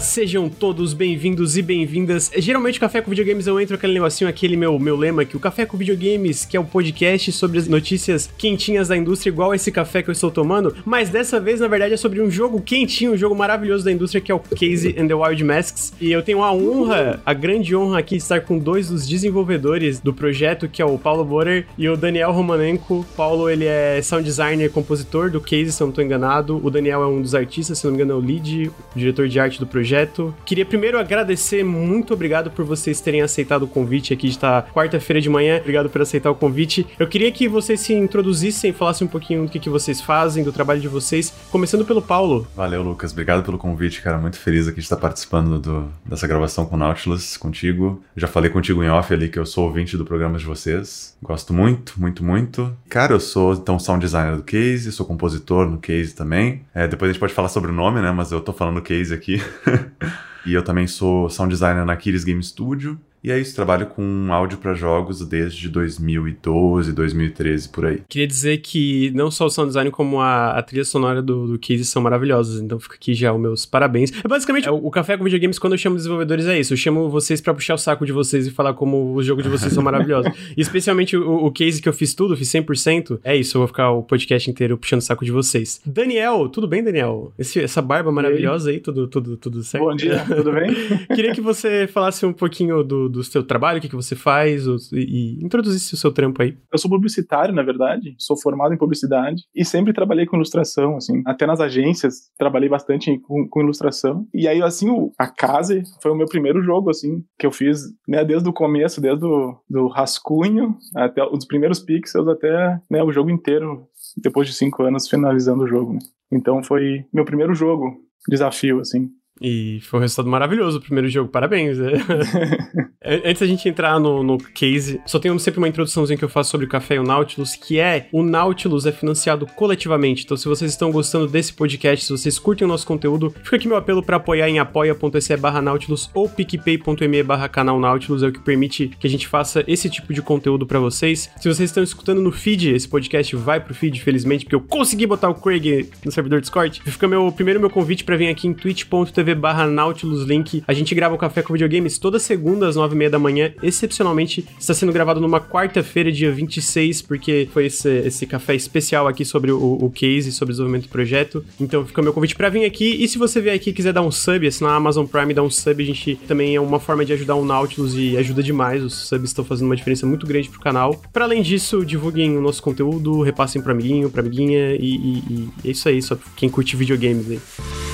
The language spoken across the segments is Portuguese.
Sejam todos bem-vindos e bem-vindas. Geralmente, Café com Videogames eu entro aquele negocinho, aquele meu, meu lema que o Café com Videogames, que é o podcast sobre as notícias quentinhas da indústria, igual esse café que eu estou tomando, mas dessa vez, na verdade, é sobre um jogo quentinho, um jogo maravilhoso da indústria, que é o Casey and the Wild Masks. E eu tenho a honra, a grande honra aqui de estar com dois dos desenvolvedores do projeto, que é o Paulo Borer e o Daniel Romanenko. Paulo, ele é sound designer e compositor do Casey, se eu não estou enganado. O Daniel é um dos artistas, se não me engano, é o lead, o diretor de arte do projeto. Queria primeiro agradecer, muito obrigado por vocês terem aceitado o convite aqui de estar quarta-feira de manhã. Obrigado por aceitar o convite. Eu queria que vocês se introduzissem, falassem um pouquinho do que, que vocês fazem, do trabalho de vocês, começando pelo Paulo. Valeu, Lucas. Obrigado pelo convite, cara. Muito feliz aqui de estar participando do, dessa gravação com o Nautilus, contigo. Já falei contigo em off ali que eu sou ouvinte do programa de vocês. Gosto muito, muito, muito. Cara, eu sou então sound designer do Case, sou compositor no Case também. É, depois a gente pode falar sobre o nome, né? Mas eu tô falando Case aqui. e eu também sou sound designer na Kiris Game Studio. E é isso, trabalho com áudio para jogos desde 2012, 2013, por aí. Queria dizer que não só o sound design, como a, a trilha sonora do, do Case são maravilhosas, então fica aqui já os meus parabéns. É basicamente, o, o Café com Videogames, quando eu chamo desenvolvedores, é isso. Eu chamo vocês para puxar o saco de vocês e falar como os jogos de vocês são maravilhosos. E especialmente o, o Case que eu fiz tudo, fiz 100%, é isso, eu vou ficar o podcast inteiro puxando o saco de vocês. Daniel, tudo bem, Daniel? Esse, essa barba maravilhosa aí, aí tudo, tudo, tudo certo? Bom dia, tudo bem? Queria que você falasse um pouquinho do do, seu trabalho, o que, que você faz, e, e introduzisse o seu trampo aí. Eu sou publicitário, na verdade, sou formado em publicidade e sempre trabalhei com ilustração, assim, até nas agências trabalhei bastante com, com ilustração. E aí, assim, o, a Case foi o meu primeiro jogo, assim, que eu fiz, né, desde o começo, desde o do rascunho até os primeiros pixels até né, o jogo inteiro, depois de cinco anos finalizando o jogo, né? Então foi meu primeiro jogo, desafio, assim. E foi um resultado maravilhoso o primeiro jogo, parabéns. Né? Antes da gente entrar no, no case, só tenho sempre uma introduçãozinha que eu faço sobre o Café e o Nautilus, que é o Nautilus é financiado coletivamente. Então, se vocês estão gostando desse podcast, se vocês curtem o nosso conteúdo, fica aqui meu apelo para apoiar em apoia.se barra Nautilus ou picpay.me barra canal Nautilus, é o que permite que a gente faça esse tipo de conteúdo para vocês. Se vocês estão escutando no feed, esse podcast vai pro feed, felizmente, porque eu consegui botar o Craig no servidor Discord. Fica meu primeiro meu convite para vir aqui em twitch.tv twitch.tv barra Nautilus Link. A gente grava o Café com Videogames toda segunda às nove e meia da manhã. Excepcionalmente, está sendo gravado numa quarta-feira, dia 26, porque foi esse, esse café especial aqui sobre o, o case, sobre o desenvolvimento do projeto. Então fica o meu convite para vir aqui. E se você vier aqui e quiser dar um sub, assinar a Amazon Prime, dar um sub, a gente também é uma forma de ajudar o Nautilus e ajuda demais. Os subs estão fazendo uma diferença muito grande pro canal. Para além disso, divulguem o nosso conteúdo, repassem pro amiguinho, pra amiguinha e, e, e é isso aí, só quem curte videogames aí.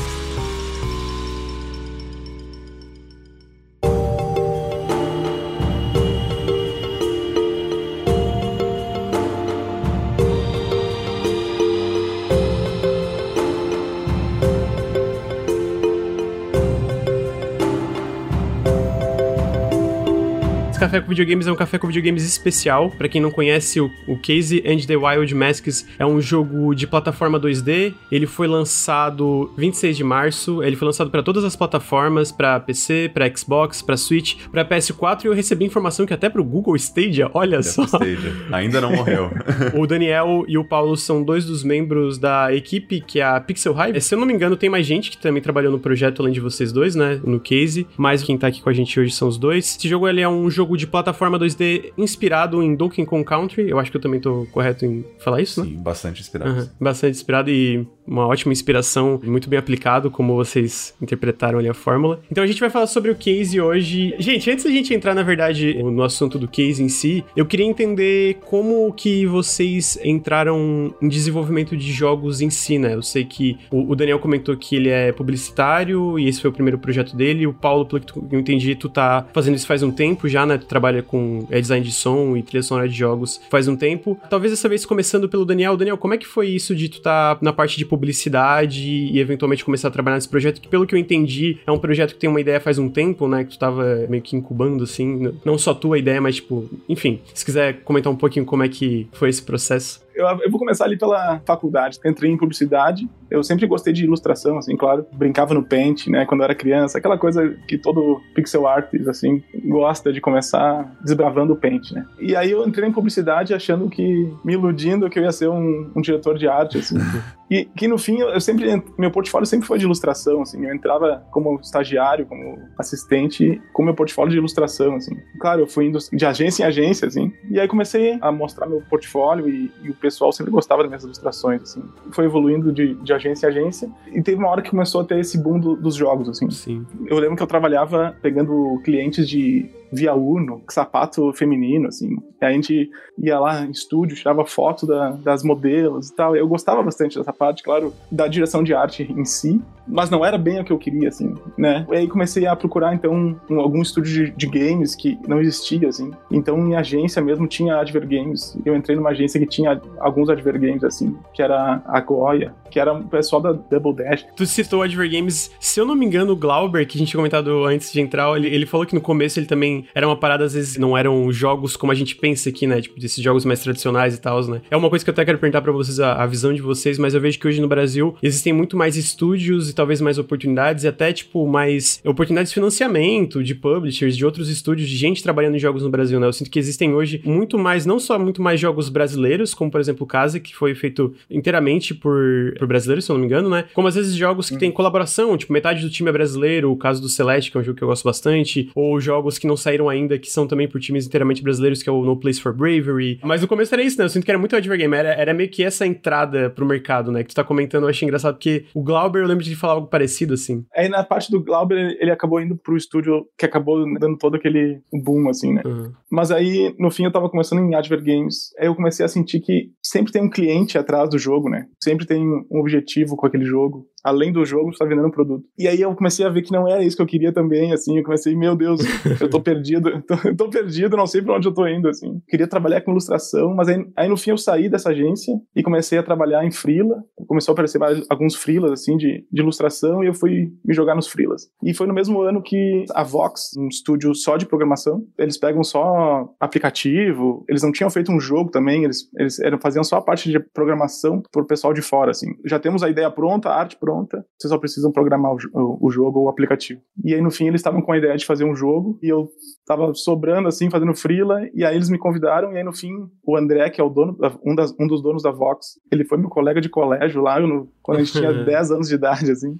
Café com Videogames é um café com videogames especial. Para quem não conhece, o, o Casey and the Wild Masks é um jogo de plataforma 2D. Ele foi lançado 26 de março. Ele foi lançado para todas as plataformas, para PC, para Xbox, para Switch, para PS4 e eu recebi informação que até pro Google Stadia, olha só. Stadia. Ainda não morreu. o Daniel e o Paulo são dois dos membros da equipe que é a Pixel Hive. Se eu não me engano, tem mais gente que também trabalhou no projeto além de vocês dois, né, no Casey. Mas quem tá aqui com a gente hoje são os dois. Esse jogo ele é um jogo de de plataforma 2D inspirado em Donkey Kong Country. Eu acho que eu também tô correto em falar isso, Sim, né? Sim, bastante inspirado. Uhum, bastante inspirado e uma ótima inspiração, muito bem aplicado, como vocês interpretaram ali a fórmula. Então a gente vai falar sobre o case hoje. Gente, antes da gente entrar, na verdade, no assunto do case em si, eu queria entender como que vocês entraram em desenvolvimento de jogos em si, né? Eu sei que o, Daniel comentou que ele é publicitário e esse foi o primeiro projeto dele. O Paulo, pelo que eu entendi, tu tá fazendo isso faz um tempo já, né? Tu trabalha com é, design de som e trilha sonora de jogos faz um tempo. Talvez dessa vez começando pelo Daniel. Daniel, como é que foi isso de tu tá na parte de publicidade e eventualmente começar a trabalhar nesse projeto, que pelo que eu entendi, é um projeto que tem uma ideia faz um tempo, né? Que tu tava meio que incubando, assim. Não só tua ideia, mas tipo, enfim, se quiser comentar um pouquinho como é que foi esse processo. Eu, eu vou começar ali pela faculdade. Entrei em publicidade. Eu sempre gostei de ilustração, assim, claro. Brincava no Paint, né, quando eu era criança. Aquela coisa que todo pixel artist, assim, gosta de começar desbravando o Paint, né. E aí eu entrei em publicidade achando que, me iludindo que eu ia ser um, um diretor de arte, assim. E que no fim eu sempre meu portfólio sempre foi de ilustração, assim. Eu entrava como estagiário, como assistente, com meu portfólio de ilustração, assim. Claro, eu fui indo de agência em agência, assim. E aí comecei a mostrar meu portfólio e, e o pessoal sempre gostava das minhas ilustrações, assim. Foi evoluindo de, de agência em agência e teve uma hora que começou a ter esse boom do, dos jogos, assim. Sim. Eu lembro que eu trabalhava pegando clientes de via Uno, sapato feminino, assim. E a gente ia lá em estúdio, tirava foto da, das modelos e tal. Eu gostava bastante dessa parte, claro, da direção de arte em si, mas não era bem o que eu queria, assim, né? E aí comecei a procurar, então, um, algum estúdio de, de, games que não existia, assim. Então, em agência mesmo tinha Adver Games. Eu entrei numa agência que tinha alguns Adver Games, assim, que era a Goya, que era o pessoal da Double Dash. Tu citou Adver Games, se eu não me engano, o Glauber, que a gente tinha comentado antes de entrar, ele, ele falou que no começo ele também era uma parada, às vezes não eram jogos como a gente pensa aqui, né? Tipo, desses jogos mais tradicionais e tal, né? É uma coisa que eu até quero perguntar pra vocês a, a visão de vocês, mas eu vejo que hoje no Brasil existem muito mais estúdios e talvez mais oportunidades e até, tipo, mais oportunidades de financiamento, de publishers, de outros estúdios, de gente trabalhando em jogos no Brasil, né? Eu sinto que existem hoje muito mais, não só muito mais jogos brasileiros, como por exemplo o Casa, que foi feito inteiramente por, por brasileiros, se eu não me engano, né? Como às vezes jogos que uhum. tem colaboração, tipo, metade do time é brasileiro, o caso do Celeste, que é um jogo que eu gosto bastante, ou jogos que não saíram ainda, que são também por times inteiramente brasileiros, que é o No Place for Bravery. Mas no começo era isso, né? Eu sinto que era muito Advergame, era, era meio que essa entrada pro mercado, né? Que tu tá comentando, eu achei engraçado, porque o Glauber, eu lembro de falar algo parecido, assim. Aí na parte do Glauber, ele acabou indo pro estúdio que acabou dando todo aquele boom, assim, né? Uhum. Mas aí, no fim, eu tava começando em Adver Games, aí eu comecei a sentir que sempre tem um cliente atrás do jogo, né? Sempre tem um objetivo com aquele jogo além do jogo, está vendendo um produto. E aí eu comecei a ver que não era isso que eu queria também, assim, eu comecei, meu Deus, eu tô perdido, eu tô, eu tô perdido, não sei para onde eu tô indo, assim. Queria trabalhar com ilustração, mas aí, aí, no fim eu saí dessa agência e comecei a trabalhar em freela, começou a aparecer vários, alguns freelas, assim, de, de ilustração e eu fui me jogar nos freelas. E foi no mesmo ano que a Vox, um estúdio só de programação, eles pegam só aplicativo, eles não tinham feito um jogo também, eles, eles eram, faziam só a parte de programação pro pessoal de fora, assim. Já temos a ideia pronta, a arte pronta, pronta, vocês só precisam programar o, o, jogo ou o aplicativo. E aí, no fim, eles estavam com a ideia de fazer um jogo, e eu tava sobrando, assim, fazendo freela, e aí eles me convidaram, e aí, no fim, o André, que é o dono, um, das, um dos donos da Vox, ele foi meu colega de colégio lá, no, quando a gente tinha 10 anos de idade, assim.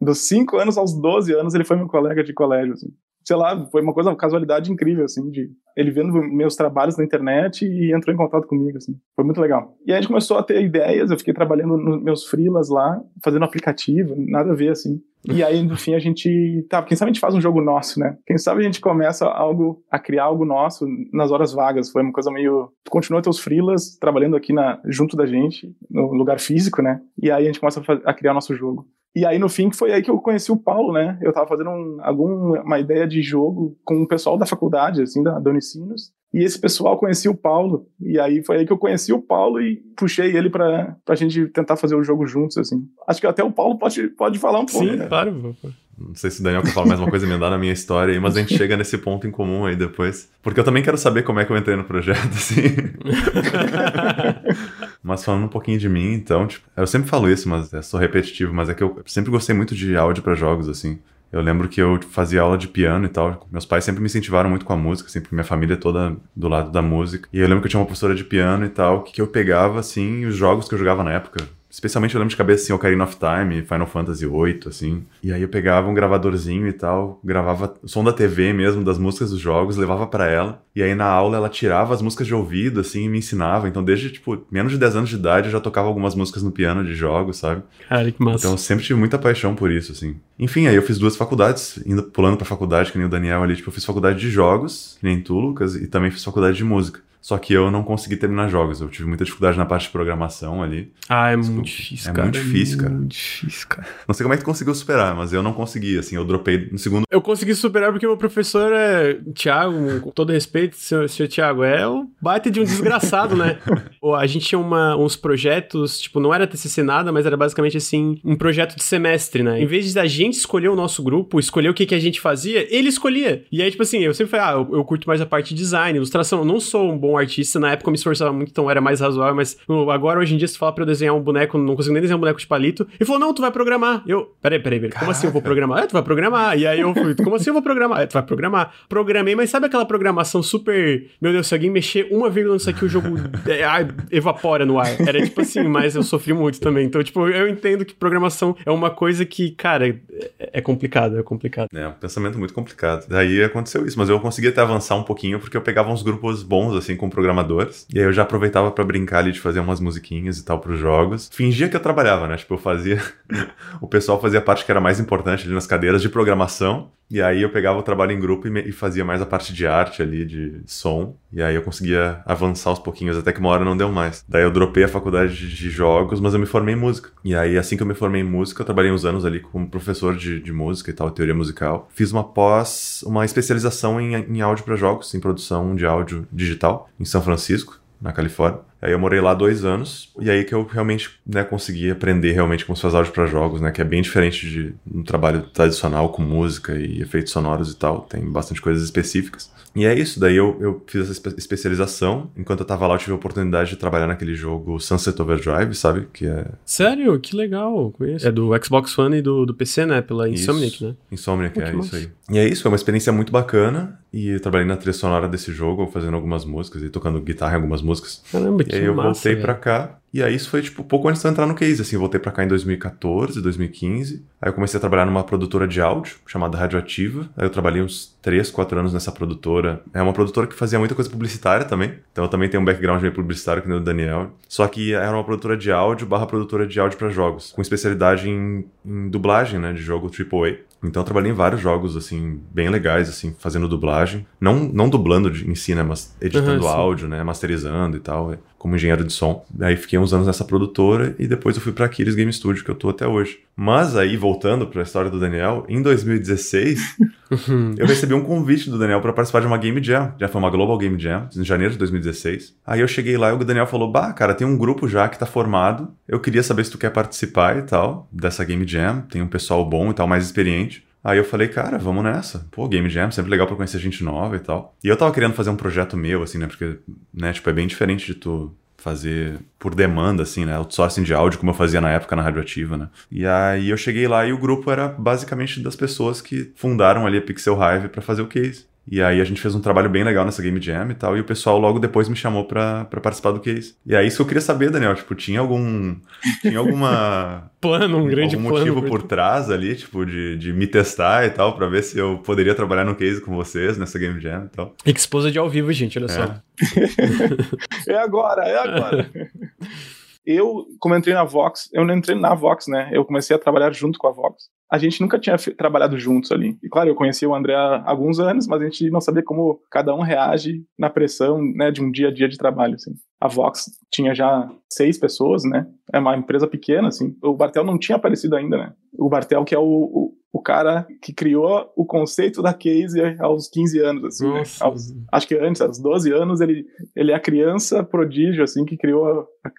Dos 5 anos aos 12 anos, ele foi meu colega de colégio, assim sei lá, foi uma coisa, uma casualidade incrível, assim, de ele vendo meus trabalhos na internet e entrou em contato comigo, assim. Foi muito legal. E aí a gente começou a ter ideias, eu fiquei trabalhando nos meus freelas lá, fazendo aplicativo, nada a ver, assim. E aí, no fim, a gente, tá, quem sabe a gente faz um jogo nosso, né? Quem sabe a gente começa algo, a criar algo nosso nas horas vagas. Foi uma coisa meio, tu continua teus freelas, trabalhando aqui na, junto da gente, no lugar físico, né? E aí a gente começa a, fazer, a criar nosso jogo. E aí, no fim, foi aí que eu conheci o Paulo, né? Eu tava fazendo um, alguma ideia de jogo com o pessoal da faculdade, assim, da, da Unicinos. E esse pessoal conhecia o Paulo. E aí foi aí que eu conheci o Paulo e puxei ele pra, pra gente tentar fazer o jogo juntos, assim. Acho que até o Paulo pode, pode falar um pouco. Sim, né? claro. Não sei se o Daniel quer falar mais uma coisa emendar na minha história aí, mas a gente chega nesse ponto em comum aí depois. Porque eu também quero saber como é que eu entrei no projeto, assim. mas falando um pouquinho de mim, então, tipo, eu sempre falo isso, mas é, sou repetitivo, mas é que eu sempre gostei muito de áudio para jogos, assim. Eu lembro que eu fazia aula de piano e tal. Meus pais sempre me incentivaram muito com a música, assim, porque minha família é toda do lado da música. E eu lembro que eu tinha uma professora de piano e tal, que eu pegava, assim, os jogos que eu jogava na época. Especialmente eu lembro de cabeça assim, Ocarina of Time, Final Fantasy VIII, assim. E aí eu pegava um gravadorzinho e tal, gravava o som da TV mesmo, das músicas dos jogos, levava para ela. E aí na aula ela tirava as músicas de ouvido, assim, e me ensinava. Então desde, tipo, menos de 10 anos de idade eu já tocava algumas músicas no piano de jogos, sabe? Cara, que massa. Então eu sempre tive muita paixão por isso, assim. Enfim, aí eu fiz duas faculdades, indo, pulando pra faculdade, que nem o Daniel ali, tipo, eu fiz faculdade de jogos, que nem tu, Lucas, e também fiz faculdade de música. Só que eu não consegui terminar jogos. Eu tive muita dificuldade na parte de programação ali. Ah, é muito difícil, é cara. Muito difícil, cara. É muito difícil, cara. Não sei como é que tu conseguiu superar, mas eu não consegui, assim, eu dropei no segundo. Eu consegui superar porque meu professor é Thiago, com todo respeito, senhor, senhor Thiago, é o bate de um desgraçado, né? a gente tinha uma, uns projetos, tipo, não era TCC nada, mas era basicamente assim, um projeto de semestre, né? Em vez de a gente escolher o nosso grupo, escolher o que, que a gente fazia, ele escolhia. E aí, tipo assim, eu sempre falei, ah, eu, eu curto mais a parte de design, ilustração. Eu não sou um bom um artista. Na época eu me esforçava muito, então era mais razoável, mas agora, hoje em dia, se falar pra eu desenhar um boneco, não consigo nem desenhar um boneco de palito. Ele falou, não, tu vai programar. Eu, peraí, peraí, peraí. Como assim eu vou programar? É, tu vai programar. E aí eu fui, como assim eu vou programar? É, tu vai programar. Programei, mas sabe aquela programação super. Meu Deus, se alguém mexer uma vírgula nisso aqui, o jogo é, evapora no ar. Era tipo assim, mas eu sofri muito também. Então, tipo, eu entendo que programação é uma coisa que, cara, é, é complicado, é complicado. É, um pensamento muito complicado. Daí aconteceu isso, mas eu consegui até avançar um pouquinho porque eu pegava uns grupos bons, assim, com programadores. E aí eu já aproveitava para brincar ali de fazer umas musiquinhas e tal pros jogos. Fingia que eu trabalhava, né? Tipo, eu fazia. o pessoal fazia a parte que era mais importante ali nas cadeiras de programação. E aí eu pegava o trabalho em grupo e, fazia mais a parte de arte ali, de som. E aí eu conseguia avançar aos pouquinhos, até que uma hora não deu mais. Daí eu dropei a faculdade de, de jogos, mas eu me formei em música. E aí, assim que eu me formei em música, eu trabalhei uns anos ali como professor de, de música e tal, teoria musical. Fiz uma pós, uma especialização em, em áudio para jogos, em produção de áudio digital, em São Francisco, na Califórnia. Aí eu morei lá dois anos, e aí que eu realmente né, consegui aprender realmente como se faz áudio para jogos, né? Que é bem diferente de um trabalho tradicional com música e efeitos sonoros e tal. Tem bastante coisas específicas. E é isso, daí eu, eu fiz essa espe especialização. Enquanto eu tava lá, eu tive a oportunidade de trabalhar naquele jogo Sunset Overdrive, sabe? Que é. Sério? Que legal, conheço. É do Xbox One e do, do PC, né? Pela Insomniac, isso. né? Insomniac, é isso aí. E é isso, foi uma experiência muito bacana. E eu trabalhei na trilha sonora desse jogo, fazendo algumas músicas e tocando guitarra em algumas músicas. Caramba, que E aí eu massa, voltei pra cá. E aí isso foi, tipo, pouco antes de eu entrar no case, assim. Eu voltei pra cá em 2014, 2015. Aí eu comecei a trabalhar numa produtora de áudio, chamada Radioativa. Aí eu trabalhei uns 3, 4 anos nessa produtora. É uma produtora que fazia muita coisa publicitária também. Então eu também tenho um background meio publicitário, que nem o Daniel. Só que era uma produtora de áudio barra produtora de áudio pra jogos. Com especialidade em, em dublagem, né, de jogo AAA. Então eu trabalhei em vários jogos, assim, bem legais, assim, fazendo dublagem. Não, não dublando em si, né, mas editando sim. áudio, né, masterizando e tal, é, como engenheiro de som. Aí fiquei uns anos nessa produtora e depois eu fui pra Aquiles Game Studio, que eu tô até hoje. Mas aí, voltando pra história do Daniel, em 2016, eu recebi um convite do Daniel pra participar de uma Game Jam. Já foi uma Global Game Jam, em janeiro de 2016. Aí eu cheguei lá e o Daniel falou: Bah, cara, tem um grupo já que tá formado. Eu queria saber se tu quer participar e tal, dessa Game Jam. Tem um pessoal bom e tal, mais experiente. Aí eu falei, cara, vamos nessa. Pô, Game Jam, sempre legal pra conhecer gente nova e tal. E eu tava querendo fazer um projeto meu, assim, né? Porque, né, tipo, é bem diferente de tu fazer por demanda, assim, né? Outsourcing de áudio, como eu fazia na época na Radioativa, né? E aí eu cheguei lá e o grupo era basicamente das pessoas que fundaram ali a Pixel Hive pra fazer o case. E aí a gente fez um trabalho bem legal nessa Game Jam e tal, e o pessoal logo depois me chamou pra, pra participar do case. E aí isso que eu queria saber, Daniel, tipo, tinha algum... Tinha alguma... Plano, um grande algum plano. motivo por trás ali, tipo, de, de me testar e tal, pra ver se eu poderia trabalhar no case com vocês, nessa Game Jam e tal. Exposed ao vivo, gente, olha só. É. É agora, é agora. eu, como entrei na Vox, eu não entrei na Vox, né? Eu comecei a trabalhar junto com a Vox. A gente nunca tinha trabalhado juntos ali. E claro, eu conhecia o André há alguns anos, mas a gente não sabia como cada um reage na pressão, né, de um dia a dia de trabalho, assim. A Vox tinha já seis pessoas, né? É uma empresa pequena, assim. O Bartel não tinha aparecido ainda, né? O Bartel, que é o, o, o cara que criou o conceito da case aos 15 anos, assim, né? Aos- acho que antes, aos 12 anos, ele, ele é a criança prodígio, assim, que criou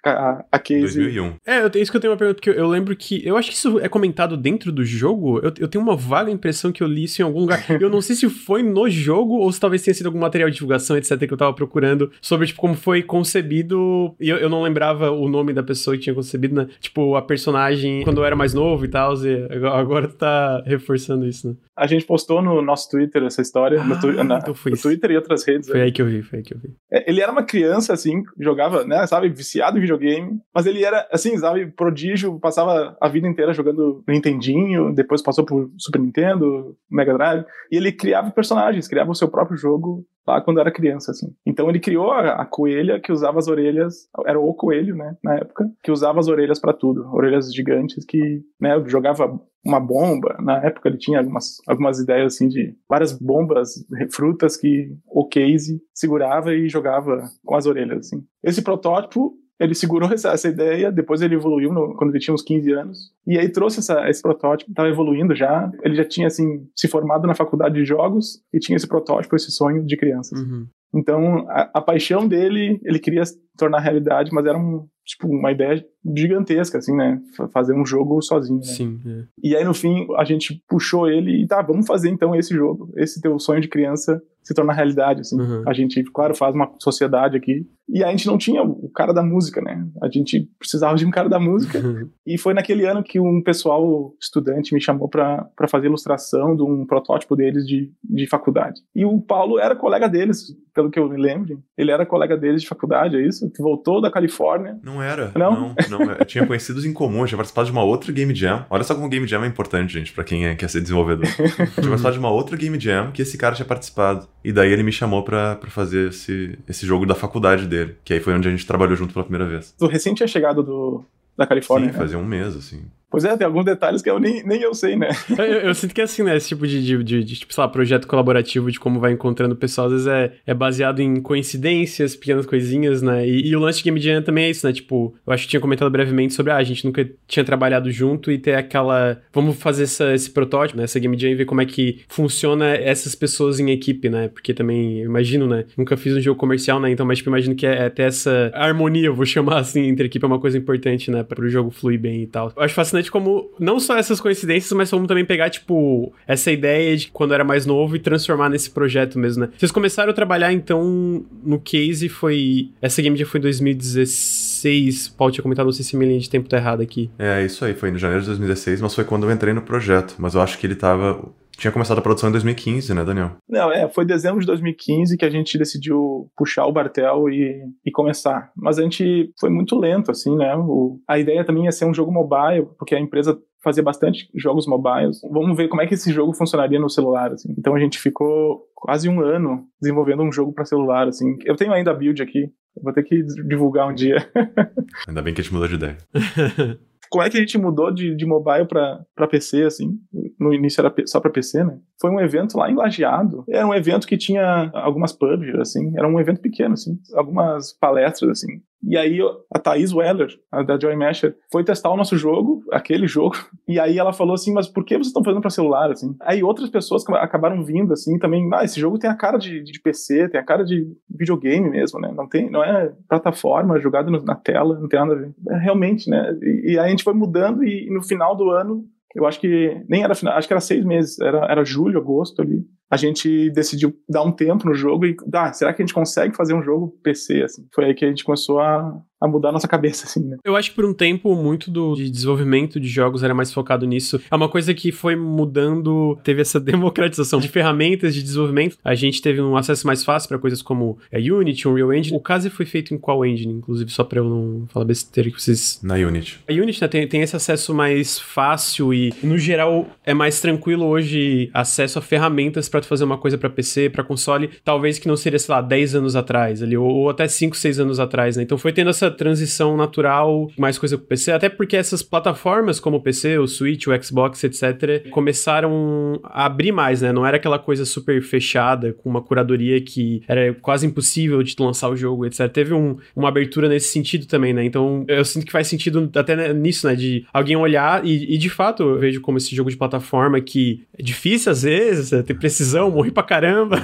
a, a, a case. 2001. É, eu isso que eu tenho uma pergunta, porque eu, eu lembro que. Eu acho que isso é comentado dentro do jogo. Eu, eu tenho uma vaga impressão que eu li isso em algum lugar. Eu não sei se foi no jogo ou se talvez tenha sido algum material de divulgação, etc., que eu tava procurando sobre, tipo, como foi concebido. E eu, eu não lembrava o nome da pessoa que tinha concebido, né? Tipo, a personagem quando eu era mais novo e tal. E agora- agora tu tá reforçando isso, né? A gente postou no nosso Twitter essa história, no, tu- Ah, na- então no. Twitter e outras redes. Foi aí que eu vi, foi aí que eu vi. É, Ele era uma criança, assim, jogava, né, sabe, viciado em videogame, mas ele era, assim, sabe, prodígio, passava a vida inteira jogando Nintendinho, depois passou por Super Nintendo, Mega Drive, e ele criava personagens, criava o seu próprio jogo lá quando era criança, assim. Então ele criou a, a coelha que usava as orelhas, era o coelho, né, na época, que usava as orelhas pra tudo, orelhas gigantes que, né, jogava uma bomba. Na época ele tinha algumas, algumas ideias assim de várias bombas, frutas que o Case segurava e jogava com as orelhas. Assim. Esse protótipo ele segurou essa, essa ideia, depois ele evoluiu no- quando ele tinha uns 15 anos, e aí trouxe essa- esse protótipo, estava evoluindo já, ele já tinha, assim, se formado na faculdade de jogos, e tinha esse protótipo, esse sonho de crianças. Uhum. Então, a, a paixão dele, ele queria se tornar realidade, mas era um, tipo, uma ideia gigantesca, assim, né, Fa- fazer um jogo sozinho, né? Sim. é. E aí, no fim, a gente puxou ele e tá, vamos fazer então esse jogo. Esse teu sonho de criança se tornar realidade, assim. Uhum. A gente, claro, faz uma sociedade aqui, e a gente não tinha o cara da música, né? A gente precisava de um cara da música. Uhum. E foi naquele ano que um pessoal estudante me chamou para fazer ilustração de um protótipo deles de, de faculdade. E o Paulo era colega deles, pelo que eu me lembro. Ele era colega deles de faculdade, é isso? Que voltou da Califórnia. Não era. Não? Não, não. Eu tinha conhecidos em comum, eu tinha participado de uma outra Game Jam. Olha só como o Game Jam é importante, gente, para quem é, quer ser desenvolvedor. eu tinha participado de uma outra Game Jam que esse cara tinha participado. E daí ele me chamou para fazer esse, esse jogo da faculdade dele. Que aí foi onde a gente trabalhou junto pela primeira vez. Tu recém tinha chegado do, da Califórnia. Sim, né? fazia um mês, assim. Pois é, tem alguns detalhes que eu nem, nem eu sei, né? eu, eu, sinto que é assim, né? Esse tipo de, de, de, de, tipo, sei lá, projeto colaborativo de como vai encontrando pessoal, às vezes é, é baseado em coincidências, pequenas coisinhas, né? E, e o lance de Game Jam também é isso, né? Tipo, eu acho que tinha comentado brevemente sobre, ah, a gente nunca tinha trabalhado junto e ter aquela. Vamos fazer essa, esse protótipo, né? Essa Game Jam e ver como é que funciona essas pessoas em equipe, né? Porque também, imagino, né? Nunca fiz um jogo comercial, né? Então, mas tipo, imagino que é, é ter essa harmonia, eu vou chamar assim, entre equipe é uma coisa importante, né? Para o jogo fluir bem e tal. Eu acho fascinante como. Não só essas coincidências, mas vamos também pegar, tipo, essa ideia de quando era mais novo e transformar nesse projeto mesmo, né? Vocês começaram a trabalhar, então, no case foi. Essa game já foi em 2016. Paulo tinha comentado, não sei se minha linha de tempo tá errada aqui. É, isso aí, foi em janeiro de 2016, mas foi quando eu entrei no projeto. Mas eu acho que ele tava tinha começado a produção em 2015, né, Daniel? Não, é, foi dezembro de 2015 que a gente decidiu puxar o Bartel e, e começar. Mas a gente foi muito lento, assim, né? O, a ideia também ia ser um jogo mobile, porque a empresa fazia bastante jogos mobiles. Vamos ver como é que esse jogo funcionaria no celular, assim. Então a gente ficou quase um ano desenvolvendo um jogo para celular, assim. Eu tenho ainda a build aqui, vou ter que divulgar um dia. Ainda bem que a gente mudou de ideia. como é que a gente mudou de, de mobile para PC, assim? No início era só para PC, né? Foi um evento lá em Lajeado. Era um evento que tinha algumas publishers, assim. Era um evento pequeno, assim. Algumas palestras, assim. E aí a Thaís Weller, a da Joy Masher, foi testar o nosso jogo, aquele jogo, e aí ela falou assim, mas por que vocês estão fazendo para celular, assim? Aí outras pessoas acabaram vindo, assim, também, ah, esse jogo tem a cara de, de PC, tem a cara de videogame mesmo, né? Não, tem, não é plataforma jogada na tela, não tem nada a ver. É, realmente, né? E, e aí a gente foi mudando e no final do ano eu acho que nem era final, acho que era seis meses, era, era julho, agosto ali a gente decidiu dar um tempo no jogo e, ah, será que a gente consegue fazer um jogo PC, assim? Foi aí que a gente começou a, a mudar a nossa cabeça, assim, né? Eu acho que por um tempo muito do de desenvolvimento de jogos era mais focado nisso. É uma coisa que foi mudando, teve essa democratização de ferramentas de desenvolvimento. A gente teve um acesso mais fácil para coisas como a é, Unity, Unreal Engine. O caso foi feito em qual engine, inclusive, só para eu não falar besteira que vocês... Na Unity. A Unity né, tem, tem esse acesso mais fácil e, no geral, é mais tranquilo hoje acesso a ferramentas para fazer uma coisa para PC, para console, talvez que não seria, sei lá, 10 anos atrás ali, ou, ou até 5, 6 anos atrás, né? Então foi tendo essa transição natural, mais coisa pro PC, até porque essas plataformas como o PC, o Switch, o Xbox, etc, começaram a abrir mais, né? Não era aquela coisa super fechada, com uma curadoria que era quase impossível de lançar o jogo, etc. Teve um, uma abertura nesse sentido também, né? Então eu sinto que faz sentido até nisso, né? De alguém olhar e, e de fato eu vejo como esse jogo de plataforma que é difícil às vezes, é ter precisão, morri pra caramba,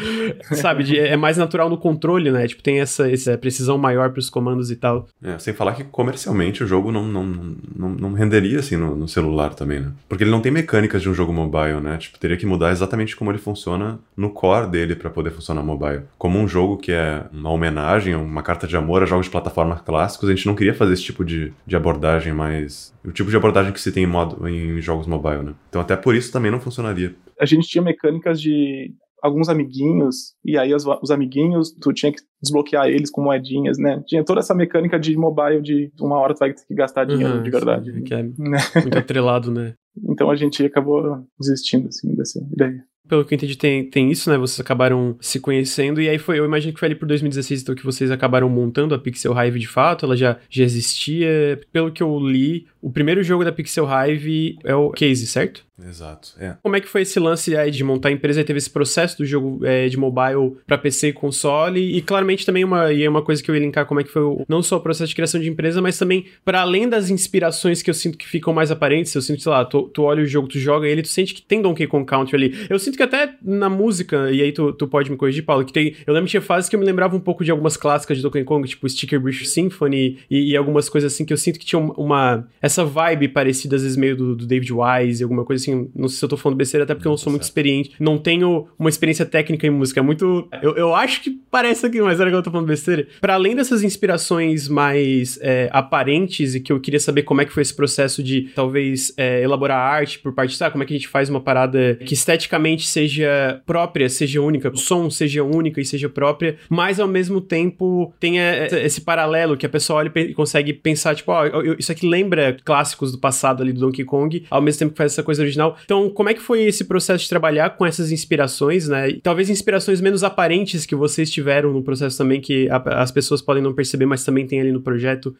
sabe? De, é mais natural no controle, né? Tipo, tem essa, essa precisão maior pros comandos e tal. É, sem falar que comercialmente o jogo não, não, não, não renderia assim no, no, celular também, né? Porque ele não tem mecânicas de um jogo mobile, né? Tipo, teria que mudar exatamente como ele funciona no core dele para poder funcionar mobile. Como um jogo que é uma homenagem, uma carta de amor a jogos de plataforma clássicos, a gente não queria fazer esse tipo de, de abordagem mais. O tipo de abordagem que se tem em, modo, em jogos mobile, né? Então até por isso também não funcionaria. A gente tinha mecânicas de alguns amiguinhos, e aí os, os, amiguinhos, tu tinha que desbloquear eles com moedinhas, né? Tinha toda essa mecânica de mobile de uma hora tu vai ter que gastar dinheiro uhum, de verdade. Sim, que é né? muito atrelado, né? Então a gente acabou desistindo, assim, dessa ideia. Pelo que eu entendi, tem, tem isso, né? Vocês acabaram se conhecendo, e aí foi, eu imagino que foi ali por 2016, então, que vocês acabaram montando a Pixel Hive de fato, ela já, já existia. Pelo que eu li, o primeiro jogo da Pixel Hive é o Case, certo? Exato, é. Como é que foi esse lance aí de montar a empresa? Teve esse processo do jogo é, de mobile para PC e console, e claramente também uma, e é uma coisa que eu ia linkar como é que foi o, não só o processo de criação de empresa, mas também para além das inspirações que eu sinto que ficam mais aparentes, eu sinto, sei lá, tu, tu olha o jogo, tu joga ele, tu sente que tem Donkey Kong Country ali. Eu sinto que até na música, e aí tu, tu pode me corrigir, Paulo, que tem. Eu lembro que tinha fases que eu me lembrava um pouco de algumas clássicas de Donkey Kong, tipo Sticker Bridge Symphony e, e, algumas coisas assim que eu sinto que tinha uma. Essa vibe parecida, às vezes, meio do, do David Wise, alguma coisa assim. Não sei se eu tô falando besteira, até porque eu não sou muito experiente. Não tenho uma experiência técnica em música. É muito. Eu, eu acho que parece aqui, mas era que eu tô falando besteira. Para além dessas inspirações mais é, aparentes e que eu queria saber como é que foi esse processo de talvez é, elaborar arte por parte, sabe? Como é que a gente faz uma parada que esteticamente seja própria, seja única, o som seja única e seja própria, mas ao mesmo tempo tenha esse paralelo que a pessoa olha e consegue pensar, tipo, ó, oh, isso aqui lembra clássicos do passado ali do Donkey Kong, ao mesmo tempo que faz essa coisa original. Então, como é que foi esse processo de trabalhar com essas inspirações, né? Talvez inspirações menos aparentes que vocês tiveram no processo também, que a, as pessoas podem não perceber, mas também tem ali no projeto.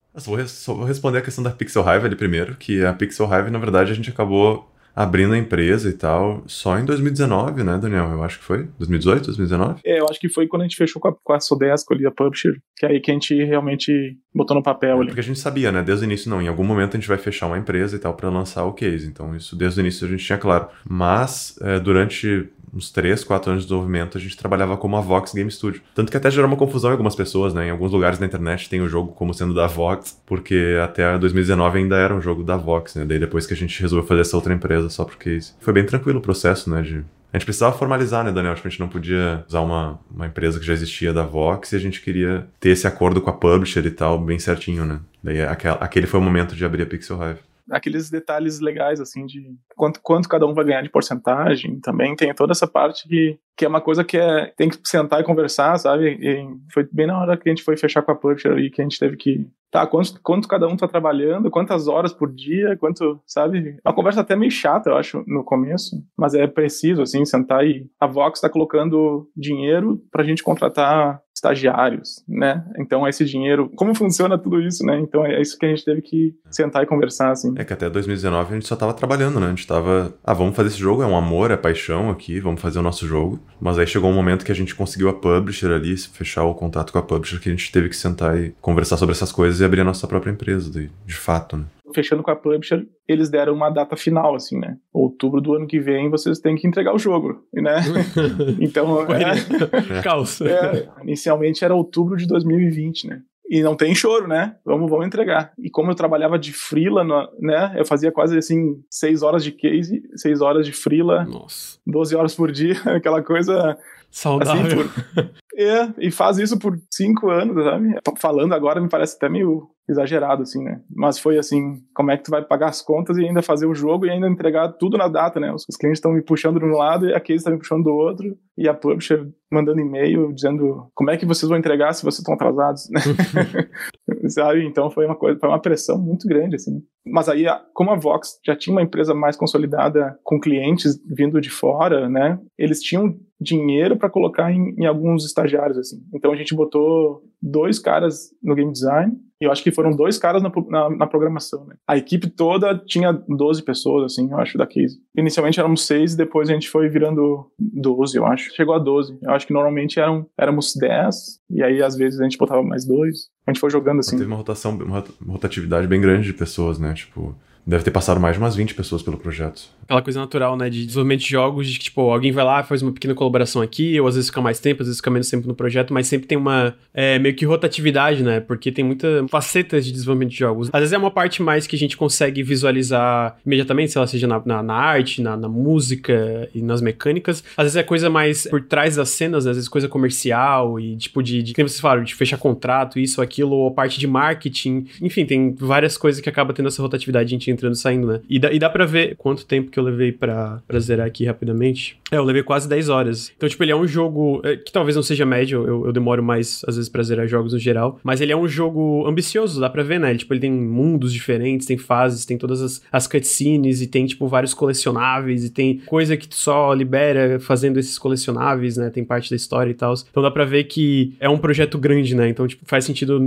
Só vou responder a questão da Pixel Hive ali primeiro, que a Pixel Hive, na verdade, a gente acabou abrindo a empresa e tal, só em 2019, né, Daniel? Eu acho que foi? 2018, 2019? É, eu acho que foi quando a gente fechou com a, com a Sodesco ali, a Publisher, que é aí que a gente realmente botou no papel é, ali. Porque a gente sabia, né, desde o início, não, em algum momento a gente vai fechar uma empresa e tal para lançar o case, então isso desde o início a gente tinha claro. Mas, é, durante uns 3, 4 anos de desenvolvimento, a gente trabalhava como a Vox Game Studio. Tanto que até gerou uma confusão em algumas pessoas, né? Em alguns lugares da internet tem o jogo como sendo da Vox, porque até 2019 ainda era um jogo da Vox, né? Daí depois que a gente resolveu fazer essa outra empresa só porque foi bem tranquilo o processo, né? De a gente precisava formalizar, né, Daniel? Que a gente não podia usar uma, uma empresa que já existia da Vox e a gente queria ter esse acordo com a publisher e tal, bem certinho, né? Daí aquele foi o momento de abrir a Pixel Hive aqueles detalhes legais, assim, de quanto, quanto cada um vai ganhar de porcentagem. Também tem toda essa parte que, que é uma coisa que é, tem que sentar e conversar, sabe? E foi bem na hora que a gente foi fechar com a publisher aí que a gente teve que. Tá, quanto, quanto cada um tá trabalhando, quantas horas por dia, quanto, sabe? Uma conversa até meio chata, eu acho, no começo, mas é preciso, assim, sentar e. A Vox tá colocando dinheiro pra gente contratar estagiários, né? Então esse dinheiro, como funciona tudo isso, né? Então é isso que a gente teve que sentar e conversar, assim. É que até 2019 a gente só tava trabalhando, né? A gente tava, ah, vamos fazer esse jogo, é um amor, é paixão aqui, vamos fazer o nosso jogo. Mas aí chegou um momento que a gente conseguiu a publisher ali, fechar o contato com a publisher, que a gente teve que sentar e conversar sobre essas coisas e abrir a nossa própria empresa, de fato, né? Fechando com a publisher, eles deram uma data final, assim, né? Outubro do ano que vem vocês têm que entregar o jogo, né? então, é, Caos. É, inicialmente era outubro de 2020, né? E não tem choro, né? Vamos, vamos entregar. E como eu trabalhava de frila, né? Eu fazia quase assim, seis horas de case, seis horas de frila, Nossa. 12 horas por dia, aquela coisa Saudável. Assim, por... É, e faz isso por cinco anos, sabe? Falando agora me parece até meio exagerado, assim, né? Mas foi assim, como é que tu vai pagar as contas e ainda fazer o jogo e ainda entregar tudo na data, né? Os, clientes estão me puxando de um lado e a case está me puxando do outro e a publisher mandando e-mail dizendo como é que vocês vão entregar se vocês estão atrasados, né? Sabe? Então foi uma coisa, foi uma pressão muito grande, assim. Mas aí, como a Vox já tinha uma empresa mais consolidada com clientes vindo de fora, né? Eles tinham dinheiro para colocar em, em, alguns estagiários, assim. Então a gente botou dois caras no game design eu acho que foram dois caras na, na, na, programação, né? A equipe toda tinha 12 pessoas, assim, eu acho, da Case. Inicialmente éramos seis e depois a gente foi virando 12, eu acho. Chegou a 12. Eu acho que normalmente eram, éramos 10 e aí às vezes a gente botava mais dois. A gente foi jogando assim. Teve uma rotação, uma rotatividade bem grande de pessoas, né? Tipo, Deve ter passado mais de umas 20 pessoas pelo projeto. Aquela coisa natural, né? De desenvolvimento de jogos, de que, tipo, alguém vai lá, faz uma pequena colaboração aqui, ou às vezes fica mais tempo, às vezes fica menos tempo no projeto, mas sempre tem uma é, meio que rotatividade, né? Porque tem muitas facetas de desenvolvimento de jogos. Às vezes é uma parte mais que a gente consegue visualizar imediatamente, se ela seja na, na, na arte, na, na, música e nas mecânicas. Às vezes é coisa mais por trás das cenas, né? às vezes coisa comercial e, tipo, de, de como vocês falaram, de fechar contrato, isso, aquilo, ou parte de marketing. Enfim, tem várias coisas que acaba tendo essa rotatividade, a gente entrando e saindo, né? E dá, e dá pra ver quanto tempo que eu levei pra, zerar aqui rapidamente. É, eu levei quase 10 horas. Então, tipo, ele é um jogo é, que talvez não seja médio, eu, eu, demoro mais, às vezes, pra zerar jogos no geral. Mas ele é um jogo ambicioso, dá pra ver, né? Ele, tipo, ele tem mundos diferentes, tem fases, tem todas as, as cutscenes e tem, tipo, vários colecionáveis e tem coisa que tu só libera fazendo esses colecionáveis, né? Tem parte da história e tal. Então dá pra ver que é um projeto grande, né? Então, tipo, faz sentido,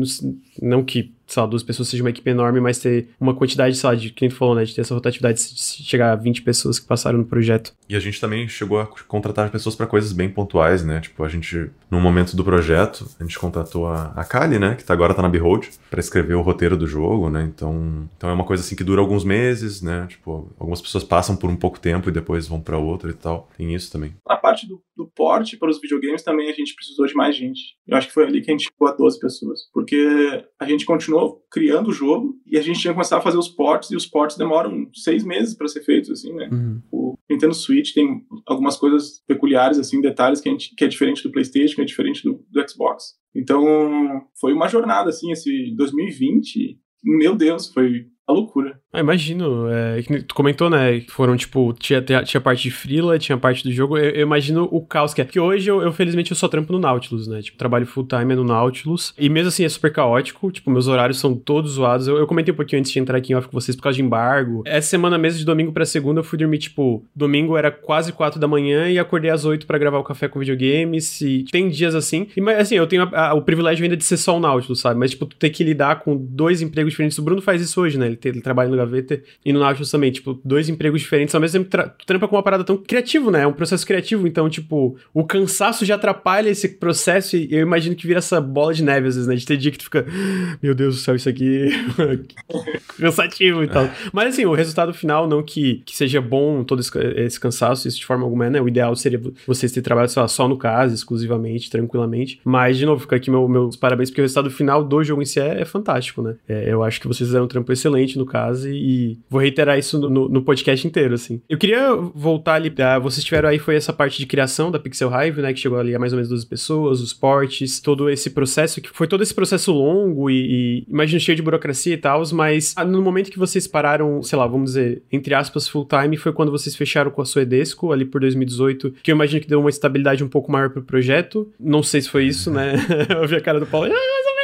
não que sei lá, duas pessoas seja uma equipe enorme, mas ter uma quantidade, sei lá, de quem tu falou, né? De ter essa rotatividade de chegar a 20 pessoas que passaram no projeto. E a gente também chegou a contratar pessoas para coisas bem pontuais, né? Tipo, a gente, no momento do projeto, a gente contratou a, a Kali, né? Que tá, agora tá na Behold, para escrever o roteiro do jogo, né? Então, então é uma coisa assim que dura alguns meses, né? Tipo, algumas pessoas passam por um pouco tempo e depois vão para outra e tal. Tem isso também. Na parte do, do porte para os videogames também a gente precisou de mais gente. Eu acho que foi ali que a gente chegou a 12 pessoas. Porque a gente continuou criando o jogo e a gente tinha que começar a fazer os ports e os ports demoram seis meses para ser feitos, assim, né? Uhum. O Nintendo Switch tem algumas coisas peculiares, assim, detalhes que, a gente, que é diferente do PlayStation, que é diferente do, do Xbox. Então, foi uma jornada, assim, esse 2020. Meu Deus, foi loucura. Ah, imagino. É, tu comentou, né? Foram, tipo, tinha, tinha parte de freela, tinha parte do jogo. Eu, eu, imagino o caos que é. Porque hoje, eu, eu, felizmente, eu só trampo no Nautilus, né? Tipo, trabalho full time no Nautilus. E mesmo assim, é super caótico. Tipo, meus horários são todos zoados. Eu, eu comentei um pouquinho antes de entrar aqui em off com vocês por causa de embargo. Essa semana mesmo, de domingo pra segunda, eu fui dormir, tipo, domingo era quase quatro da manhã e acordei às oito para gravar o café com videogames. E tem dias assim. E, mas, assim, eu tenho a, a, o privilégio ainda de ser só o Nautilus, sabe? Mas, tipo, tu ter que lidar com dois empregos diferentes. O Bruno faz isso hoje, né? Ele, ele trabalha no Gaveta e no Nautilus também, tipo, dois empregos diferentes, ao mesmo tempo tra trampa com uma parada tão criativa, né? É um processo criativo, então, tipo, o cansaço já atrapalha esse processo e eu imagino que vira essa bola de neve às vezes, né? De ter dia que tu fica, meu Deus do céu, isso aqui cansativo e tal. Mas assim, o resultado final, não que, que seja bom todo esse, esse cansaço, isso de forma alguma né? O ideal seria vocês terem trabalhado só, só no caso, exclusivamente, tranquilamente. Mas, de novo, fica aqui meu, meus parabéns, porque o resultado final do jogo em si é, é fantástico, né? É, eu acho que vocês fizeram um trampo excelente no caso e vou reiterar isso no, no, podcast inteiro, assim. Eu queria voltar ali, uh, vocês tiveram aí, foi essa parte de criação da Pixel Hive, né, que chegou ali a mais ou menos 12 pessoas, os portes, todo esse processo, que foi todo esse processo longo e, e imagino cheio de burocracia e tal, mas ah, no momento que vocês pararam, sei lá, vamos dizer, entre aspas, full time, foi quando vocês fecharam com a sua Edesco, ali por 2018, que eu imagino que deu uma estabilidade um pouco maior pro projeto. Não sei se foi isso, né? eu vi a cara do Paulo, ah,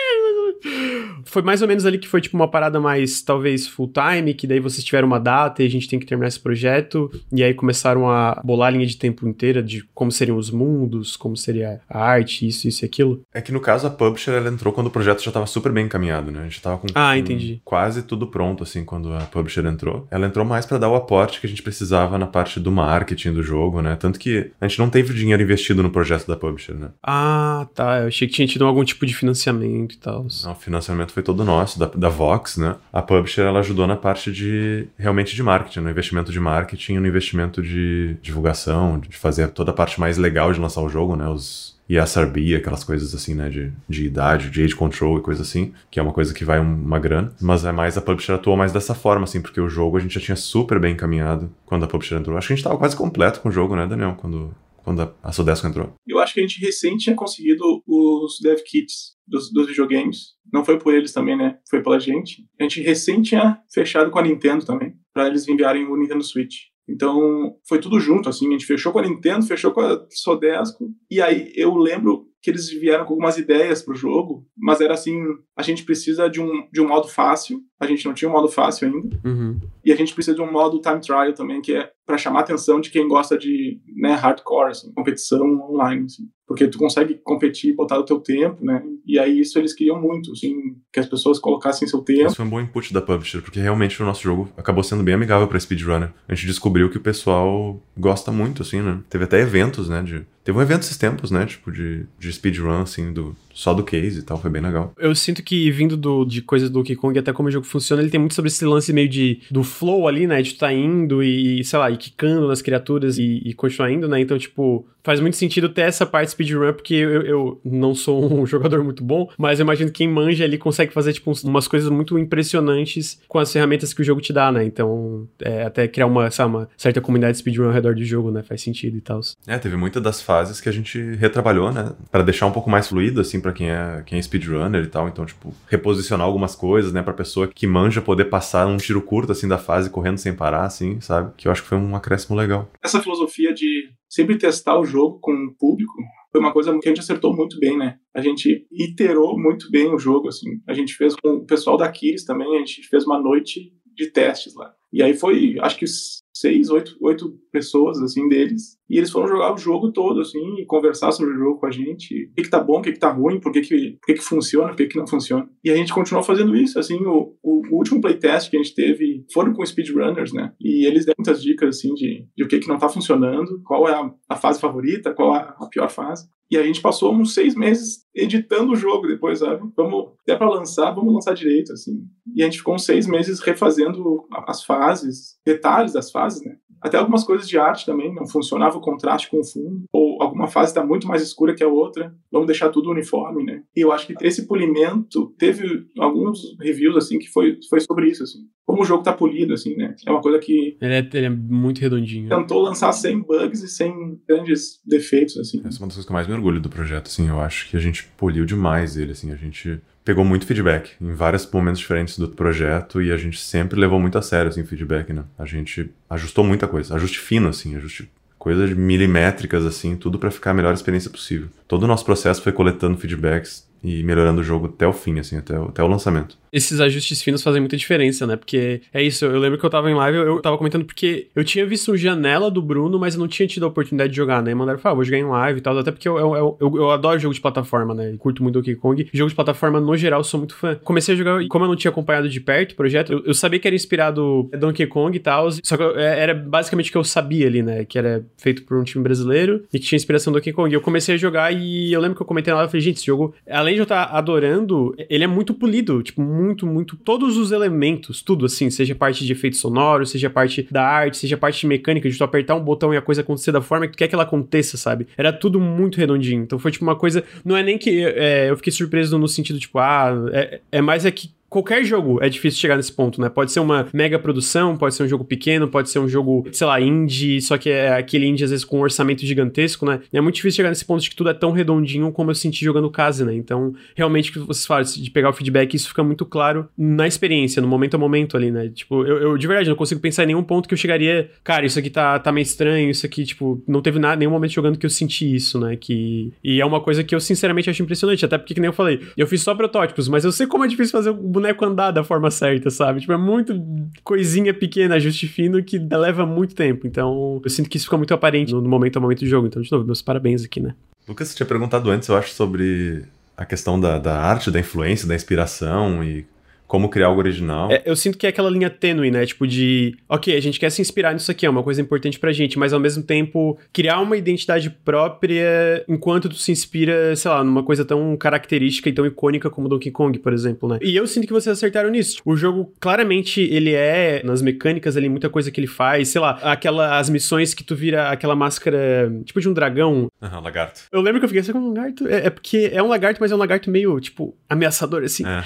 foi mais ou menos ali que foi tipo uma parada mais, talvez, full time, que daí vocês tiveram uma data e a gente tem que terminar esse projeto, e aí começaram a bolar a linha de tempo inteira de como seriam os mundos, como seria a arte, isso, isso e aquilo. É que no caso a publisher ela entrou quando o projeto já estava super bem encaminhado, né? A gente tava com, ah, entendi. quase tudo pronto, assim, quando a publisher entrou. Ela entrou mais para dar o aporte que a gente precisava na parte do marketing do jogo, né? Tanto que a gente não teve dinheiro investido no projeto da publisher, né? Ah, tá. Eu achei que tinha tido algum tipo de financiamento e tal. Não, o financiamento foi todo nosso, da, da Vox, né? A publisher, ela ajudou na parte de, realmente de marketing, no investimento de marketing, no investimento de divulgação, de fazer toda a parte mais legal de lançar o jogo, né? Os ESRB, aquelas coisas assim, né, de, de idade, de age control e coisa assim, que é uma coisa que vai uma grana, mas é mais a publisher atuou mais dessa forma, assim, porque o jogo a gente já tinha super bem encaminhado quando a publisher entrou. Acho que a gente tava quase completo com o jogo, né, Daniel, quando, quando a Sodesco entrou. Eu acho que a gente recente tinha conseguido os dev kits dos, dos videogames. Não foi por eles também, né? Foi pela gente. A gente recém tinha fechado com a Nintendo também, para eles enviarem o Nintendo Switch. Então, foi tudo junto, assim. A gente fechou com a Nintendo, fechou com a Sodesco. E aí, eu lembro que eles vieram com algumas ideias pro jogo, mas era assim, a gente precisa de um, de um modo fácil, a gente não tinha um modo fácil ainda, uhum. e a gente precisa de um modo time trial também, que é para chamar a atenção de quem gosta de né, hardcore, assim, competição online, assim. porque tu consegue competir, botar o teu tempo, né, e aí isso eles queriam muito, assim, que as pessoas colocassem seu tempo. Isso foi um bom input da publisher, porque realmente o nosso jogo acabou sendo bem amigável para speedrunner. A gente descobriu que o pessoal gosta muito, assim, né, teve até eventos, né, de Teve um evento esses tempos, né? Tipo, de, de speedrun, assim, do, só do case e tal, foi bem legal. Eu sinto que vindo do, de coisas do Donkey Kong, até como o jogo funciona, ele tem muito sobre esse lance meio de do flow ali, né? De tu tá indo e, sei lá, e quicando nas criaturas e, e continuar indo, né? Então, tipo, faz muito sentido ter essa parte speedrun, porque eu, eu não sou um jogador muito bom, mas eu imagino que quem manja ali consegue fazer, tipo, umas coisas muito impressionantes com as ferramentas que o jogo te dá, né? Então, é, até criar uma, sabe, uma certa comunidade speedrun ao redor do jogo, né? Faz sentido e tal. É, teve muitas das fases que a gente retrabalhou, né? para deixar um pouco mais fluido, assim, para quem é, quem é speedrunner e tal. Então, tipo, reposicionar algumas coisas, né? Pra pessoa que manja poder passar um tiro curto, assim, da fase correndo sem parar, assim, sabe? Que eu acho que foi um acréscimo legal. Essa filosofia de sempre testar o jogo com o público foi uma coisa que a gente acertou muito bem, né? A gente iterou muito bem o jogo, assim. A gente fez com o pessoal da Kiris também, a gente fez uma noite de testes lá. E aí foi, acho que seis, oito, oito pessoas, assim, deles. E eles foram jogar o jogo todo, assim, e conversar sobre o jogo com a gente. O que, que tá bom, o que, que tá ruim, por que, que, por que, que funciona, por que, que não funciona. E a gente continuou fazendo isso, assim, o, o, último playtest que a gente teve foram com speedrunners, né? E eles deram muitas dicas, assim, de, de o que, que não tá funcionando, qual é a, a fase favorita, qual é a pior fase. E a gente passou uns seis meses editando o jogo depois, sabe? Vamos, até para lançar, vamos lançar direito, assim. E a gente ficou uns seis meses refazendo as fases, detalhes das fases, né? Até algumas coisas de arte também, não funcionava o contraste com o fundo, ou alguma fase está muito mais escura que a outra, vamos deixar tudo uniforme, né? E eu acho que esse polimento teve alguns reviews assim que foi, foi sobre isso, assim. Como o jogo tá polido, assim, né? É uma coisa que. Ele é, ele é muito redondinho. Tentou lançar sem bugs e sem grandes defeitos, assim. Essa é uma das coisas que eu mais me orgulho do projeto, assim. Eu acho que a gente poliu demais ele, assim. A gente pegou muito feedback em vários momentos diferentes do projeto e a gente sempre levou muito a sério, assim, feedback, né? A gente ajustou muita coisa. Ajuste fino, assim. Ajuste coisas milimétricas, assim. Tudo para ficar a melhor experiência possível. Todo o nosso processo foi coletando feedbacks e melhorando o jogo até o fim, assim, até o, até o lançamento. Esses ajustes finos fazem muita diferença, né? Porque é isso, eu lembro que eu tava em live, eu, tava comentando porque eu tinha visto janela do Bruno, mas eu não tinha tido a oportunidade de jogar, né? E mandaram, ah, vou jogar em live e tal, até porque eu, eu, eu, eu adoro jogo de plataforma, né? E curto muito Donkey Kong. Jogo de plataforma, no geral, sou muito fã. Comecei a jogar, e como eu não tinha acompanhado de perto o projeto, eu, eu sabia que era inspirado em Donkey Kong e tal, só que é, era basicamente o que eu sabia ali, né? Que era feito por um time brasileiro e que tinha inspiração do Donkey Kong. E eu comecei a jogar e eu lembro que eu comentei lá, eu falei, gente, esse jogo, além de eu estar adorando ele é muito polido, tipo, muito, muito. Todos os elementos, tudo assim, seja parte de efeito sonoro, seja parte da arte, seja parte de mecânica, de tu apertar um botão e a coisa acontecer da forma que tu quer que ela aconteça, sabe? Era tudo muito redondinho. Então foi tipo uma coisa. Não é nem que é, eu fiquei surpreso no sentido, tipo, ah, é, é mais é que qualquer jogo é difícil chegar nesse ponto, né? Pode ser uma mega produção, pode ser um jogo pequeno, pode ser um jogo, sei lá, indie, só que é aquele indie às vezes com um orçamento gigantesco, né? É muito difícil chegar nesse ponto de que tudo é tão redondinho como eu senti jogando Case, né? Então, realmente, o que vocês falam de pegar o feedback, isso fica muito claro na experiência, no momento a momento ali, né? Tipo, eu, eu de verdade não consigo pensar em nenhum ponto que eu chegaria, cara, isso aqui tá, tá meio estranho, isso aqui, tipo, não teve nada, nenhum momento jogando que eu senti isso, né? Que... E é uma coisa que eu sinceramente acho impressionante, até porque, que nem eu falei, eu fiz só protótipos, mas eu sei como é difícil fazer o boneco andar da forma certa, sabe? Tipo, é muito coisinha pequena, ajuste fino, que leva muito tempo. Então, eu sinto que isso fica muito aparente no momento a momento do jogo. Então, de novo, meus parabéns aqui, né? Lucas, você tinha perguntado antes, eu acho, sobre a questão da, da arte, da influência, da inspiração e como criar algo original. É, eu sinto que é aquela linha tênue, né? Tipo de, ok, a gente quer se inspirar nisso aqui, é uma coisa importante pra gente, mas ao mesmo tempo criar uma identidade própria enquanto tu se inspira, sei lá, numa coisa tão característica e tão icônica como Donkey Kong, por exemplo, né? E eu sinto que vocês acertaram nisso. O jogo, claramente, ele é, nas mecânicas ali, muita coisa que ele faz, sei lá, aquela, as missões que tu vira aquela máscara, tipo de um dragão. Aham, uhum, lagarto. Eu lembro que eu fiquei assim, um lagarto, é, é, porque é um lagarto, mas é um lagarto meio, tipo, ameaçador, assim. É.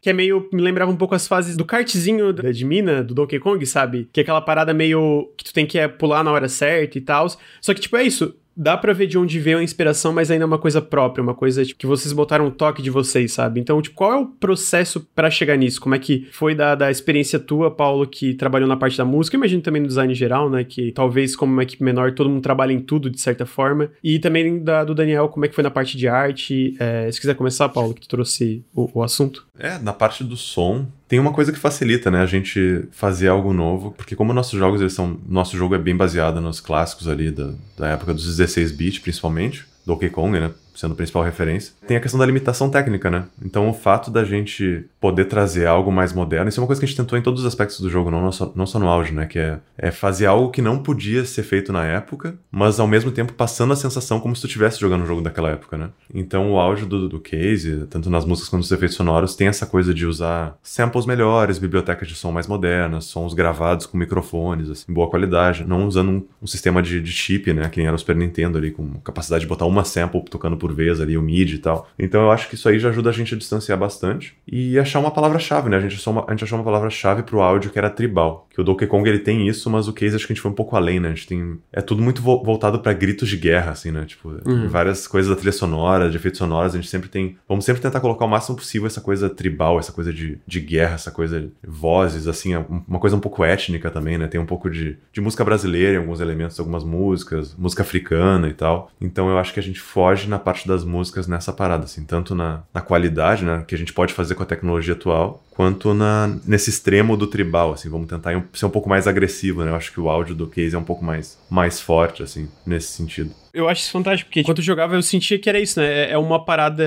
que é meio me lembrava um pouco as fases do kartzinho de mina, do Donkey Kong, sabe? Que é aquela parada meio que tu tem que é, pular na hora certa e tal. Só que, tipo, é isso dá para ver de onde veio a inspiração, mas ainda é uma coisa própria, uma coisa tipo, que vocês botaram um toque de vocês, sabe? Então, tipo, qual é o processo para chegar nisso? Como é que foi da, da experiência tua, Paulo, que trabalhou na parte da música, imagino também no design geral, né? Que talvez como uma equipe menor todo mundo trabalha em tudo, de certa forma. E também da, do Daniel, como é que foi na parte de arte. É, se quiser começar, Paulo, que tu trouxe o, o assunto. É, na parte do som, tem uma coisa que facilita, né, a gente fazer algo novo, porque como nossos jogos, eles são, nosso jogo é bem baseado nos clássicos ali da, da época dos 16 bits, principalmente, Donkey Kong, né, sendo principal referência. Tem a questão da limitação técnica, né? Então o fato da gente poder trazer algo mais moderno, isso é uma coisa que a gente tentou em todos os aspectos do jogo, não só, não só no auge, né? Que é, é fazer algo que não podia ser feito na época, mas ao mesmo tempo passando a sensação como se tu estivesse jogando um jogo daquela época, né? Então o auge do, do case, tanto nas músicas quanto nos efeitos sonoros, tem essa coisa de usar samples melhores, bibliotecas de som mais modernas, sons gravados com microfones, assim, boa qualidade, não usando um, um sistema de, de chip, né? Que era o Super Nintendo ali, com capacidade de botar uma sample tocando por por vez ali, o MIDI e tal. Então eu acho que isso aí já ajuda a gente a distanciar bastante e achar uma palavra-chave, né? A gente, achou uma, a gente achou uma palavra-chave pro áudio que era tribal. Que o Donkey Kong ele tem isso, mas o Case acho que a gente foi um pouco além, né? A gente tem. É tudo muito vo voltado para gritos de guerra, assim, né? Tipo, uhum. várias coisas da trilha sonora, de efeitos sonoros, a gente sempre tem. Vamos sempre tentar colocar o máximo possível essa coisa tribal, essa coisa de, de guerra, essa coisa de vozes, assim, é uma coisa um pouco étnica também, né? Tem um pouco de, de música brasileira em alguns elementos, algumas músicas, música africana e tal. Então eu acho que a gente foge na parte das músicas nessa parada, assim, tanto na, na qualidade, né, que a gente pode fazer com a tecnologia atual, quanto na, nesse extremo do tribal, assim, vamos tentar ser um pouco mais agressivo, né? Eu acho que o áudio do Case é um pouco mais, mais forte, assim, nesse sentido. Eu acho isso fantástico, porque enquanto eu jogava eu sentia que era isso, né? É, é uma parada.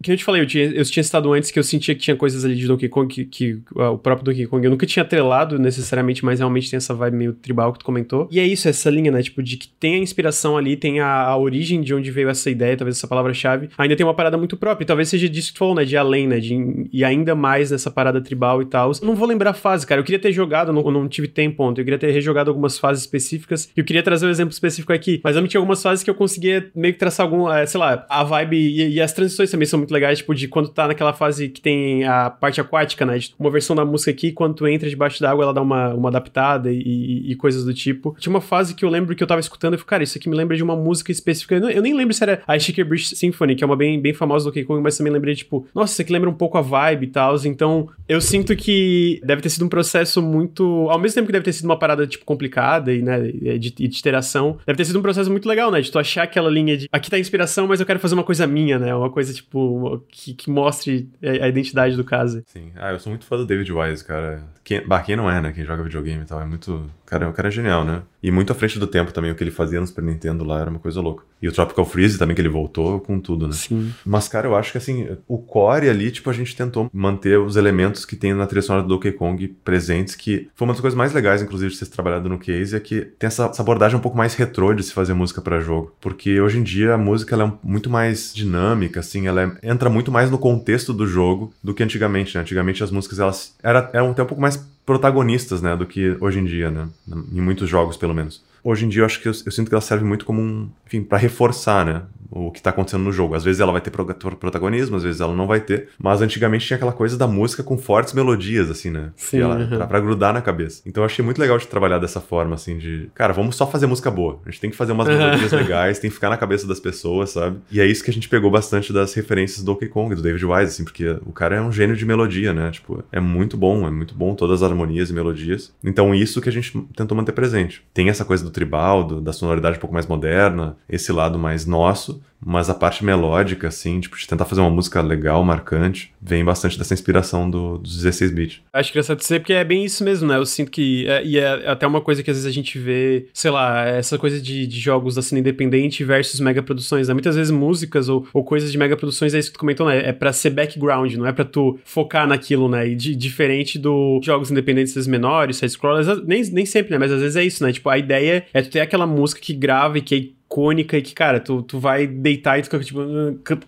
Que eu te falei, eu tinha, eu tinha citado antes que eu sentia que tinha coisas ali de Donkey Kong que, que o próprio Donkey Kong eu nunca tinha atrelado necessariamente, mas realmente tem essa vibe meio tribal que tu comentou. E é isso, essa linha, né? Tipo, de que tem a inspiração ali, tem a, a origem de onde veio essa ideia, talvez essa palavra-chave. Ainda tem uma parada muito própria, e talvez seja disso que tu falou, né? De além, né? De, e ainda mais nessa parada tribal e tal. Não vou lembrar a fase, cara. Eu queria ter jogado, não, não tive tempo ontem. Eu queria ter rejogado algumas fases específicas. E eu queria trazer um exemplo específico aqui. Mas eu tinha algumas fases que eu conseguia meio que traçar algum, é, sei lá, a vibe e, e, as transições também são muito legais, tipo, de quando tá naquela fase que tem a parte aquática, né? Uma versão da música aqui, quando tu entra debaixo d'água, ela dá uma, uma adaptada e, e, coisas do tipo. Tinha uma fase que eu lembro que eu tava escutando e falei, cara, isso aqui me lembra de uma música específica. Eu, não, eu nem lembro se era a Shaker Bridge Symphony, que é uma bem, bem famosa do Donkey Kong, mas também lembrei, tipo, nossa, isso aqui lembra um pouco a vibe e tal. Então, eu sinto que deve ter sido um processo muito. Ao mesmo tempo que deve ter sido uma parada, tipo, complicada e, né, de, de, iteração, deve ter sido um processo muito legal, né? De tu achar aquela linha de aqui tá a inspiração, mas eu quero fazer uma coisa minha, né? Uma coisa, tipo, que, que mostre a identidade do caso. Sim. Ah, eu sou muito fã do David Wise, cara. Quem, bah, quem não é, né? Quem joga videogame e tal. É muito. Cara, o cara é genial, né? E muito à frente do tempo também. O que ele fazia no Super Nintendo lá era uma coisa louca. E o Tropical Freeze também, que ele voltou com tudo, né? Sim. Mas, cara, eu acho que assim, o core ali, tipo, a gente tentou manter os elementos que tem na trilha sonora do Donkey Kong presentes, que foi uma das coisas mais legais, inclusive, de ter trabalhado no case, é que tem essa, essa abordagem um pouco mais retrô de se fazer música para jogo. Porque hoje em dia a música ela é muito mais dinâmica, assim, ela é, entra muito mais no contexto do jogo do que antigamente, né? Antigamente as músicas elas era, eram até um pouco mais protagonistas, né, do que hoje em dia, né? Em muitos jogos, pelo menos. Hoje em dia eu acho que eu, eu sinto que ela serve muito como um, enfim, para reforçar, né, o que tá acontecendo no jogo. Às vezes ela vai ter protagonismo, às vezes ela não vai ter. Mas antigamente tinha aquela coisa da música com fortes melodias, assim, né? Sim. Ela, uhum. pra, pra, grudar na cabeça. Então eu achei muito legal de trabalhar dessa forma, assim, de. Cara, vamos só fazer música boa. A gente tem que fazer umas melodias legais, tem que ficar na cabeça das pessoas, sabe? E é isso que a gente pegou bastante das referências do Donkey Kong, do David Wise, assim, porque o cara é um gênio de melodia, né? Tipo, é muito bom, é muito bom todas as harmonias e melodias. Então isso que a gente tentou manter presente. Tem essa coisa do tribal, do, da sonoridade um pouco mais moderna, esse lado mais nosso, mas a parte melódica, assim, tipo, de tentar fazer uma música legal, marcante, vem bastante dessa inspiração do, dos 16 bits. Acho que engraçado dizer porque é bem isso mesmo, né? Eu sinto que. É, e é até uma coisa que às vezes a gente vê, sei lá, essa coisa de, de jogos da cena independente versus mega produções, né? Muitas vezes músicas ou, ou coisas de mega produções, é isso que tu comentou, né? É pra ser background, não é pra tu focar naquilo, né? E de, diferente dos jogos independentes menores, side-scrollers, nem, nem sempre, né? Mas às vezes é isso, né? Tipo, a ideia é tu ter aquela música que grava e que icônica e que, cara, tu, tu vai deitar e tu fica, tipo,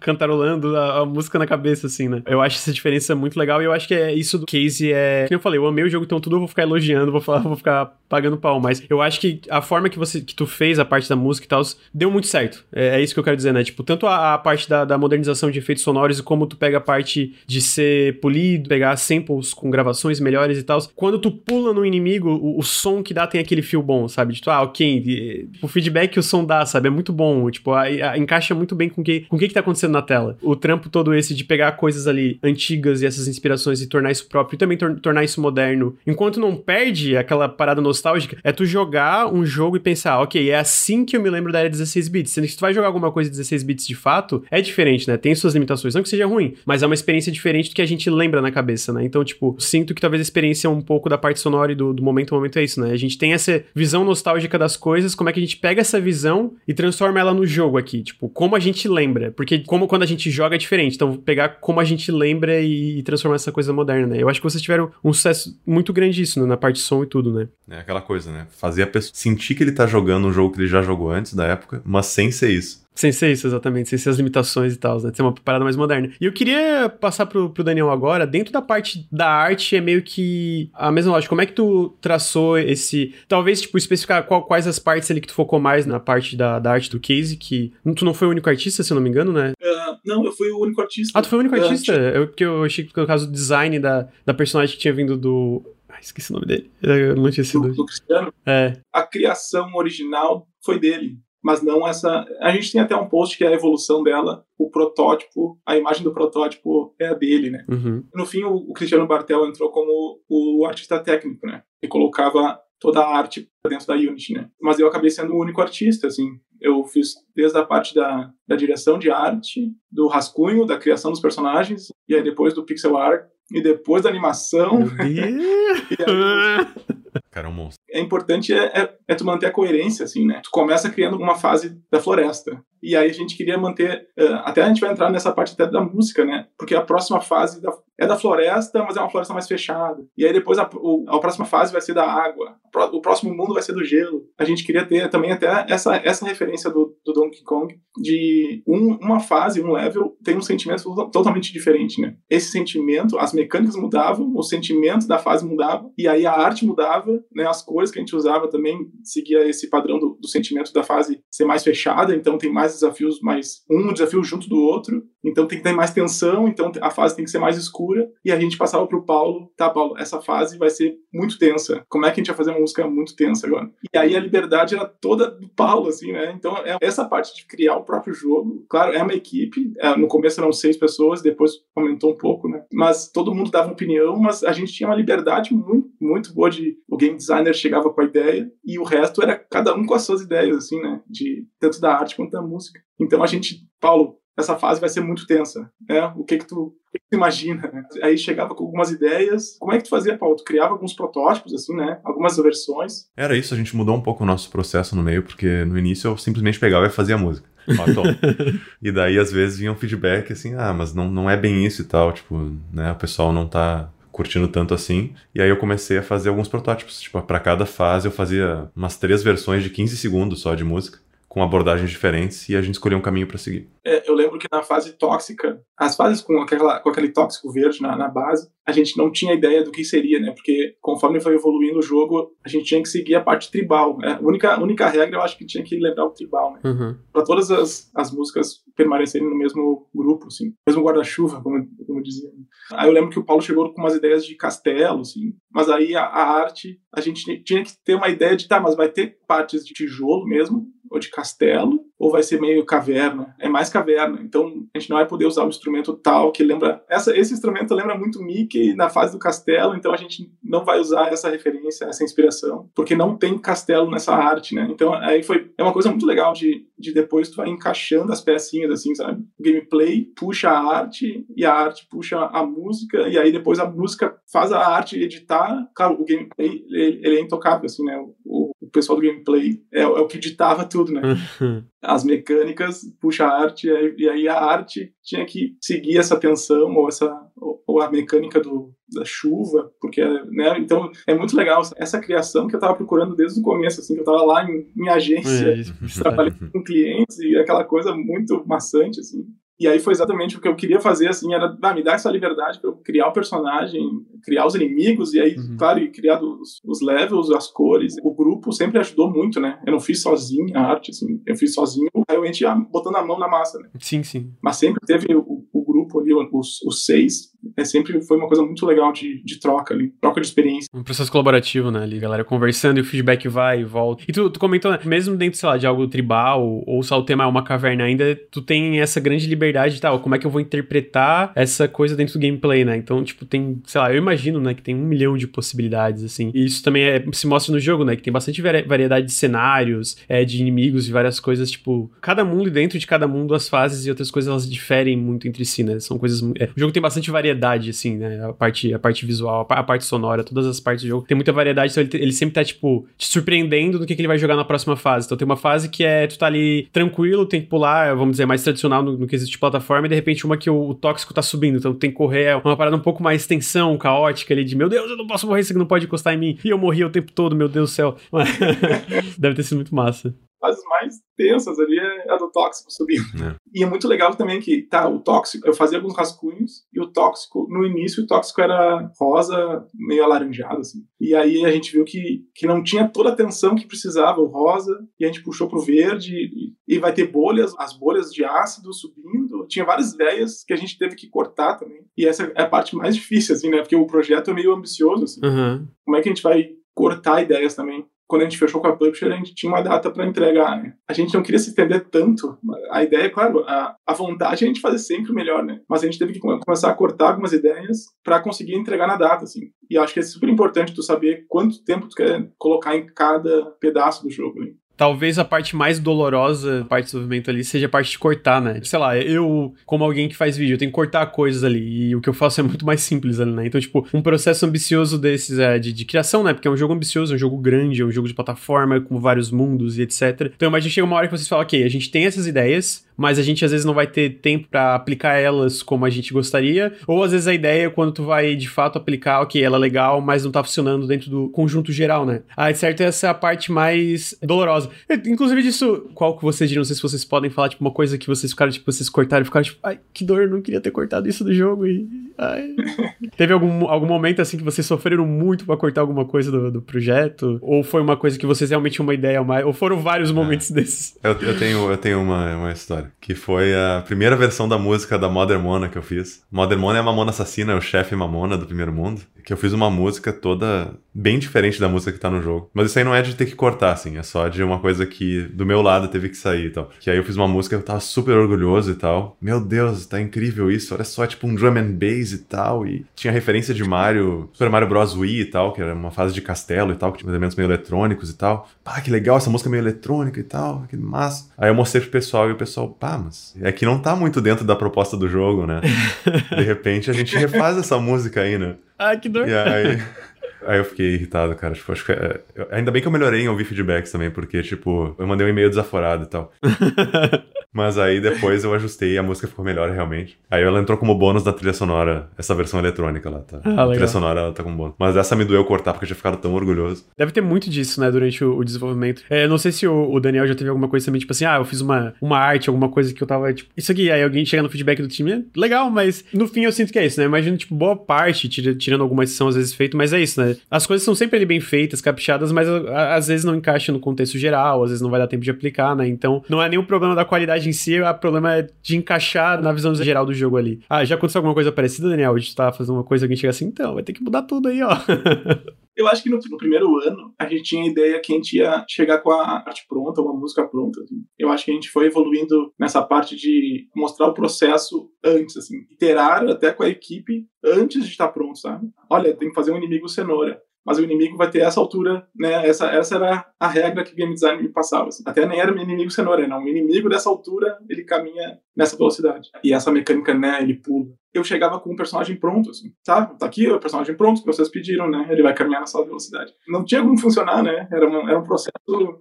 cantarolando a, a, música na cabeça, assim, né? Eu acho essa diferença muito legal e eu acho que é isso do Case é... Como eu falei, eu amei o jogo, então tudo eu vou ficar elogiando, vou, falar, vou ficar pagando pau, mas eu acho que a forma que você que tu fez a parte da música e tal, deu muito certo. É, é, isso que eu quero dizer, né? Tipo, tanto a, a parte da, da, modernização de efeitos sonoros e como tu pega a parte de ser polido, pegar samples com gravações melhores e tal. Quando tu pula no inimigo, o, o som que dá tem aquele feel bom, sabe? Tipo, ah, ok, o feedback que o som dá, sabe? É muito bom. Tipo, a, a, encaixa muito bem com que, o que, que tá acontecendo na tela. O trampo todo esse de pegar coisas ali antigas e essas inspirações e tornar isso próprio e também tor tornar isso moderno. Enquanto não perde aquela parada nostálgica, é tu jogar um jogo e pensar, ok, é assim que eu me lembro da era 16 bits. Sendo que se tu vai jogar alguma coisa de 16 bits de fato, é diferente, né? Tem suas limitações. Não que seja ruim, mas é uma experiência diferente do que a gente lembra na cabeça, né? Então, tipo, sinto que talvez a experiência um pouco da parte sonora e do, do momento a momento é isso, né? A gente tem essa visão nostálgica das coisas, como é que a gente pega essa visão e transforma ela no jogo aqui, tipo, como a gente lembra, porque como quando a gente joga é diferente, então pegar como a gente lembra e, e transformar essa coisa moderna, né? Eu acho que vocês tiveram um sucesso muito grande isso, né? na parte de som e tudo, né? É aquela coisa, né? Fazer a pessoa sentir que ele tá jogando um jogo que ele já jogou antes da época, mas sem ser isso. Sem ser isso, exatamente, sem ser as limitações e tal, né? Ser uma parada mais moderna. E eu queria passar pro, pro Daniel agora, dentro da parte da arte, é meio que a mesma lógica. Como é que tu traçou esse. Talvez, tipo, especificar qual, quais as partes ali que tu focou mais na parte da, da arte do case, que. Tu não foi o único artista, se eu não me engano, né? Uh, não, eu fui o único artista. Ah, tu foi o único artista? Uh, eu, porque eu achei que, no caso, o design da, da personagem que tinha vindo do. Ah, esqueci o nome dele. Eu não tinha sido. Do, do Cristiano? É. A criação original foi dele mas não essa. A gente tem até um post que é a evolução dela, o protótipo, a imagem do protótipo é a dele, né? Uhum. No fim, o, o, Cristiano Bartel entrou como o artista técnico, né? E colocava toda a arte dentro da Unity, né? Mas eu acabei sendo o único artista, assim. Eu fiz desde a parte da, da direção de arte, do rascunho, da criação dos personagens, e aí depois do pixel art, e depois da animação. Meu Deus. Cara, é um monstro. é importante é, é, é tu manter a coerência, assim, né? Tu começa criando uma fase da floresta. E aí a gente queria manter. eh, até a gente vai entrar nessa parte até da música, né? Porque a próxima fase da- é da floresta, mas é uma floresta mais fechada. E aí depois a, o- a próxima fase vai ser da água. O pró- O próximo mundo vai ser do gelo. A gente queria ter também até essa, essa referência do, do Donkey Kong de um- uma fase, um level, tem um sentimento to- totalmente diferente, né? Esse sentimento, as mecânicas mudavam, o sentimento da fase mudava, e aí a arte mudava, né? As cores que a gente usava também seguia esse padrão do, do sentimento da fase ser mais fechada, então tem mais desafios, mais um desafio junto do outro, então tem que ter mais tensão, então a fase tem que ser mais escura, e a gente passava pro Paulo, tá, Paulo, essa fase vai ser muito tensa. Como é que a gente vai fazer uma música muito tensa agora? E aí a liberdade era toda do Paulo, assim, né? Então é essa parte de criar o próprio jogo. Claro, é uma equipe. é, no começo eram seis pessoas, depois aumentou um pouco, né? Mas todo mundo dava opinião, mas a gente tinha uma liberdade muito, muito boa de o game designer chegava com a ideia e o resto era cada um com as suas ideias, assim, né? De tanto da arte quanto da música. Então a gente, Paulo, essa fase vai ser muito tensa, né? O que que tu, que que tu imagina? né? Aí chegava com algumas ideias. Como é que tu fazia, Paulo? Tu criava alguns protótipos, assim, né? Algumas versões. Era isso, a gente mudou um pouco o nosso processo no meio, porque no início eu simplesmente pegava e fazia a música. Matou. e daí, às vezes, vinha um feedback assim, ah, mas não, não é bem isso e tal, tipo, né, o pessoal não tá curtindo tanto assim. E aí eu comecei a fazer alguns protótipos. Tipo, pra cada fase eu fazia umas três versões de 15 segundos só de música, com abordagens diferentes, e a gente escolhia um caminho pra seguir. É, eu lembro que na fase tóxica, as fases com, aquela, com aquele tóxico verde na, na base, a gente não tinha ideia do que seria, né? Porque conforme foi evoluindo o jogo, a gente tinha que seguir a parte tribal. Né? A única, a única regra eu acho que tinha que lembrar o tribal, né? Uhum. Para todas as, as músicas permanecerem no mesmo grupo, assim, mesmo guarda-chuva, como, como dizia. Aí eu lembro que o Paulo chegou com umas ideias de castelo, assim, mas aí a, a arte, a gente tinha que ter uma ideia de, tá, mas vai ter partes de tijolo mesmo, ou de castelo, ou vai ser meio caverna? É mais caverna. Então a gente não vai poder usar um instrumento tal que lembra. Essa, esse instrumento lembra muito Mickey na fase do castelo, então a gente não vai usar essa referência, essa inspiração, porque não tem castelo nessa arte, né? Então aí foi. É uma coisa muito legal de, de depois tu vai encaixando as pecinhas, assim, sabe? O gameplay puxa a arte e a arte puxa a música, e aí depois a música faz a arte editar. Claro, o gameplay ele, ele é intocável, assim, né? O, o pessoal do gameplay é, é o que editava tudo, né? as mecânicas puxa a arte e aí a arte tinha que seguir essa tensão ou essa ou, a mecânica do, da chuva porque né então é muito legal essa criação que eu estava procurando desde o começo assim que eu estava lá em, em agência É, trabalhando com clientes e aquela coisa muito maçante assim e aí foi exatamente o que eu queria fazer, assim, era ah, me dar essa liberdade para eu criar o personagem, criar os inimigos, e aí, Uhum. claro, e criar os, os levels, as cores. O grupo sempre ajudou muito, né? Eu não fiz sozinho a arte, assim, eu fiz sozinho, realmente botando a mão na massa, né? Sim, sim. Mas sempre teve o, o grupo ali, os, os seis, é, sempre foi uma coisa muito legal de, de troca ali, troca de experiência. Um processo colaborativo, né? Ali, galera conversando e o feedback vai e volta. E tu, tu comentou, né? Mesmo dentro, sei lá, de algo tribal ou só o tema é uma caverna ainda, tu tem essa grande liberdade de, tá, como é que eu vou interpretar essa coisa dentro do gameplay, né? Então, tipo, tem, sei lá, eu imagino, né, que tem um milhão de possibilidades, assim. E isso também é- se mostra no jogo, né? Que tem bastante vari- variedade de cenários, é, de inimigos e várias coisas, tipo, cada mundo e dentro de cada mundo as fases e outras coisas elas diferem muito entre si, né? São coisas. é, o jogo tem bastante variedade, assim, né? A parte, a parte visual, a pa- a parte sonora, todas as partes do jogo. Tem muita variedade, então ele, ele sempre tá, tipo, te surpreendendo do que, que ele vai jogar na próxima fase. Então tem uma fase que é, tu tá ali tranquilo, tem que pular, vamos dizer, mais tradicional no, no quesito de plataforma, e de repente uma que o, o tóxico tá subindo, então tem que correr, é uma parada um pouco mais tensão, caótica ali, de meu Deus, eu não posso morrer, isso aqui não pode encostar em mim. E eu morri o tempo todo, meu Deus do céu. Deve ter sido muito massa. Fases mais tensas ali é a do tóxico subindo. É. E é muito legal também que, tá, o tóxico, eu fazia alguns rascunhos, e o tóxico, no início, o tóxico era rosa, meio alaranjado, assim. E aí a gente viu que, que não tinha toda a atenção que precisava, o rosa, e a gente puxou pro verde, e, e vai ter bolhas, as bolhas de ácido subindo. Tinha várias ideias que a gente teve que cortar também. E essa é a parte mais difícil, assim, né? Porque o projeto é meio ambicioso, assim. Aham. Como é que a gente vai cortar ideias também? Quando a gente fechou com a Publisher, a gente tinha uma data para entregar, né? A gente não queria se estender tanto. A ideia, claro, a, a vontade é a gente fazer sempre o melhor, né? Mas a gente teve que come- começar a cortar algumas ideias para conseguir entregar na data, assim. E acho que é super importante tu saber quanto tempo tu quer colocar em cada pedaço do jogo, né? Talvez a parte mais dolorosa parte do desenvolvimento ali seja a parte de cortar, né? Sei lá, eu, como alguém que faz vídeo, eu tenho que cortar coisas ali. E o que eu faço é muito mais simples ali, né? Então, tipo, um processo ambicioso desses é, de, de criação, né? Porque é um jogo ambicioso, é um jogo grande, é um jogo de plataforma com vários mundos e etc. Então, imagina chega uma hora que vocês falam, ok, a gente tem essas ideias, mas a gente às vezes não vai ter tempo para aplicar elas como a gente gostaria, ou às vezes a ideia quando tu vai de fato aplicar, ok, ela é legal, mas não tá funcionando dentro do conjunto geral, né? Ah, certo, essa é a parte mais dolorosa. Inclusive disso, qual que vocês diriam, não sei se vocês podem falar, tipo, uma coisa que vocês ficaram, tipo, vocês cortaram e ficaram, tipo, ai, que dor, não queria ter cortado isso do jogo e... Ai. Teve algum, algum momento, assim, que vocês sofreram muito para cortar alguma coisa do, do, projeto? Ou foi uma coisa que vocês realmente tinham uma ideia mais? Ou foram vários momentos é. desses? Eu, eu, tenho, eu tenho uma, uma história que foi a primeira versão da música da Mother Mona que eu fiz. Mother Mona é a Mamona Assassina, é o chefe Mamona do Primeiro Mundo. Que eu fiz uma música toda bem diferente da música que tá no jogo. Mas isso aí não é de ter que cortar, assim, é só de uma coisa que do meu lado teve que sair e tal. Que aí eu fiz uma música, eu tava super orgulhoso e tal. Meu Deus, tá incrível isso, olha só, tipo um drum and bass e tal. E tinha referência de Mario, Super Mario Bros. Wii e tal, que era uma fase de castelo e tal, que tinha elementos meio eletrônicos e tal. Pá, que legal, essa música é meio eletrônica e tal, que massa. Aí eu mostrei pro pessoal e o pessoal, pá, mas é que não tá muito dentro da proposta do jogo, né? De repente a gente refaz essa música aí, né? Ah, que dor. E aí, aí eu fiquei irritado, cara. Tipo, acho que é... Ainda bem que eu melhorei em ouvir feedbacks também, porque, tipo, eu mandei um e-mail desaforado e tal. Mas aí depois eu ajustei e a música ficou melhor realmente. Aí ela entrou como bônus da trilha sonora, essa versão eletrônica lá, tá? Ah, a trilha sonora ela tá como bônus. Mas essa me doeu cortar porque eu tinha ficado tão orgulhoso. Deve ter muito disso, né, durante o, o desenvolvimento. É, não sei se o, o, Daniel já teve alguma coisa também, tipo assim, ah, eu fiz uma, uma arte, alguma coisa que eu tava, tipo, isso aqui. Aí alguém chega no feedback do time, é legal, mas no fim eu sinto que é isso, né? Imagino, tipo, boa parte, tirando algumas são às vezes feito, mas é isso, né? As coisas são sempre ali bem feitas, caprichadas, mas às vezes não encaixa no contexto geral, às vezes não vai dar tempo de aplicar, né? Então não é o problema da qualidade em si, é o problema é de encaixar na visão geral do jogo ali. Ah, já aconteceu alguma coisa parecida, Daniel? A gente tá fazendo uma coisa, alguém chega assim, então, vai ter que mudar tudo aí, ó. Eu acho que no, no, primeiro ano a gente tinha a ideia que a gente ia chegar com a arte pronta, uma música pronta. Assim. Eu acho que a gente foi evoluindo nessa parte de mostrar o processo antes, assim, iterar até com a equipe antes de estar pronto, sabe? Olha, tem que fazer um inimigo cenoura mas o inimigo vai ter essa altura, né? Essa, essa era a regra que game design me passava. Assim. Até nem era um inimigo cenoura, não. O inimigo dessa altura, ele caminha nessa velocidade. E essa mecânica, né, ele pula. Eu chegava com um personagem pronto, assim, tá? Tá aqui o personagem pronto que vocês pediram, né? Ele vai caminhar nessa velocidade. Não tinha como funcionar, né? Era um, era um processo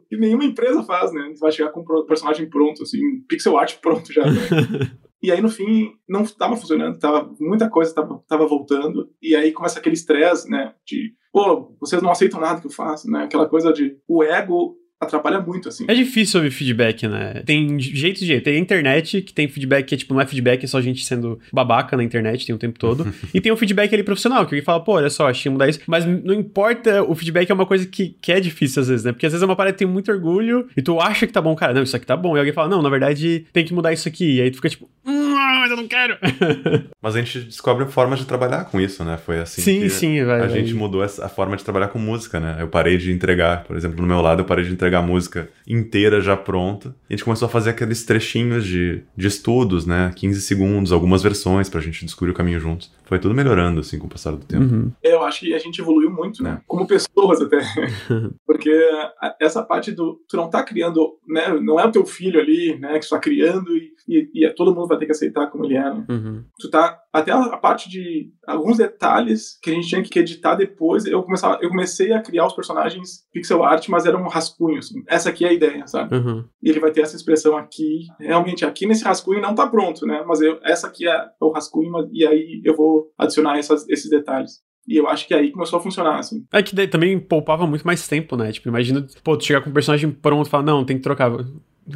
que nenhuma empresa faz, né? Você vai chegar com um personagem pronto, assim, pixel art pronto já. Né? E aí, no fim, não estava funcionando, tava, muita coisa estava voltando. E aí começa aquele estresse, né? De, pô, vocês não aceitam nada que eu faço, né? Aquela coisa de o ego atrapalha muito, assim. É difícil ouvir feedback, né? Tem jeito de jeito. Tem a internet, que tem feedback que é tipo, não é feedback, é só gente sendo babaca na internet, tem o tempo todo. e tem o feedback ali profissional, que alguém fala, pô, olha só, achei que mudar isso. Mas não importa, o feedback é uma coisa que, que é difícil às vezes, né? Porque às vezes é uma parada que tem muito orgulho e tu acha que tá bom, cara, não, isso aqui tá bom. E alguém fala, não, na verdade tem que mudar isso aqui. E aí tu fica tipo, mas eu não quero. mas a gente descobre formas de trabalhar com isso, né? Foi assim sim, que sim, vai, a vai. gente mudou a forma de trabalhar com música, né? Eu parei de entregar, por exemplo, no meu lado, eu parei de entregar música inteira já pronta. A gente começou a fazer aqueles trechinhos de, de estudos, né? 15 segundos, algumas versões pra gente descobrir o caminho juntos. Foi tudo melhorando, assim, com o passar do tempo. Uhum. Eu acho que a gente evoluiu muito, né? Como pessoas até. Porque essa parte do... Tu não tá criando, né? Não é o teu filho ali, né? Que tu tá criando e, e, e todo mundo vai ter que aceitar como ele é, né? Uhum. Tu tá... Até a, parte de... Alguns detalhes que a gente tinha que editar depois. Eu, começava, eu comecei a criar os personagens pixel art, mas eram um rascunho, assim. Essa aqui é a ideia, sabe? Uhum. E ele vai ter essa expressão aqui. Realmente, aqui nesse rascunho não tá pronto, né? Mas eu, essa aqui é o rascunho, e aí eu vou adicionar essas, esses detalhes. E eu acho que aí começou a funcionar, assim. É que daí também poupava muito mais tempo, né? Tipo, imagina, pô, tu chegar com um personagem pronto e falar, não, tem que trocar.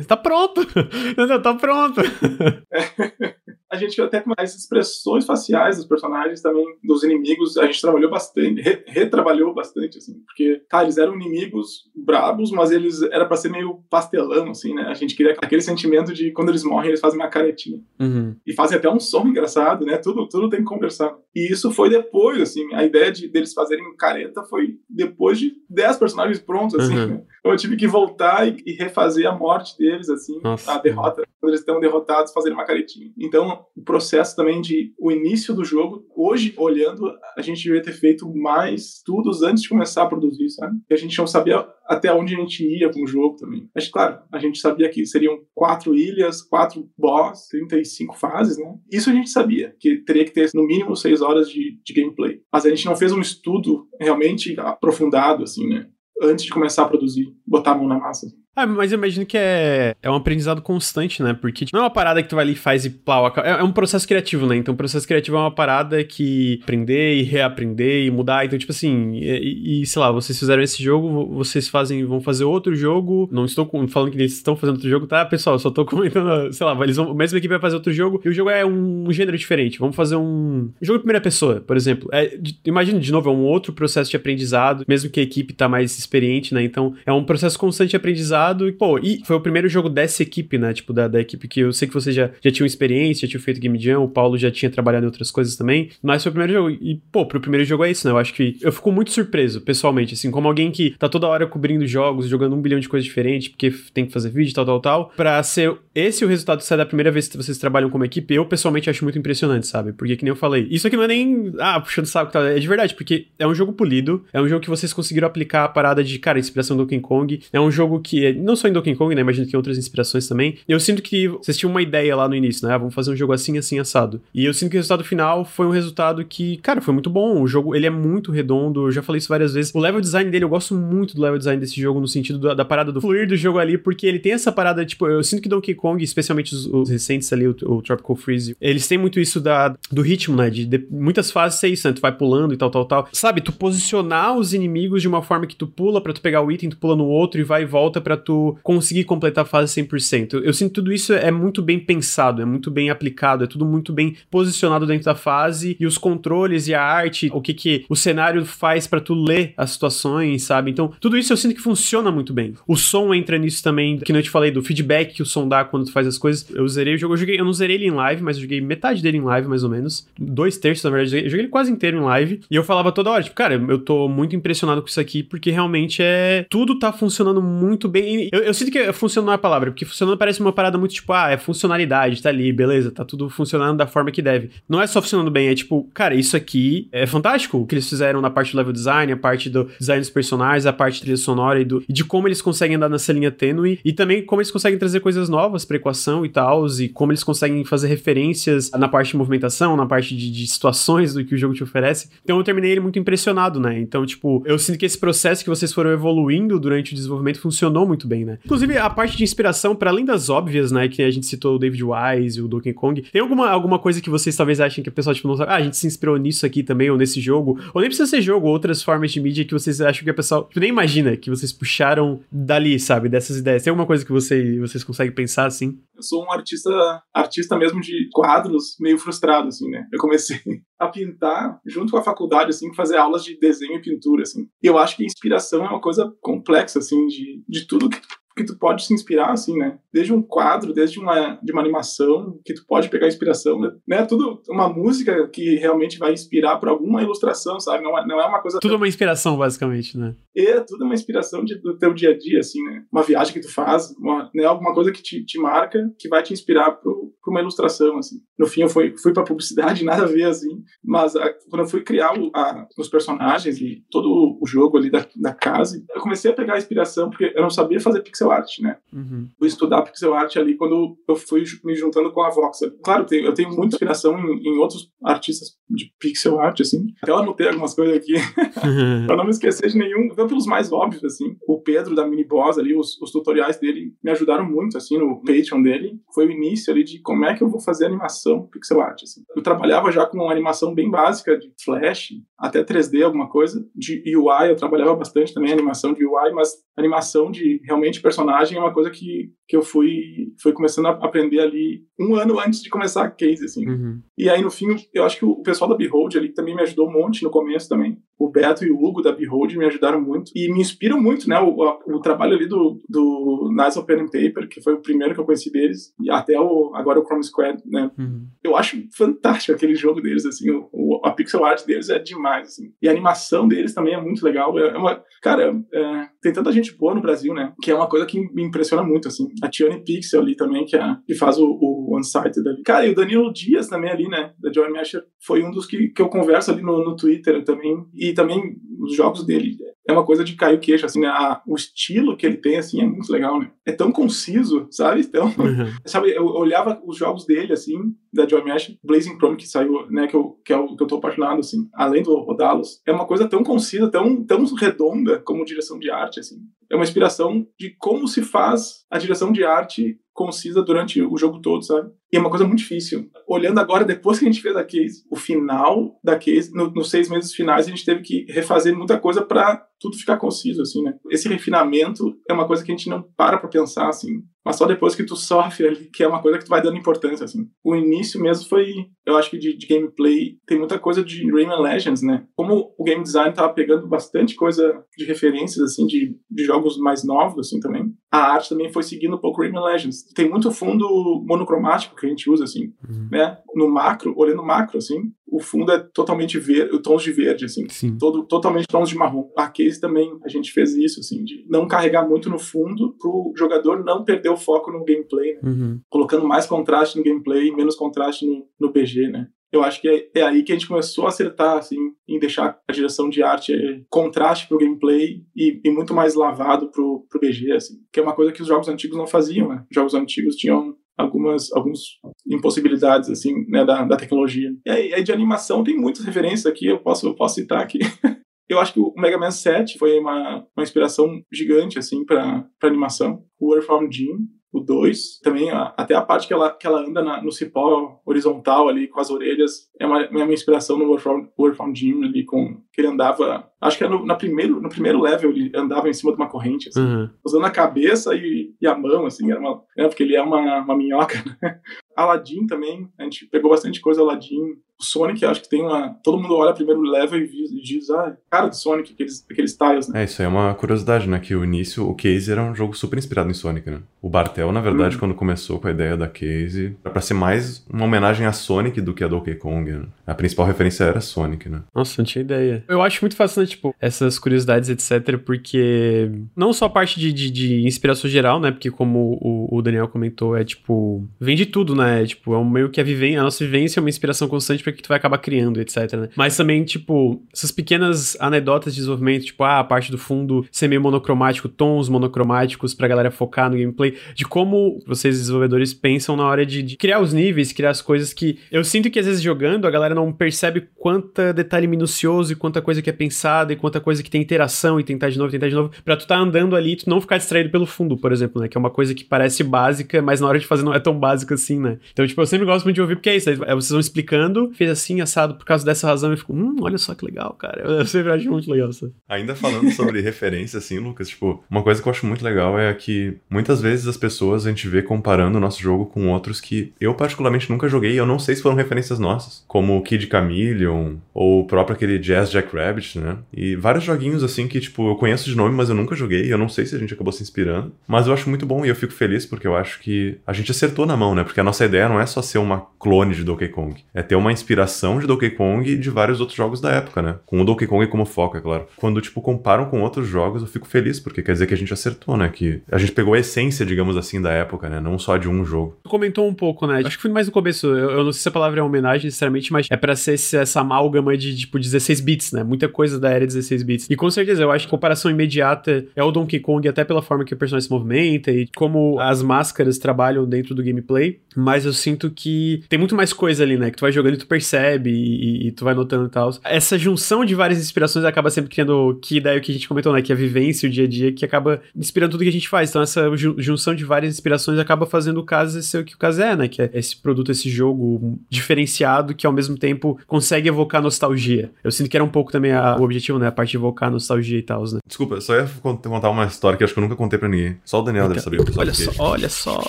Tá pronto! Não, tá pronto! A gente viu até com as expressões faciais dos personagens também, dos inimigos, a gente trabalhou bastante, re retrabalhou bastante, assim, porque, tá, eles eram inimigos brabos, mas eles era para ser meio pastelão, assim, né? A gente queria aquele sentimento de quando eles morrem, eles fazem uma caretinha. Uhum. E fazem até um som engraçado, né? Tudo, tudo tem que conversar. E isso foi depois, assim, a ideia de deles fazerem careta foi depois de 10 personagens prontos, assim, uhum. né? Então eu tive que voltar e, e refazer a morte deles, assim, Nossa. a derrota, quando eles estão derrotados, fazerem uma caretinha. Então, o processo também de o início do jogo. Hoje, olhando, a gente devia ter feito mais estudos antes de começar a produzir, sabe? E a gente não sabia até onde a gente ia com o jogo também. Mas, claro, a gente sabia que seriam quatro ilhas, quatro boss, 35 fases, né? Isso a gente sabia, que teria que ter no mínimo seis horas de, de gameplay. Mas a gente não fez um estudo realmente aprofundado, assim, né? Antes de começar a produzir, botar a mão na massa. Ah, mas eu imagino que é, é um aprendizado constante, né? Porque tipo, não é uma parada que tu vai ali e faz e plau. É, é um processo criativo, né? Então, processo criativo é uma parada que aprender e reaprender e mudar. Então, tipo assim, e, e, sei lá, vocês fizeram esse jogo, vocês fazem, vão fazer outro jogo. Não estou falando que eles estão fazendo outro jogo, tá, pessoal? Só tô comentando, sei lá, eles vão, a mesma equipe vai fazer outro jogo e o jogo é um, gênero diferente. Vamos fazer um, um jogo de primeira pessoa, por exemplo. É, de, imagina, de novo, é um outro processo de aprendizado, mesmo que a equipe tá mais experiente, né? Então, é um processo constante de aprendizado e, pô, e foi o primeiro jogo dessa equipe, né? Tipo, da, da equipe que eu sei que você já, já tinha experiência, já tinha feito Game Jam, o Paulo já tinha trabalhado em outras coisas também, mas foi o primeiro jogo. E, pô, pro primeiro jogo é isso, né? Eu acho que eu fico muito surpreso, pessoalmente, assim, como alguém que tá toda hora cobrindo jogos, jogando um bilhão de coisas diferentes, porque tem que fazer vídeo, tal, tal, tal, pra ser esse o resultado que sai da primeira vez que vocês trabalham como equipe, eu pessoalmente acho muito impressionante, sabe? Porque, que nem eu falei, isso aqui não é nem, ah, puxando saco, tá? é de verdade, porque é um jogo polido, é um jogo que vocês conseguiram aplicar a parada de, cara, inspiração do Donkey Kong, é um jogo que, é, não só em Donkey Kong, né? Imagino que outras inspirações também. Eu sinto que vocês tinham uma ideia lá no início, né? Ah, vamos fazer um jogo assim, assim, assado. E eu sinto que o resultado final foi um resultado que, cara, foi muito bom. O jogo, ele é muito redondo. Eu já falei isso várias vezes. O level design dele, eu gosto muito do level design desse jogo, no sentido da, da parada do fluir do jogo ali, porque ele tem essa parada, tipo, eu sinto que Donkey Kong, especialmente os, os recentes ali, o, o, Tropical Freeze, eles têm muito isso da, do ritmo, né? De, de muitas fases ser isso, né? Tu vai pulando e tal, tal, tal. Sabe, tu posicionar os inimigos de uma forma que tu pula para tu pegar o item, tu pula no outro e vai e volta para tu conseguir completar a fase 100%. Eu, sinto tudo isso é muito bem pensado, é muito bem aplicado, é tudo muito bem posicionado dentro da fase e os controles e a arte, o que que o cenário faz para tu ler as situações, sabe? Então, tudo isso eu sinto que funciona muito bem. O som entra nisso também, que eu te falei do feedback que o som dá quando tu faz as coisas. Eu zerei o jogo, eu joguei, eu não zerei ele em live, mas eu joguei metade dele em live mais ou menos, dois terços na verdade, eu joguei ele quase inteiro em live e eu falava toda hora, tipo, cara, eu tô muito impressionado com isso aqui porque realmente é tudo tá funcionando muito bem. Eu, eu sinto que funciona palavra, porque funcionando parece uma parada muito tipo, ah, é funcionalidade, tá ali, beleza, tá tudo funcionando da forma que deve. Não é só funcionando bem, é tipo, cara, isso aqui é fantástico o que eles fizeram na parte do level design, a parte do design dos personagens, a parte trilha sonora e, do, de como eles conseguem andar nessa linha tênue e também como eles conseguem trazer coisas novas pra equação e tal, e como eles conseguem fazer referências na parte de movimentação, na parte de, de situações do que o jogo te oferece. Então eu terminei ele muito impressionado, né? Então, tipo, eu sinto que esse processo que vocês foram evoluindo durante o desenvolvimento funcionou muito bem, né? Inclusive, a parte de inspiração, para além das óbvias, né, que a gente citou o David Wise e o Donkey Kong, tem alguma, alguma coisa que vocês talvez achem que o pessoal, tipo, não sabe, ah, a gente se inspirou nisso aqui também, ou nesse jogo, ou nem precisa ser jogo, outras formas de mídia que vocês acham que o pessoal, tipo, nem imagina que vocês puxaram dali, sabe, dessas ideias. Tem alguma coisa que você, vocês conseguem pensar, assim? Eu sou um artista, artista mesmo de quadros, meio frustrado, assim, né? Eu comecei a pintar junto com a faculdade, assim, fazer aulas de desenho e pintura, assim. Eu acho que inspiração é uma coisa complexa, assim, de, de tudo que que tu pode se inspirar, assim, né? Desde um quadro, desde uma, de uma animação, que tu pode pegar inspiração, né? Tudo uma música que realmente vai inspirar para alguma ilustração, sabe? Não é, não é uma coisa... Tudo uma inspiração, basicamente, né? É, tudo uma inspiração de, do teu dia a dia, assim, né? Uma viagem que tu faz, uma, né? alguma coisa que te, te marca, que vai te inspirar para uma ilustração, assim. No fim, eu fui, fui pra publicidade, nada a ver, assim, mas a, quando eu fui criar o, a, os personagens e todo o jogo ali da, da casa, eu comecei a pegar inspiração, porque eu não sabia fazer pixel pixel art, né? Uhum. Fui estudar pixel art ali quando eu fui me juntando com a Voxel. Claro, eu tenho muita inspiração em, em, outros artistas de pixel art, assim. Até eu anotei algumas coisas aqui, pra não me esquecer de nenhum. Até pelos mais óbvios, assim. O Pedro da Mini Boss ali, os, os tutoriais dele me ajudaram muito, assim, no Patreon dele. Foi o início ali de como é que eu vou fazer animação pixel art, assim. Eu trabalhava já com uma animação bem básica de Flash, até 3D, alguma coisa. De UI, eu trabalhava bastante também, animação de UI, mas animação de realmente personagem é uma coisa que, que eu fui, fui começando a aprender ali um ano antes de começar a case, assim. Uhum. E aí, no fim, eu acho que o pessoal da Behold ali também me ajudou um monte no começo também. O Beto e o Hugo da Behold me ajudaram muito. E me inspiram muito, né? O, o, o trabalho ali do, do Nice Pen and Paper, que foi o primeiro que eu conheci deles, e até o, agora o Chrome Squad, né? Uhum. Eu acho fantástico aquele jogo deles, assim. O, o, a pixel art deles é demais, assim. E a animação deles também é muito legal. É, é uma, cara, é, tem tanta gente boa no Brasil, né? Que é uma coisa coisa que me impressiona muito, assim. A Tiane Pixel ali também, que, é, que faz o, o Unsighted ali. Cara, e o Danilo Dias também ali, né, da Joy Masher, foi um dos que, que eu converso ali no, no Twitter também. E também os jogos dele é uma coisa de cair o queixo, assim, né? A, o estilo que ele tem, assim, é muito legal, né? É tão conciso, sabe? Então, uhum. sabe, eu olhava os jogos dele, assim, da Joy Mesh, Blazing Chrome, que saiu, né, que, eu, que é o que eu tô apaixonado, assim, além do rodá-los, é uma coisa tão concisa, tão, tão redonda como direção de arte, assim. É uma inspiração de como se faz a direção de arte concisa durante o jogo todo, sabe? E é uma coisa muito difícil. Olhando agora, depois que a gente fez a case, o final da case, no, nos seis meses finais, a gente teve que refazer muita coisa para tudo ficar conciso, assim, né? Esse refinamento é uma coisa que a gente não para pra pensar, assim. Mas só depois que tu sofre ali, que é uma coisa que tu vai dando importância, assim. O início mesmo foi, eu acho que de, de gameplay, tem muita coisa de Rayman Legends, né? Como o game design tava pegando bastante coisa de referências, assim, de, de jogos mais novos, assim, também. A arte também foi seguindo um pouco Rayman Legends. Tem muito fundo monocromático que a gente usa, assim, uhum. né? No macro, olhando macro, assim, o fundo é totalmente verde, tons de verde, assim, Sim. todo totalmente tons de marrom. A case também a gente fez isso, assim, de não carregar muito no fundo pro jogador não perder o foco no gameplay, né? uhum. colocando mais contraste no gameplay, menos contraste no, no PG, né? Eu acho que é, é, aí que a gente começou a acertar, assim, em deixar a direção de arte é, contraste pro gameplay e, e, muito mais lavado pro, pro BG, assim, que é uma coisa que os jogos antigos não faziam, né? Os jogos antigos tinham algumas alguns impossibilidades assim né, da, da tecnologia e aí, aí, de animação tem muitas referências aqui eu posso eu posso citar aqui eu acho que o Mega Man 7 foi uma, uma inspiração gigante assim para animação o Earthbound Jim o 2, também até a parte que ela, que ela anda na, no cipó horizontal ali com as orelhas, é uma, é uma inspiração no Warfound Jim ali com que ele andava, acho que era no, na primeiro, no primeiro level ele andava em cima de uma corrente, assim, uhum. usando a cabeça e, e, a mão, assim, era uma, né, porque ele é uma, uma minhoca, né? Aladdin também, a gente pegou bastante coisa Aladdin. O Sonic, acho que tem uma. Todo mundo olha primeiro level e diz, ah, cara do Sonic, aqueles, aqueles tiles, né? É, isso aí é uma curiosidade, né? Que o início, o Case era um jogo super inspirado em Sonic, né? O Bartel, na verdade, hum. quando começou com a ideia da Case, era pra ser mais uma homenagem a Sonic do que a Donkey Kong, né? A principal referência era Sonic, né? Nossa, não tinha ideia. Eu acho muito fascinante, tipo, essas curiosidades, etc., porque não só a parte de, de, de inspiração geral, né? Porque como o, o Daniel comentou, é tipo, vem de tudo, né? né? Tipo, é um meio que a vivência, a nossa vivência é uma inspiração constante que tu vai acabar criando, etc, né? Mas também, tipo, essas pequenas anedotas de desenvolvimento, tipo, ah, a parte do fundo ser meio monocromático, tons monocromáticos pra galera focar no gameplay, de como vocês desenvolvedores pensam na hora de, de criar os níveis, criar as coisas que eu sinto que às vezes jogando a galera não percebe quanta detalhe minucioso e quanta coisa que é pensada e quanta coisa que tem interação e tentar de novo, tentar de novo, pra tu tá andando ali e tu não ficar distraído pelo fundo, por exemplo, né? Que é uma coisa que parece básica, mas na hora de fazer não é tão básica assim, né? Então, tipo, eu sempre gosto muito de ouvir, porque é isso. Vocês vão explicando, fez assim, assado por causa dessa razão, e fico, hum, olha só que legal, cara. Eu sempre acho muito legal isso. Ainda falando sobre referência, assim, Lucas, tipo, uma coisa que eu acho muito legal é que muitas vezes as pessoas a gente vê comparando o nosso jogo com outros que eu particularmente nunca joguei, e eu não sei se foram referências nossas, como o Kid Chameleon, ou o próprio aquele Jazz Jack Rabbit, né? E vários joguinhos assim que, tipo, eu conheço de nome, mas eu nunca joguei, eu não sei se a gente acabou se inspirando, mas eu acho muito bom e eu fico feliz porque eu acho que a gente acertou na mão, né? Porque a nossa ideia não é só ser uma clone de Donkey Kong. É ter uma inspiração de Donkey Kong e de vários outros jogos da época, né? Com o Donkey Kong como foco, é claro. Quando, tipo, comparam com outros jogos, eu fico feliz, porque quer dizer que a gente acertou, né? Que a gente pegou a essência, digamos assim, da época, né? Não só de um jogo. Tu comentou um pouco, né? Acho que foi mais no começo. Eu, eu não sei se a palavra é homenagem, necessariamente, mas é pra ser esse, essa amálgama de, tipo, 16 bits, né? Muita coisa da era 16 bits. E com certeza, eu acho que a comparação imediata é o Donkey Kong, até pela forma que o personagem se movimenta e como as máscaras trabalham dentro do gameplay. Mas eu sinto que tem muito mais coisa ali, né? Que tu vai jogando e tu percebe e, e tu vai notando e tal. Essa junção de várias inspirações acaba sempre criando que daí o que a gente comentou, né? Que é a vivência, o dia a dia, que acaba inspirando tudo que a gente faz. Então essa junção de várias inspirações acaba fazendo o caso ser o que o caso é, né? Que é esse produto, esse jogo diferenciado que ao mesmo tempo consegue evocar nostalgia. Eu sinto que era um pouco também a, o objetivo, né? A parte de evocar nostalgia e tal, né? Desculpa, só ia contar uma história que acho que eu nunca contei pra ninguém. Só o Daniel deve saber. Olha só, olha só.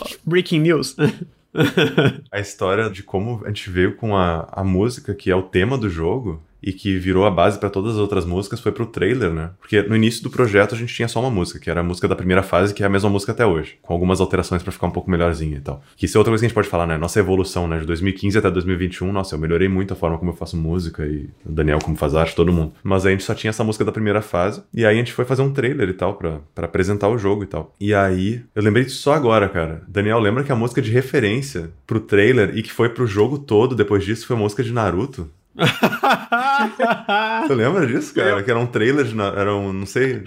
Breaking news. a história de como a gente veio com a, a música que é o tema do jogo e que virou a base para todas as outras músicas foi pro trailer, né? Porque no início do projeto a gente tinha só uma música, que era a música da primeira fase, que é a mesma música até hoje, com algumas alterações para ficar um pouco melhorzinha e tal. Que isso é outra coisa que a gente pode falar, né? Nossa evolução, né? De 2015 até 2021, nossa, eu melhorei muito a forma como eu faço música e o Daniel como faz arte, todo mundo. Mas aí a gente só tinha essa música da primeira fase, e aí a gente foi fazer um trailer e tal, para apresentar o jogo e tal. E aí, eu lembrei disso só agora, cara. Daniel, lembra que a música de referência pro trailer e que foi pro jogo todo depois disso foi a música de Naruto? Você lembra disso, cara? Eu... Que era um trailer de. Era um. Não sei.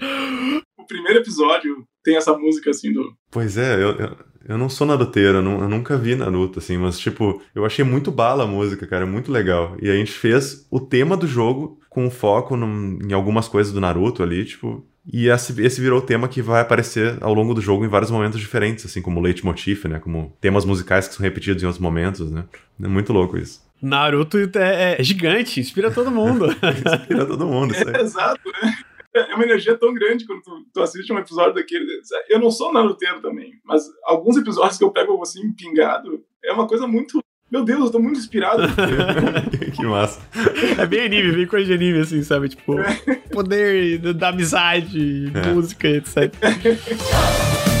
O primeiro episódio tem essa música assim do. Pois é, eu, eu, eu não sou naruteiro, eu, não, eu nunca vi Naruto, assim, mas tipo, eu achei muito bala a música, cara, muito legal. E a gente fez o tema do jogo com foco num, em algumas coisas do Naruto ali, tipo. E esse, esse virou o tema que vai aparecer ao longo do jogo em vários momentos diferentes, assim, como leitmotiv, né? Como temas musicais que são repetidos em outros momentos, né? É muito louco isso. Naruto é, é gigante, inspira todo mundo. inspira todo mundo, é, Exato, né? É uma energia tão grande quando tu, tu, assiste um episódio daquele. Eu não sou naruteiro também, mas alguns episódios que eu pego assim, pingado, é uma coisa muito. Meu Deus, eu tô muito inspirado. que massa. É bem anime, bem coisa de anime, assim, sabe? Tipo, é. poder da amizade, é. música, etc.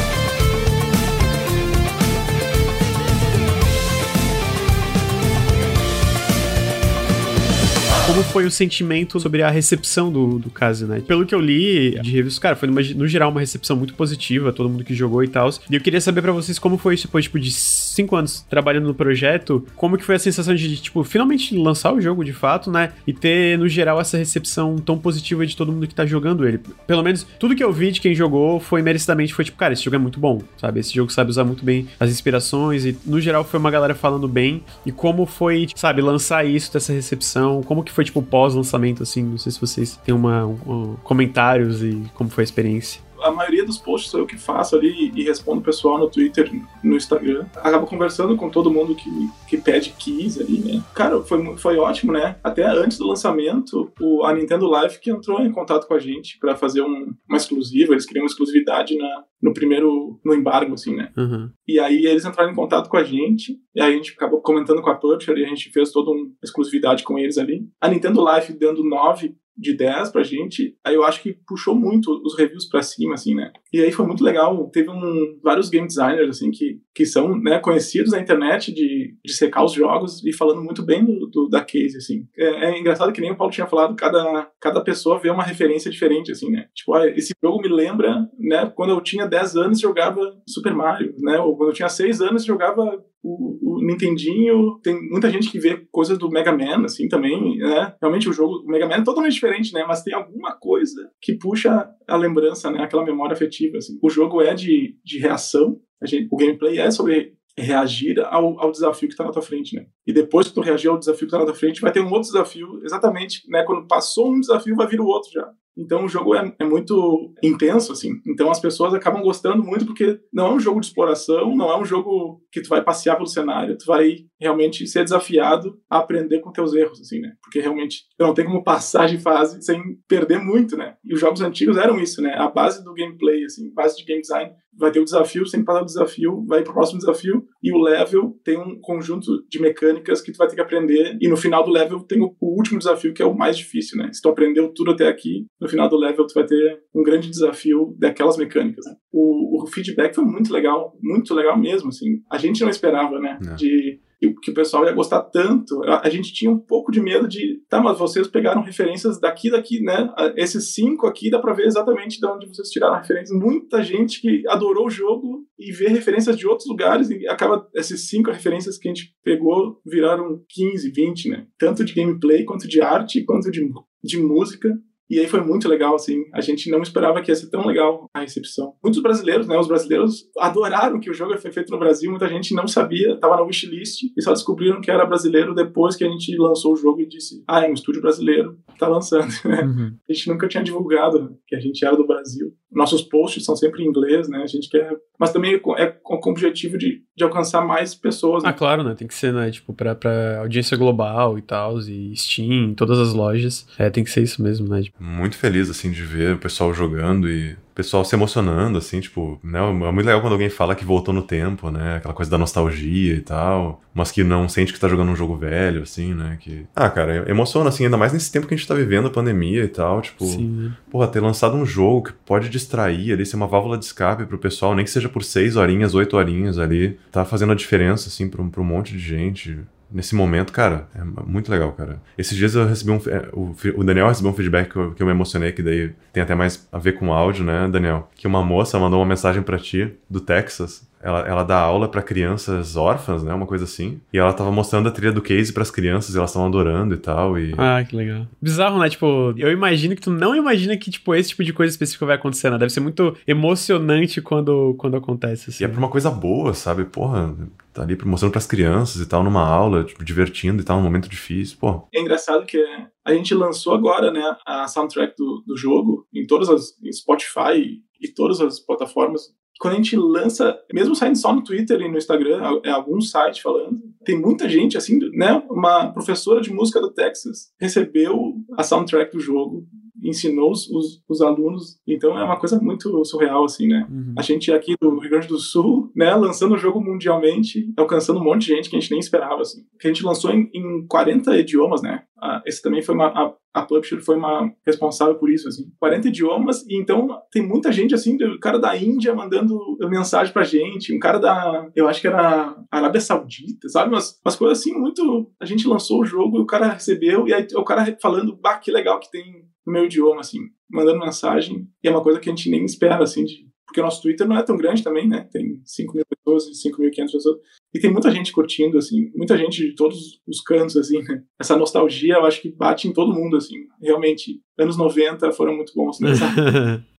como foi o sentimento sobre a recepção do, do caso, né? Pelo que eu li de reviews, cara, foi numa, no geral uma recepção muito positiva, todo mundo que jogou e tal. E eu queria saber para vocês como foi isso depois, tipo, de cinco anos trabalhando no projeto, como que foi a sensação de, tipo, finalmente lançar o jogo de fato, né? E ter, no geral, essa recepção tão positiva de todo mundo que tá jogando ele. Pelo menos, tudo que eu vi de quem jogou foi merecidamente, foi tipo, cara, esse jogo é muito bom, sabe? Esse jogo sabe usar muito bem as inspirações e, no geral, foi uma galera falando bem. E como foi, sabe, lançar isso, dessa recepção, como que foi, tipo, pós-lançamento, assim? Não sei se vocês têm uma, um, comentários e como foi a experiência a maioria dos posts sou eu que faço ali e respondo o pessoal no Twitter, no Instagram. Acabo conversando com todo mundo que, que pede keys ali, né? Cara, foi, foi ótimo, né? Até antes do lançamento, o, a Nintendo Live que entrou em contato com a gente para fazer um, uma exclusiva, eles queriam uma exclusividade na, no primeiro, no embargo, assim, né? Uhum. E aí eles entraram em contato com a gente, e aí a gente acabou comentando com a Publisher e a gente fez toda uma exclusividade com eles ali. A Nintendo Live dando 9 de 10 pra gente, aí eu acho que puxou muito os reviews pra cima, assim, né? E aí foi muito legal, teve um, vários game designers, assim, que, que são né, conhecidos na internet de, de secar os jogos e falando muito bem do, do da case, assim. É, é, engraçado que nem o Paulo tinha falado, cada, cada pessoa vê uma referência diferente, assim, né? Tipo, ah, esse jogo me lembra, né, quando eu tinha 10 anos jogava Super Mario, né? Ou quando eu tinha 6 anos jogava o, o, Nintendinho, tem muita gente que vê coisas do Mega Man, assim, também, né? Realmente o jogo, o Mega Man é totalmente diferente, né? Mas tem alguma coisa que puxa a lembrança, né? Aquela memória afetiva, assim. O jogo é de, de reação, gente, o gameplay é sobre reagir ao, ao desafio que está na tua frente, né? E depois que tu reagir ao desafio que está na tua frente, vai ter um outro desafio, exatamente, né? Quando passou um desafio, vai vir o outro já. Então o jogo é, é, muito intenso, assim. Então as pessoas acabam gostando muito porque não é um jogo de exploração, não é um jogo que tu vai passear pelo cenário, tu vai realmente ser desafiado a aprender com teus erros, assim, né? Porque realmente não tem como passar de fase sem perder muito, né? E os jogos antigos eram isso, né? A base do gameplay, assim, base de game design, vai ter o desafio, sem passar o desafio, vai pro próximo desafio, e o level tem um conjunto de mecânicas que tu vai ter que aprender, e no final do level tem o, o último desafio, que é o mais difícil, né? Se tu aprendeu tudo até aqui, no final do level tu vai ter um grande desafio daquelas mecânicas. Né? O, o feedback foi muito legal, muito legal mesmo, assim. A gente não esperava, né? Não. De que o pessoal ia gostar tanto. A, gente tinha um pouco de medo de, tá, mas vocês pegaram referências daqui, daqui, né? Esses cinco aqui dá pra ver exatamente de onde vocês tiraram referências. Muita gente que adorou o jogo e vê referências de outros lugares e acaba, esses cinco referências que a gente pegou viraram 15, 20, né? Tanto de gameplay, quanto de arte, quanto de, de música. E aí foi muito legal, assim. A gente não esperava que ia ser tão legal a recepção. Muitos brasileiros, né? Os brasileiros adoraram que o jogo foi feito no Brasil. Muita gente não sabia, estava na wishlist e só descobriram que era brasileiro depois que a gente lançou o jogo e disse: Ah, é um estúdio brasileiro, tá lançando. Uhum. A gente nunca tinha divulgado que a gente era do Brasil. Nossos posts são sempre em inglês, né? A gente quer. Mas também é com, com o objetivo de, de alcançar mais pessoas. Né? Ah, claro, né? Tem que ser, né? Tipo, pra, pra audiência global e tal, e Steam, todas as lojas. É, tem que ser isso mesmo, né? Muito feliz, assim, de ver o pessoal jogando e pessoal se emocionando, assim, tipo, né? É muito legal quando alguém fala que voltou no tempo, né? Aquela coisa da nostalgia e tal. Mas que não sente que tá jogando um jogo velho, assim, né? Que. Ah, cara, emociona, assim, ainda mais nesse tempo que a gente tá vivendo, a pandemia e tal. Tipo, Sim. porra, ter lançado um jogo que pode distrair ali, ser uma válvula de escape pro pessoal, nem que seja por seis horinhas, oito horinhas ali, tá fazendo a diferença, assim, pra um, pra um monte de gente nesse momento, cara, é muito legal, cara. Esses dias eu recebi um. É, o, Daniel recebeu um feedback que eu, que eu, me emocionei, que daí tem até mais a ver com o áudio, né, Daniel? Que uma moça mandou uma mensagem para ti, do Texas. Ela, ela dá aula para crianças órfãs, né? Uma coisa assim. E ela tava mostrando a trilha do Case para as crianças e elas estavam adorando e tal. E... Ah, que legal. Bizarro, né? Tipo, eu imagino que tu não imagina que, tipo, esse tipo de coisa específica vai acontecer, né? Deve ser muito emocionante quando, quando acontece, assim. E é pra uma coisa boa, sabe? Porra, tá ali mostrando para as crianças e tal, numa aula, tipo, divertindo e tal, num momento difícil, pô. É engraçado que a gente lançou agora, né, a soundtrack do, do jogo em todas as em Spotify e todas as plataformas. Quando a gente lança, mesmo saindo só no Twitter e no Instagram, é algum site falando, tem muita gente assim, né, uma professora de música do Texas recebeu a soundtrack do jogo ensinou os, os, os, alunos. Então é uma coisa muito surreal, assim, né? Uhum. A gente aqui do Rio Grande do Sul, né, lançando o jogo mundialmente, alcançando um monte de gente que a gente nem esperava, assim. Que a gente lançou em, em 40 idiomas, né? Ah, esse também foi uma. A, a Publisher foi uma responsável por isso, assim. 40 idiomas, e então tem muita gente, assim, o cara da Índia mandando mensagem pra gente, um cara da. Eu acho que era Arábia Saudita, sabe? Umas, umas coisas assim, muito. A gente lançou o jogo e o cara recebeu, e aí o cara falando, bah, que legal que tem no meu idioma, assim, mandando mensagem. E é uma coisa que a gente nem espera, assim, de, porque o nosso Twitter não é tão grande também, né? Tem 5 mil pessoas, 5.500 pessoas. E tem muita gente curtindo, assim, muita gente de todos os cantos, assim, né? Essa nostalgia, eu acho que bate em todo mundo, assim. Realmente, anos 90 foram muito bons nessa.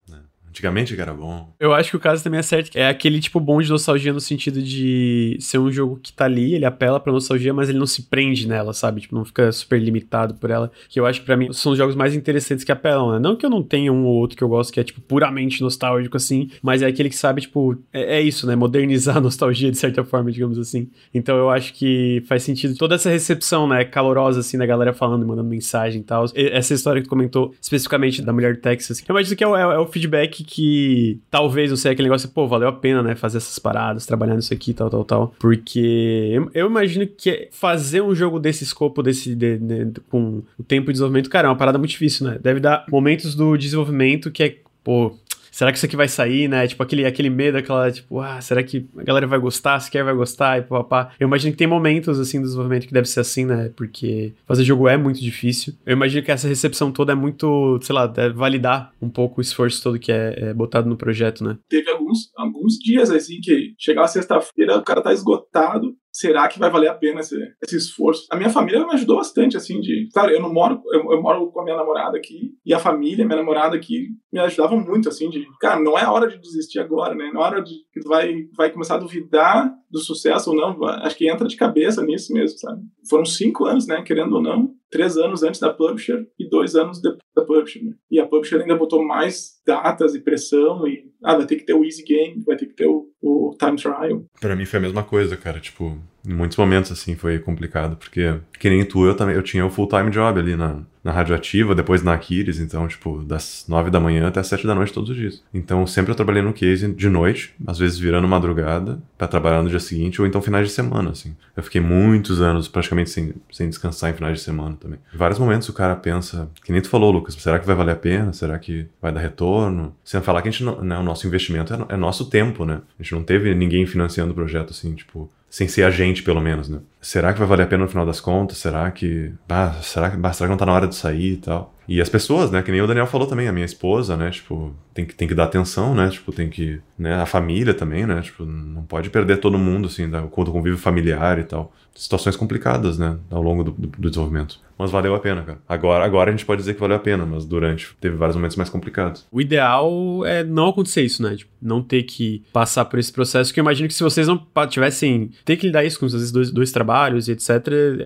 Antigamente era bom. Eu acho que o caso também é certo. É aquele tipo bom de nostalgia no sentido de ser um jogo que tá ali, ele apela pra nostalgia, mas ele não se prende nela, sabe? Tipo, não fica super limitado por ela. Que eu acho que pra mim são os jogos mais interessantes que apelam, né? Não que eu não tenha um ou outro que eu gosto que é, tipo, puramente nostálgico, assim, mas é aquele que sabe, tipo, é, é isso, né? Modernizar a nostalgia de certa forma, digamos assim. Então eu acho que faz sentido toda essa recepção, né? Calorosa, assim, da galera falando, mandando mensagem e tal. Essa história que tu comentou especificamente da mulher do Texas. Eu imagino que é o, é, é o feedback que talvez, não sei, aquele negócio, pô, valeu a pena, né, fazer essas paradas, trabalhar nisso aqui, tal, tal, tal. Porque eu, eu imagino que fazer um jogo desse escopo, desse, de, de, com o tempo de desenvolvimento, cara, é uma parada muito difícil, né? Deve dar momentos do desenvolvimento que é, pô, será que isso aqui vai sair, né? Tipo, aquele, aquele medo, aquela, tipo, ah, será que a galera vai gostar? Se quer, vai gostar, e papá. Eu imagino que tem momentos, assim, do desenvolvimento que deve ser assim, né? Porque fazer jogo é muito difícil. Eu imagino que essa recepção toda é muito, sei lá, validar um pouco o esforço todo que é, é botado no projeto, né? Teve alguns, alguns dias, assim, que chegava sexta-feira, o cara tá esgotado, será que vai valer a pena esse, esse, esforço? A minha família me ajudou bastante, assim, de. Claro, eu não moro, eu, eu, moro com a minha namorada aqui, e a família, minha namorada aqui, me ajudavam muito, assim, de. Cara, não é hora de desistir agora, né? Não é hora de vai, vai começar a duvidar do sucesso ou não. Acho que entra de cabeça nisso mesmo, sabe? Foram cinco anos, né? Querendo ou não, três anos antes da publisher e dois anos depois da publisher. Né? E a publisher ainda botou mais datas e pressão e ah, vai ter que ter o easy game, vai ter que ter o, o time trial. Para mim foi a mesma coisa, cara. Tipo, em muitos momentos assim foi complicado porque que nem tu eu também eu tinha o full time job ali na na Radioativa, depois na Aquiles, então, tipo, das nove da manhã até as sete da noite todos os dias. Então, sempre eu trabalhei no case de noite, às vezes virando madrugada, para trabalhar no dia seguinte, ou então finais de semana, assim. Eu fiquei muitos anos praticamente sem, sem descansar em finais de semana também. Em vários momentos o cara pensa, que nem tu falou, Lucas, será que vai valer a pena? Será que vai dar retorno? Sem falar que a gente não, né, o nosso investimento é, é nosso tempo, né? A gente não teve ninguém financiando o projeto, assim, tipo, sem ser a gente, pelo menos, né? Será que vai valer a pena no final das contas? Será que. Ah, será que, será que não tá na hora de sair e tal? E as pessoas, né? Que nem o Daniel falou também, a minha esposa, né? Tipo, tem que, tem que dar atenção, né? Tipo, tem que. Né? A família também, né? Tipo, não pode perder todo mundo, assim, da, quando convívio familiar e tal. Situações complicadas, né? Ao longo do, do, do desenvolvimento. Mas valeu a pena, cara. Agora, agora a gente pode dizer que valeu a pena, mas durante teve vários momentos mais complicados. O ideal é não acontecer isso, né? Tipo, não ter que passar por esse processo. Que eu imagino que se vocês não tivessem ter que lidar isso com os dois, dois trabalhos e etc.,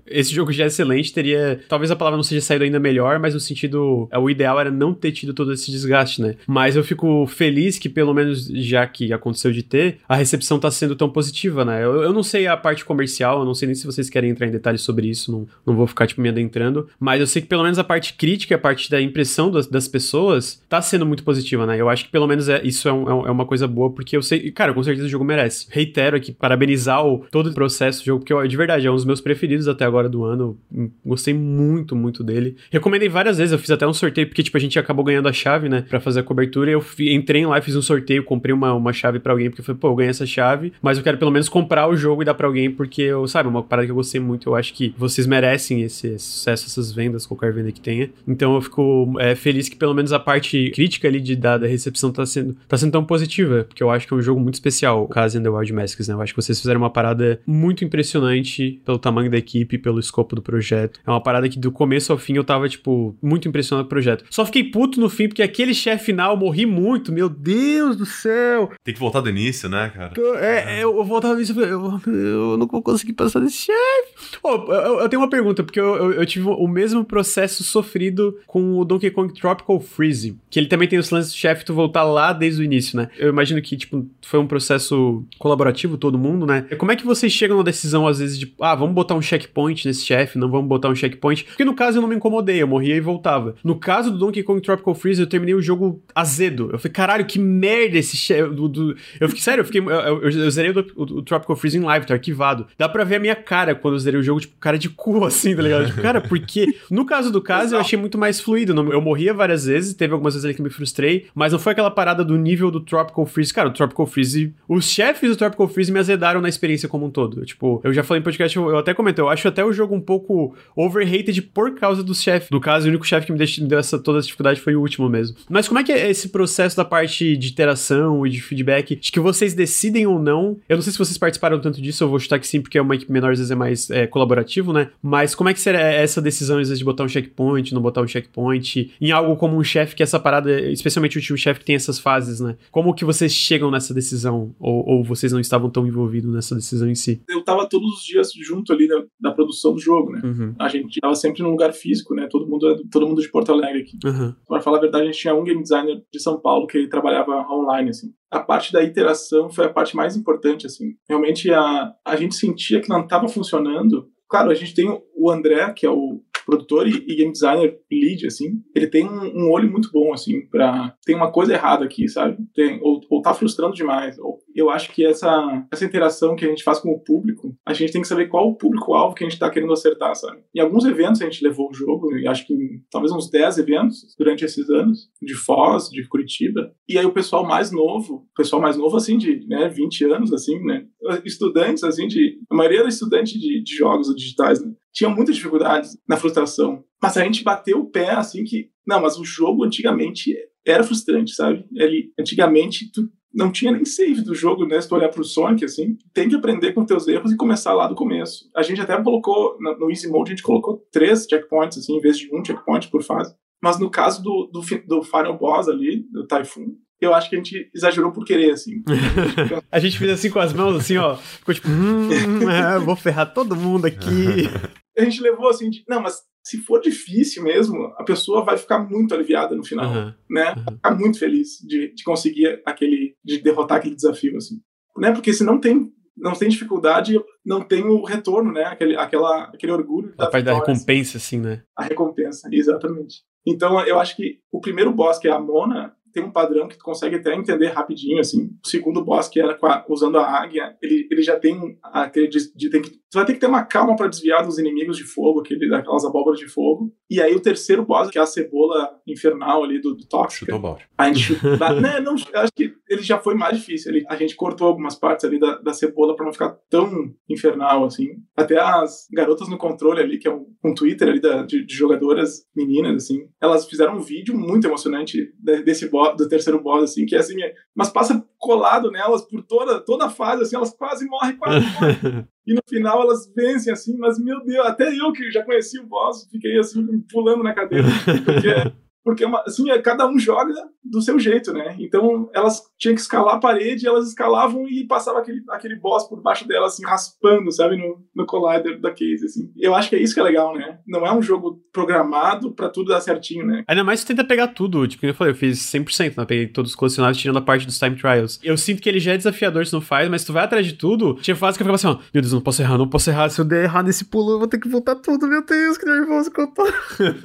esse jogo já é excelente, teria. Talvez a palavra não seja saído ainda melhor, mas no sentido tido. O ideal era não ter tido todo esse desgaste, né? Mas eu fico feliz que, pelo menos já que aconteceu de ter, a recepção tá sendo tão positiva, né? Eu, eu não sei a parte comercial, eu não sei nem se vocês querem entrar em detalhes sobre isso, não, não vou ficar, tipo, me adentrando. Mas eu sei que pelo menos a parte crítica, a parte da impressão das, das pessoas, tá sendo muito positiva, né? Eu acho que pelo menos é, isso é, um, é uma coisa boa, porque eu sei. Cara, com certeza o jogo merece. Reitero aqui, parabenizar o, todo o processo do jogo, porque eu, de verdade é um dos meus preferidos até agora do ano. Gostei muito, muito dele. Recomendei várias vezes, eu fiz até um sorteio, porque, tipo, a gente acabou ganhando a chave, né? Pra fazer a cobertura. E eu entrei lá e fiz um sorteio, comprei uma, uma chave para alguém, porque eu falei, pô, eu ganhei essa chave, mas eu quero pelo menos comprar o jogo e dar pra alguém, porque eu, sabe, uma parada que eu gostei muito. Eu acho que vocês merecem esse, esse sucesso, essas vendas, qualquer venda que tenha. Então eu fico é, feliz que pelo menos a parte crítica ali de, da, da recepção tá sendo, tá sendo tão positiva, porque eu acho que é um jogo muito especial, o Casa and the Wild Masks, né? Eu acho que vocês fizeram uma parada muito impressionante pelo tamanho da equipe, pelo escopo do projeto. É uma parada que do começo ao fim eu tava, tipo, muito impressionado com o projeto. Só fiquei puto no fim, porque aquele chefe final morri muito, meu Deus do céu. Tem que voltar do início, né, cara? É, é eu, voltava do início eu, eu, eu não vou conseguir passar desse chefe. Oh, eu, eu, tenho uma pergunta, porque eu, eu, eu, tive o mesmo processo sofrido com o Donkey Kong Tropical Freeze, que ele também tem os lances do chefe tu voltar lá desde o início, né? Eu imagino que, tipo, foi um processo colaborativo, todo mundo, né? Como é que vocês chegam na decisão, às vezes, de, ah, vamos botar um checkpoint nesse chefe, não vamos botar um checkpoint? Porque no caso eu não me incomodei, eu morria e voltava. No caso do Donkey Kong Tropical Freeze, eu terminei o jogo azedo. Eu falei, caralho, que merda esse chefe. Do, do... Eu fiquei, sério, eu fiquei. Eu, eu, eu zerei o, o, o, Tropical Freeze em live, tá arquivado. Dá pra ver a minha cara quando eu zerei o jogo, tipo, cara de cu, assim, tá ligado? Tipo, cara, porque. No caso do caso, eu achei muito mais fluido. Eu morria várias vezes, teve algumas vezes ali que me frustrei, mas não foi aquela parada do nível do Tropical Freeze. Cara, o Tropical Freeze. Os chefes do Tropical Freeze me azedaram na experiência como um todo. Tipo, eu já falei em podcast, eu, eu até comentei, eu acho até o jogo um pouco overrated por causa dos chefes. No caso, o único chefe que me, deixou, me deu essa, toda essa dificuldade foi o último mesmo. Mas como é que é esse processo da parte de interação e de feedback? De que vocês decidem ou não? Eu não sei se vocês participaram tanto disso, eu vou chutar que sim, porque é uma equipe menor, às vezes é mais é, colaborativo, né? Mas como é que será essa decisão, às vezes, de botar um checkpoint, não botar um checkpoint, em algo como um chefe, que essa parada, especialmente o último chefe que tem essas fases, né? Como que vocês chegam nessa decisão? Ou, ou vocês não estavam tão envolvidos nessa decisão em si? Eu tava todos os dias junto ali da, da produção do jogo, né? Uhum. A gente tava sempre num lugar físico, né? Todo mundo, todo mundo de Porto Alegre aqui. Uhum. Pra falar a verdade, a gente tinha um game designer de São Paulo que trabalhava online, assim. A parte da iteração foi a parte mais importante, assim. Realmente a, a gente sentia que não estava funcionando. Claro, a gente tem o André, que é o produtor e, e, game designer lead, assim, ele tem um, um, olho muito bom, assim, pra... Tem uma coisa errada aqui, sabe? Tem, ou, ou tá frustrando demais. Ou, eu acho que essa, essa interação que a gente faz com o público, a gente tem que saber qual o público-alvo que a gente tá querendo acertar, sabe? Em alguns eventos a gente levou o jogo, e acho que em, talvez uns 10 eventos durante esses anos, de Foz, de Curitiba, e aí o pessoal mais novo, o pessoal mais novo, assim, de né, 20 anos, assim, né? Estudantes, assim, de... A maioria era estudante de, de jogos digitais, né? Tinha muitas dificuldades na frustração. Mas a gente bateu o pé assim que, não, mas o jogo antigamente era frustrante, sabe? Ele, antigamente tu não tinha nem save do jogo, né? Se tu olhar pro Sonic, assim, tem que aprender com teus erros e começar lá do começo. A gente até colocou, no Easy Mode, a gente colocou três checkpoints, assim, em vez de um checkpoint por fase. Mas no caso do, do, do Final Boss ali, do Typhoon, eu acho que a gente exagerou por querer, assim. a gente fez assim com as mãos, assim, ó. Ficou tipo, hum, é, vou ferrar todo mundo aqui. a gente levou assim, de, não, mas se for difícil mesmo, a pessoa vai ficar muito aliviada no final, uhum, né? Vai ficar muito feliz de, de conseguir aquele, de derrotar aquele desafio, assim. Né? Porque se não tem não tem dificuldade, não tem o retorno, né? Aquele, aquela, aquele orgulho. A parte da recompensa, assim, né? A recompensa, exatamente. Então, eu acho que o primeiro boss, que é a Mona, tem um padrão que tu consegue até entender rapidinho, assim. O segundo boss, que era a, usando a águia, ele, ele já tem aquele de, de, tem que, tu vai ter que ter uma calma para desviar dos inimigos de fogo, aquele, daquelas abóboras de fogo. E aí o terceiro boss, que é a cebola infernal ali do, do Tóxica. A gente né, não, acho que ele já foi mais difícil. Ele, a gente cortou algumas partes ali da, da cebola para não ficar tão infernal, assim. Até as garotas no controle ali, que é um, um Twitter ali da, de, de jogadoras meninas, assim, elas fizeram um vídeo muito emocionante desse boss boss, do terceiro boss, assim, que é assim, é, mas passa colado nelas por toda, toda a fase, assim, elas quase morrem, quase morrem. e no final elas vencem, assim, mas meu Deus, até eu que já conheci o boss, fiquei assim, pulando na cadeira, porque porque assim, é, cada um joga do seu jeito, né? Então elas tinham que escalar a parede, elas escalavam e passava aquele, aquele boss por baixo delas, assim, raspando, sabe, no, no collider da case, assim. Eu acho que é isso que é legal, né? Não é um jogo programado para tudo dar certinho, né? Ainda mais você tenta pegar tudo, tipo, eu falei, eu fiz 100%, né? Peguei todos os colecionados tirando a parte dos time trials. Eu sinto que ele já é desafiador se não faz, mas se tu vai atrás de tudo, tinha fase que eu ficava assim, ó, meu Deus, não posso errar, não posso errar, se eu der errar nesse pulo, eu vou ter que voltar tudo, meu Deus, que nervoso que eu tô.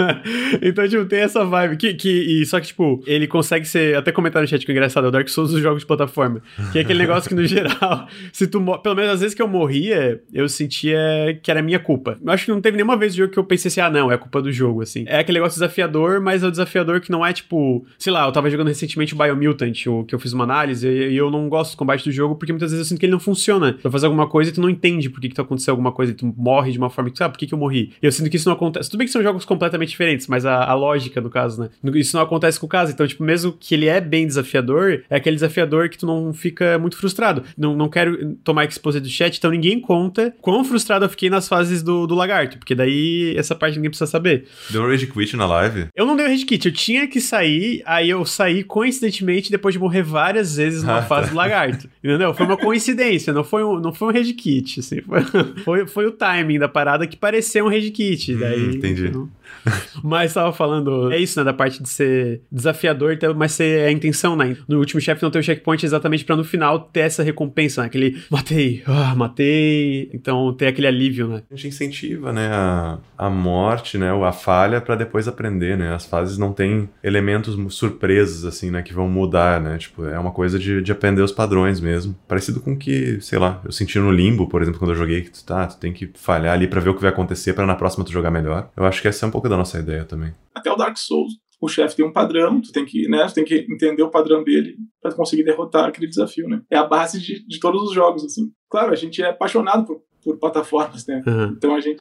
então, tipo, tem essa vibe, que, que, e só que, tipo, ele consegue ser, até comentar no chat que é engraçado, é o Dark Souls dos jogos de plataforma, que é aquele negócio que, no geral, se tu, pelo menos às vezes que eu morria, eu sentia que era minha culpa. Eu acho que não teve nenhuma vez no jogo que eu pensei assim, ah, não, é culpa do jogo, assim. É aquele negócio desafiador, mas é o desafiador que não é, tipo, sei lá, eu tava jogando recentemente o Biomutant, o que eu fiz uma análise, e eu não gosto do combate do jogo, porque muitas vezes eu sinto que ele não funciona. Tu vai fazer alguma coisa e tu não entende por que que tá acontecendo alguma coisa, e tu morre de uma forma que, sabe, ah, por que que eu morri? E eu sinto que isso não acontece. Tudo bem que são jogos completamente diferentes, mas a, a lógica, no caso, né? Isso não acontece com o caso. Então, tipo, mesmo que ele é bem desafiador, é aquele desafiador que tu não fica muito frustrado. Não, não quero tomar expose do chat, então ninguém conta quão frustrado eu fiquei nas fases do, do lagarto, porque daí essa parte ninguém precisa saber. Deu um rage quit na live? Eu não dei um rage quit, eu tinha que sair, aí eu saí coincidentemente depois de morrer várias vezes numa ah, fase tá. do lagarto. Entendeu? Foi uma coincidência, não foi um, não foi um rage kit, assim. Foi, foi, foi o timing da parada que pareceu um rage kit. Hum, daí, entendi. mas tava falando, é isso, né? Da parte de ser desafiador, mas ser a intenção, né? No último chefe não ter o checkpoint exatamente para no final ter essa recompensa, né? Aquele matei, ah, matei. Então ter aquele alívio, né? A gente incentiva, né? A, a morte, né? A falha para depois aprender, né? As fases não têm elementos surpresos, assim, né? Que vão mudar, né? Tipo, é uma coisa de, de aprender os padrões mesmo. Parecido com que, sei lá, eu senti no Limbo, por exemplo, quando eu joguei, que tu, tá, tu tem que falhar ali para ver o que vai acontecer para na próxima tu jogar melhor. Eu acho que essa é um pouco da nossa ideia também. Até o Dark Souls, o chefe tem um padrão, tu tem que, né, tu tem que entender o padrão dele para conseguir derrotar aquele desafio, né? É a base de, de todos os jogos, assim. Claro, a gente é apaixonado por, por plataformas, né? Uhum. Então a gente,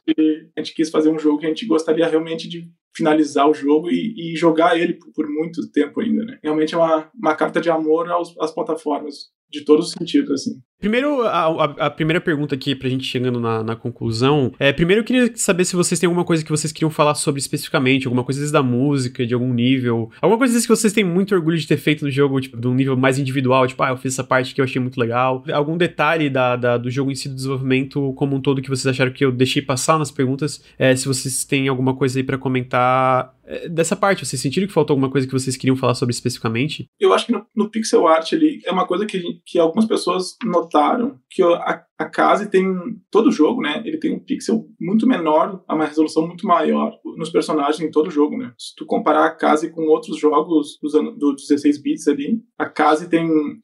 a gente quis fazer um jogo que a gente gostaria realmente de finalizar o jogo e, e jogar ele por, por, muito tempo ainda, né? Realmente é uma, uma carta de amor aos, às plataformas de todos os sentidos, assim. Primeiro, a, a, a, primeira pergunta aqui pra gente chegando na, na, conclusão é, primeiro eu queria saber se vocês têm alguma coisa que vocês queriam falar sobre especificamente, alguma coisa da música, de algum nível, alguma coisa que vocês têm muito orgulho de ter feito no jogo, tipo, de um nível mais individual, tipo, ah, eu fiz essa parte que eu achei muito legal, algum detalhe da, da do jogo em si, do desenvolvimento como um todo que vocês acharam que eu deixei passar nas perguntas, é, se vocês têm alguma coisa aí para comentar é, dessa parte, vocês sentiram que faltou alguma coisa que vocês queriam falar sobre especificamente? Eu acho que no, no pixel art ali é uma coisa que, que algumas pessoas notaram que a, a casa tem todo jogo, né? Ele tem um pixel muito menor, uma resolução muito maior nos personagens em todo jogo, né? Se tu comparar a casa com outros jogos dos, anos, dos 16 bits ali, a casa tem um,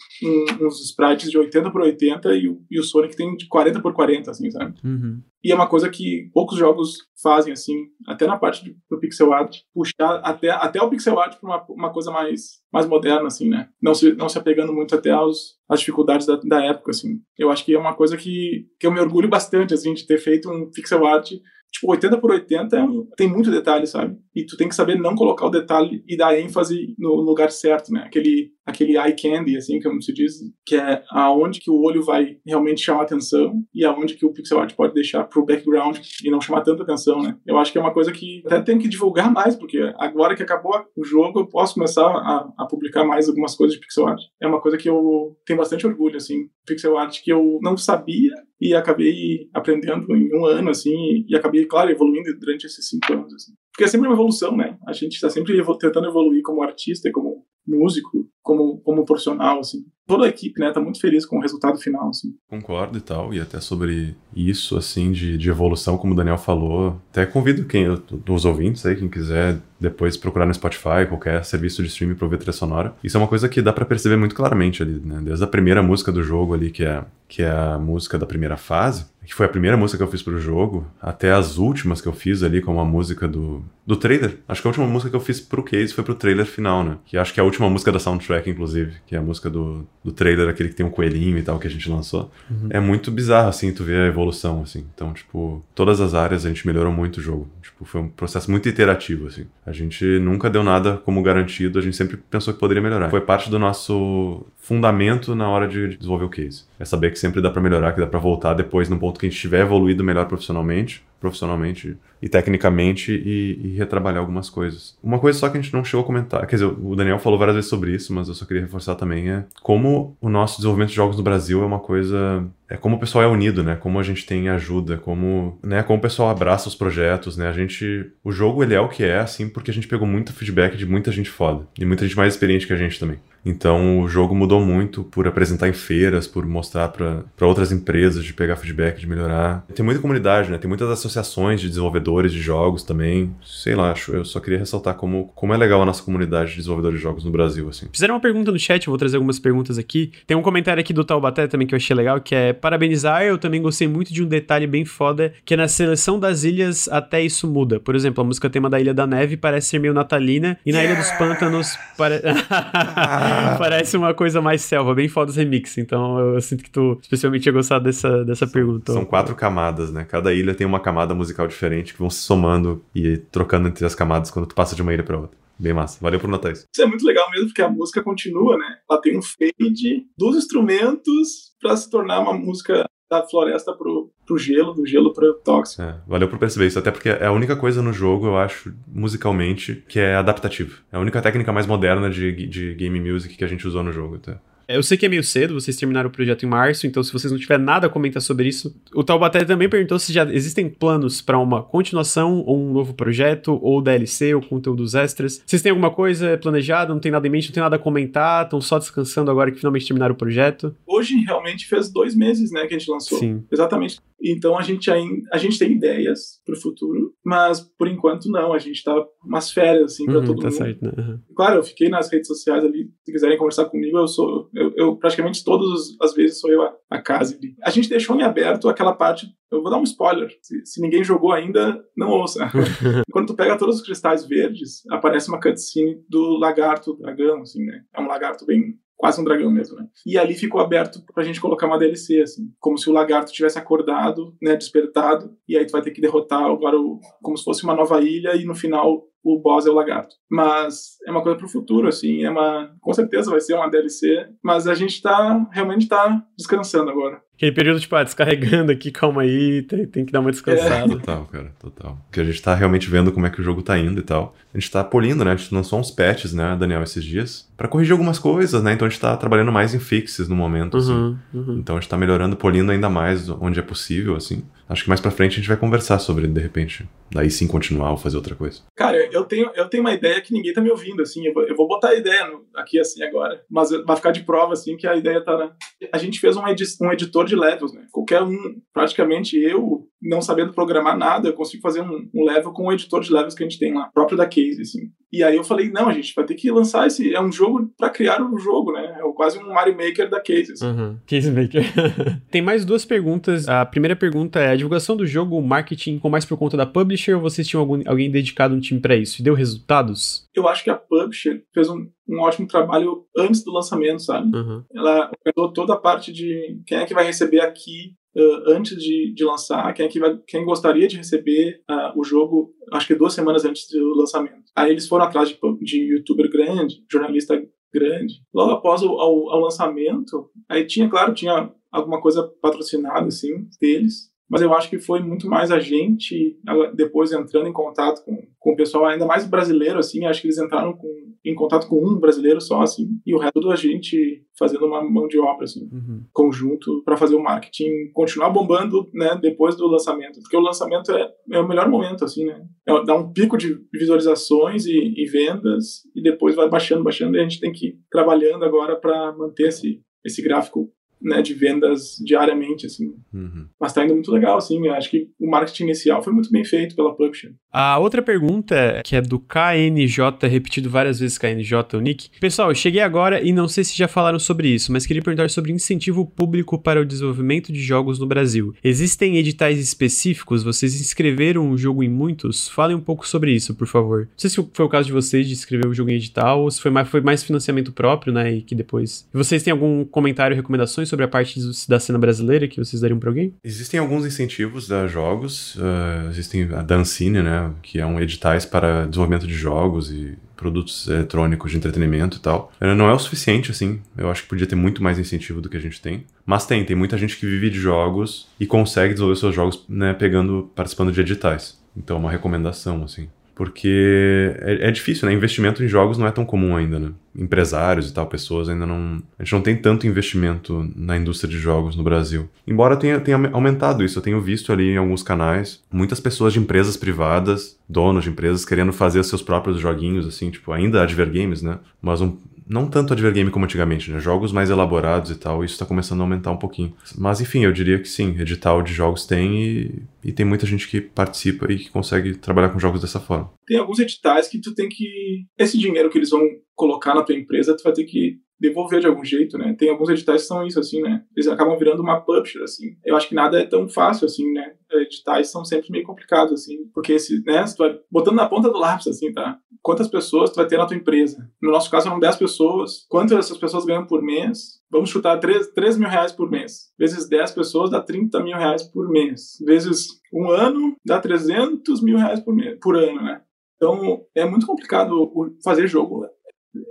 uns sprites de 80 por 80 e o, e o Sonic tem de 40 por 40, assim, sabe? Uhum. E é uma coisa que poucos jogos fazem, assim, até na parte do pixel art, puxar até, até o pixel art para uma, uma coisa mais, mais moderna, assim, né? Não se, não se apegando muito até aos, às dificuldades da, da época, assim. Eu acho que é uma coisa que, que eu me orgulho bastante, assim, de ter feito um pixel art tipo, 80 por 80 é um, tem muito detalhe, sabe? E tu tem que saber não colocar o detalhe e dar ênfase no lugar certo, né? Aquele aquele eye candy, assim, como se diz, que é aonde que o olho vai realmente chamar atenção e aonde que o pixel art pode deixar pro background e não chamar tanta atenção, né? Eu acho que é uma coisa que até tem que divulgar mais, porque agora que acabou o jogo, eu posso começar a, a publicar mais algumas coisas de pixel art. É uma coisa que eu tenho bastante orgulho, assim, pixel art que eu não sabia e acabei aprendendo em um ano, assim, e acabei, claro, evoluindo durante esses cinco anos, assim. Porque é sempre uma evolução, né? A gente está sempre tentando evoluir como artista e como músico, como, como profissional, assim. Toda a equipe, né, tá muito feliz com o resultado final, assim. Concordo e tal, e até sobre isso, assim, de, de evolução, como o Daniel falou, até convido quem, os ouvintes aí, quem quiser depois procurar no Spotify, qualquer serviço de streaming pra ouvir trilha sonora. Isso é uma coisa que dá para perceber muito claramente ali, né, desde a primeira música do jogo ali, que é, que é a música da primeira fase, que foi a primeira música que eu fiz pro jogo, até as últimas que eu fiz ali, como a música do, do trailer. Acho que a última música que eu fiz pro case foi pro trailer final, né? Que acho que é a última música da soundtrack, inclusive, que é a música do, do trailer, aquele que tem um coelhinho e tal, que a gente lançou. Uhum. É muito bizarro, assim, tu ver a evolução, assim. Então, tipo, todas as áreas a gente melhorou muito o jogo. Tipo, foi um processo muito iterativo, assim. A gente nunca deu nada como garantido, a gente sempre pensou que poderia melhorar. Foi parte do nosso fundamento na hora de desenvolver o case. É saber que sempre dá para melhorar, que dá para voltar depois no ponto que a gente estiver evoluído melhor profissionalmente profissionalmente e tecnicamente e, e, retrabalhar algumas coisas. Uma coisa só que a gente não chegou a comentar, quer dizer, o Daniel falou várias vezes sobre isso, mas eu só queria reforçar também, é como o nosso desenvolvimento de jogos no Brasil é uma coisa é como o pessoal é unido, né? Como a gente tem ajuda, como, né, como o pessoal abraça os projetos, né? A gente, o jogo ele é o que é assim porque a gente pegou muito feedback de muita gente foda e muita gente mais experiente que a gente também. Então o jogo mudou muito por apresentar em feiras, por mostrar para outras empresas, de pegar feedback, de melhorar. Tem muita comunidade, né? Tem muitas associações de desenvolvedores de jogos também. Sei lá, acho, eu só queria ressaltar como, como é legal a nossa comunidade de desenvolvedores de jogos no Brasil, assim. Fizeram uma pergunta no chat, eu vou trazer algumas perguntas aqui. Tem um comentário aqui do Taubaté também que eu achei legal, que é parabenizar, eu também gostei muito de um detalhe bem foda, que é na seleção das ilhas até isso muda. Por exemplo, a música tema da Ilha da Neve parece ser meio natalina, e na! Ilha dos Pântanos pare... parece uma coisa mais selva, bem foda os remix. Então eu sinto que tu especialmente tinha gostado dessa, dessa são, pergunta. São quatro camadas, né? Cada ilha tem uma camada musical diferente que vão se somando e trocando entre as camadas quando tu passa de uma ilha para outra. Bem massa. Valeu por notar isso. Isso é muito legal mesmo, porque a música continua, né? Ela tem um fade dos instrumentos para se tornar uma música da floresta pro, pro gelo, do gelo pro tóxico. É, valeu por perceber isso, até porque é a única coisa no jogo, eu acho, musicalmente, que é adaptativo. É a única técnica mais moderna de, de game music que a gente usou no jogo. Até. É, eu sei que é meio cedo, vocês terminaram o projeto em março, então se vocês não tiverem nada a comentar sobre isso. O Taubaté também perguntou se já existem planos para uma continuação, ou um novo projeto, ou DLC, ou conteúdos extras. Vocês têm alguma coisa planejada? Não tem nada em mente, não tem nada a comentar? Estão só descansando agora que finalmente terminaram o projeto? Hoje realmente fez dois meses, né, que a gente lançou. Sim. Exatamente. Então a gente ainda a gente tem ideias para o futuro, mas por enquanto não. A gente tá umas férias assim para uhum, todo tá mundo. Certo, né? uhum. Claro, eu fiquei nas redes sociais ali. Se quiserem conversar comigo, eu sou eu, eu praticamente todas as vezes sou eu a, a casa. Ali. A gente deixou em aberto aquela parte. Eu vou dar um spoiler. Se, se ninguém jogou ainda, não ouça. Quando tu pega todos os cristais verdes, aparece uma cutscene do lagarto dragão, assim, né? É um lagarto bem quase um dragão mesmo, né? E ali ficou aberto pra gente colocar uma DLC, assim, como se o lagarto tivesse acordado, né, despertado, e aí tu vai ter que derrotar agora o, como se fosse uma nova ilha e no final o boss é o lagarto. Mas é uma coisa pro futuro, assim, é uma. Com certeza vai ser uma DLC, mas a gente tá. realmente tá descansando agora. Aquele período, tipo, ah, descarregando aqui, calma aí, tem, tem que dar uma descansada. É. Total, cara, total. Porque a gente tá realmente vendo como é que o jogo tá indo e tal. A gente tá polindo, né? A gente lançou uns patches, né, Daniel, esses dias, para corrigir algumas coisas, né? Então a gente tá trabalhando mais em fixes no momento, assim. uhum, assim. Uhum. Então a gente tá melhorando, polindo ainda mais onde é possível, assim. Acho que mais pra frente a gente vai conversar sobre, de repente, daí sim continuar ou fazer outra coisa. Cara, eu tenho, eu tenho uma ideia que ninguém tá me ouvindo, assim. Eu vou, eu vou botar a ideia no, aqui, assim, agora. Mas vai ficar de prova, assim, que a ideia tá. Né? A gente fez um, edi um editor de levels, né? Qualquer um, praticamente eu, não sabendo programar nada, eu consigo fazer um, um level com o editor de levels que a gente tem lá, próprio da Case, assim. E aí eu falei, não, a gente vai ter que lançar esse. É um jogo para criar um jogo, né? É quase um Mario Maker da Case. Assim. Uhum. Case Maker. Tem mais duas perguntas. A primeira pergunta é: a divulgação do jogo, o marketing, com mais por conta da publisher ou vocês tinham algum, alguém dedicado no time para isso? E deu resultados? Eu acho que a publisher fez um, um ótimo trabalho antes do lançamento, sabe? Uhum. Ela organizou toda a parte de quem é que vai receber aqui, uh, antes de, de, lançar, quem, é que vai, quem gostaria de receber uh, o jogo, acho que duas semanas antes do lançamento. Aí eles foram atrás de, de youtuber grande, jornalista grande. Logo após o ao, ao lançamento, aí tinha, claro, tinha alguma coisa patrocinada, assim, deles, mas eu acho que foi muito mais a gente, depois entrando em contato com, com o pessoal, ainda mais brasileiro, assim, acho que eles entraram com, em contato com um brasileiro só, assim, e o resto da gente fazendo uma mão de obra, assim, uhum. conjunto, para fazer o marketing continuar bombando, né, depois do lançamento, porque o lançamento é, é o melhor momento, assim, né, é, dá um pico de visualizações e, e vendas, e depois vai baixando, baixando, e a gente tem que ir trabalhando agora para manter esse, esse gráfico né, de vendas diariamente, assim. Uhum. Mas tá indo muito legal, assim. Eu acho que o marketing inicial foi muito bem feito pela publisher. A outra pergunta, que é do KNJ, repetido várias vezes KNJ, o nick. Pessoal, eu cheguei agora e não sei se já falaram sobre isso, mas queria perguntar sobre incentivo público para o desenvolvimento de jogos no Brasil. Existem editais específicos? Vocês inscreveram um jogo em muitos? Falem um pouco sobre isso, por favor. Não sei se foi o caso de vocês de escrever o jogo em edital ou se foi mais, foi mais financiamento próprio, né, e que depois... Vocês têm algum comentário, recomendações sobre a parte da cena brasileira que vocês dariam para alguém? Existem alguns incentivos da jogos, uh, existem a Dancine, né, que é um editais para desenvolvimento de jogos e produtos eletrônicos de entretenimento e tal. Eh, não é o suficiente, assim. Eu acho que podia ter muito mais incentivo do que a gente tem. Mas tem, tem muita gente que vive de jogos e consegue desenvolver seus jogos, né, pegando, participando de editais. Então, é uma recomendação, assim. Porque é, é, difícil, né? Investimento em jogos não é tão comum ainda, né? Empresários e tal, pessoas ainda não. A gente não tem tanto investimento na indústria de jogos no Brasil. Embora tenha, tenha aumentado isso, eu tenho visto ali em alguns canais muitas pessoas de empresas privadas, donos de empresas, querendo fazer seus próprios joguinhos, assim, tipo, ainda Adver Games, né? Mas um, não tanto advergame como antigamente, né? Jogos mais elaborados e tal, isso tá começando a aumentar um pouquinho. Mas enfim, eu diria que sim, edital de jogos tem e, e tem muita gente que participa e que consegue trabalhar com jogos dessa forma. Tem alguns editais que tu tem que. Esse dinheiro que eles vão colocar na tua empresa, tu vai ter que devolver de algum jeito, né? Tem alguns editais que são isso, assim, né? Eles acabam virando uma publisher, assim. Eu acho que nada é tão fácil, assim, né? Editais são sempre meio complicados, assim, porque esse, né? Tu vai botando na ponta do lápis, assim, tá? Quantas pessoas tu vai ter na tua empresa? No nosso caso, são 10 pessoas. Quantas essas pessoas ganham por mês? Vamos chutar 3, 3 mil reais por mês. Vezes 10 pessoas dá 30 mil reais por mês. Vezes um ano dá 300 mil reais por, mês, por ano, né? Então, é muito complicado fazer jogo, né?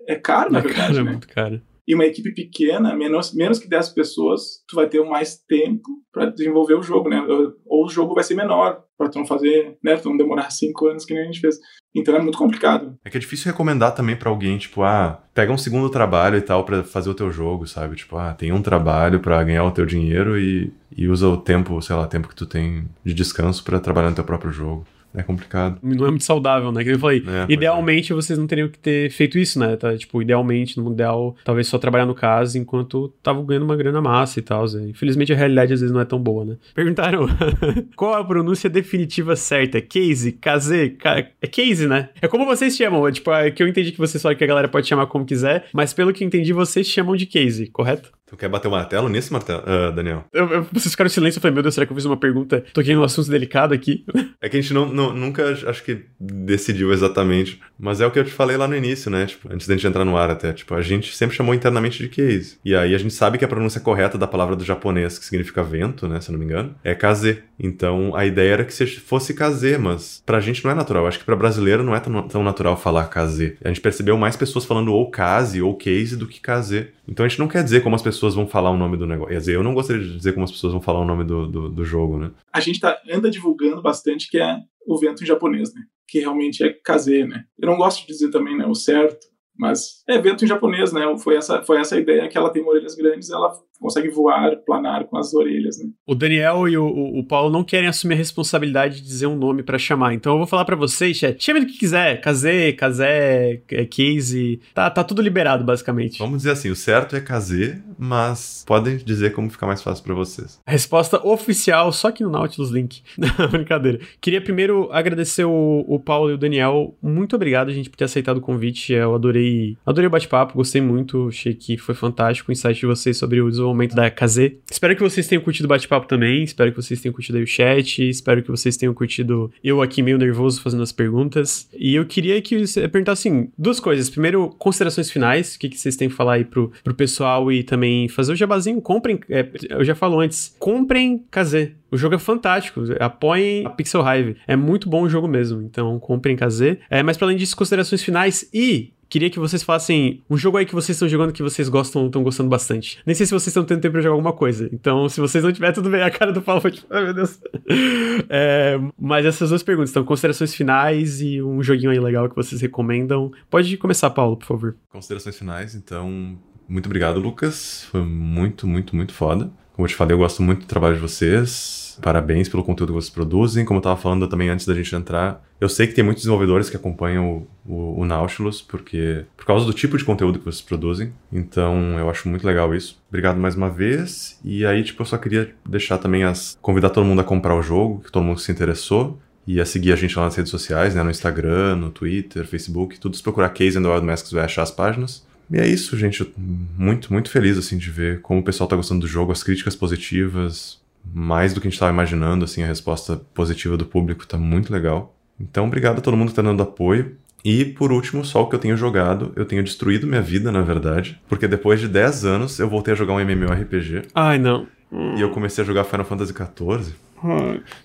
É caro, na é verdade. Caro, é né? muito caro. E uma equipe pequena, menos, menos que 10 pessoas, tu vai ter mais tempo para desenvolver o jogo, né? Ou o jogo vai ser menor, para tu não fazer, né? Tu não demorar 5 anos que nem a gente fez. Então é muito complicado. É que é difícil recomendar também para alguém, tipo, ah, pega um segundo trabalho e tal para fazer o teu jogo, sabe? Tipo, ah, tem um trabalho para ganhar o teu dinheiro e, e usa o tempo, sei lá, tempo que tu tem de descanso para trabalhar no teu próprio jogo. É complicado. Não é muito saudável, né? Que eu falei, é, idealmente é. vocês não teriam que ter feito isso, né? Tá, tipo, idealmente, no mundial, talvez só trabalhar no caso enquanto tava ganhando uma grana massa e tal. Né? Infelizmente a realidade às vezes não é tão boa, né? Perguntaram qual a pronúncia definitiva certa? Case, case, ca... é case, né? É como vocês chamam, é, tipo, é que eu entendi que vocês falam que a galera pode chamar como quiser, mas pelo que entendi, vocês chamam de case, correto? Tu quer bater o martelo nesse martelo, uh, Daniel? Eu, eu, vocês ficaram em silêncio, eu falei, meu Deus, será que eu fiz uma pergunta? Toquei num assunto delicado aqui. É que a gente não, não, nunca, acho que, decidiu exatamente. Mas é o que eu te falei lá no início, né? Tipo, antes da gente entrar no ar até. Tipo, a gente sempre chamou internamente de case. E aí a gente sabe que a pronúncia correta da palavra do japonês, que significa vento, né? Se eu não me engano, é kaze. Então a ideia era que fosse kaze, mas pra gente não é natural. Acho que pra brasileiro não é tão, tão natural falar kaze. A gente percebeu mais pessoas falando ou kaze ou case do que kaze. Então a gente não quer dizer como as pessoas vão falar o nome do negócio. Quer dizer, eu não gostaria de dizer como as pessoas vão falar o nome do, do, do jogo, né? A gente tá, anda divulgando bastante que é o vento em japonês, né? Que realmente é kaze, né? Eu não gosto de dizer também, né, o certo, mas é vento em japonês, né? Foi essa, foi essa ideia que ela tem orelhas grandes, ela consegue voar, planar com as orelhas, né? O Daniel e o, o, Paulo não querem assumir a responsabilidade de dizer um nome para chamar. Então eu vou falar para vocês, chat, chame do que quiser. Kazé, Kazé, é, Case. Tá, tá tudo liberado, basicamente. Vamos dizer assim, o certo é Kazé, mas podem dizer como ficar mais fácil para vocês. A resposta oficial, só aqui no Nautilus Link. Brincadeira. Queria primeiro agradecer o, o Paulo e o Daniel. Muito obrigado, gente, por ter aceitado o convite. Eu adorei, adorei o bate-papo, gostei muito. Achei que foi fantástico o insight de vocês sobre o desenvolvimento momento da KZ. Espero que vocês tenham curtido o bate-papo também. Espero que vocês tenham curtido aí o chat. Espero que vocês tenham curtido eu aqui meio nervoso fazendo as perguntas. E eu queria que você perguntasse assim, duas coisas. Primeiro, considerações finais. O que, que vocês têm que falar aí pro, pro pessoal e também fazer o jabazinho. Comprem, é, eu já falo antes, comprem KZ. O jogo é fantástico. Apoiem a Pixel Hive. É muito bom o jogo mesmo. Então, comprem KZ. É, mas para além disso, considerações finais e queria que vocês falassem um jogo aí que vocês estão jogando que vocês gostam, estão gostando bastante. Nem sei se vocês estão tendo tempo pra jogar alguma coisa. Então, se vocês não tiver tudo bem, a cara do Paulo foi tipo, ai meu Deus. É, mas essas duas perguntas, então, considerações finais e um joguinho aí legal que vocês recomendam. Pode começar, Paulo, por favor. Considerações finais, então, muito obrigado, Lucas. Foi muito, muito, muito foda. Como eu te falei, eu gosto muito do trabalho de vocês Parabéns pelo conteúdo que vocês produzem. Como eu estava falando também antes da gente entrar, eu sei que tem muitos desenvolvedores que acompanham o, o, o, Nautilus porque, por causa do tipo de conteúdo que vocês produzem. Então eu acho muito legal isso. Obrigado mais uma vez. E aí, tipo, eu só queria deixar também as. convidar todo mundo a comprar o jogo, que todo mundo se interessou. E a seguir a gente lá nas redes sociais, né? No Instagram, no Twitter, Facebook, tudo. Se procurar Case and the Wild Masks vai achar as páginas. E é isso, gente. Muito, muito feliz, assim, de ver como o pessoal tá gostando do jogo, as críticas positivas, mais do que a gente estava imaginando, assim, a resposta positiva do público está muito legal. Então, obrigado a todo mundo que está dando apoio. E, por último, só o que eu tenho jogado, eu tenho destruído minha vida, na verdade, porque depois de 10 anos eu voltei a jogar um MMORPG. Ai, não. E eu comecei a jogar Final Fantasy XIV.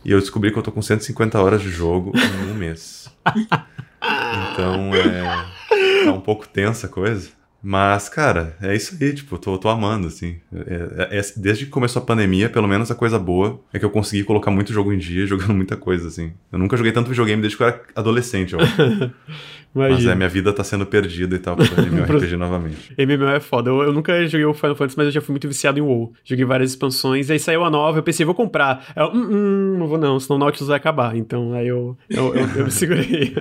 E eu descobri que eu tô com 150 horas de jogo em um mês. então, é tá um pouco tensa a coisa. Mas, cara, é isso aí, tipo, tô, tô amando, assim. É, é, é, desde que começou a pandemia, pelo menos a coisa boa é que eu consegui colocar muito jogo em dia, jogando muita coisa, assim. Eu nunca joguei tanto videogame desde que eu era adolescente, ó. Mas é, minha vida tá sendo perdida e tal pra MMORPG novamente. MMO é foda. Eu, eu, nunca joguei o Final Fantasy, mas eu já fui muito viciado em WoW. Joguei várias expansões, aí saiu a nova, eu pensei, vou comprar. Eu, hum, hum, não vou não, senão o Nautilus vai acabar. Então aí eu, eu, eu, eu me segurei.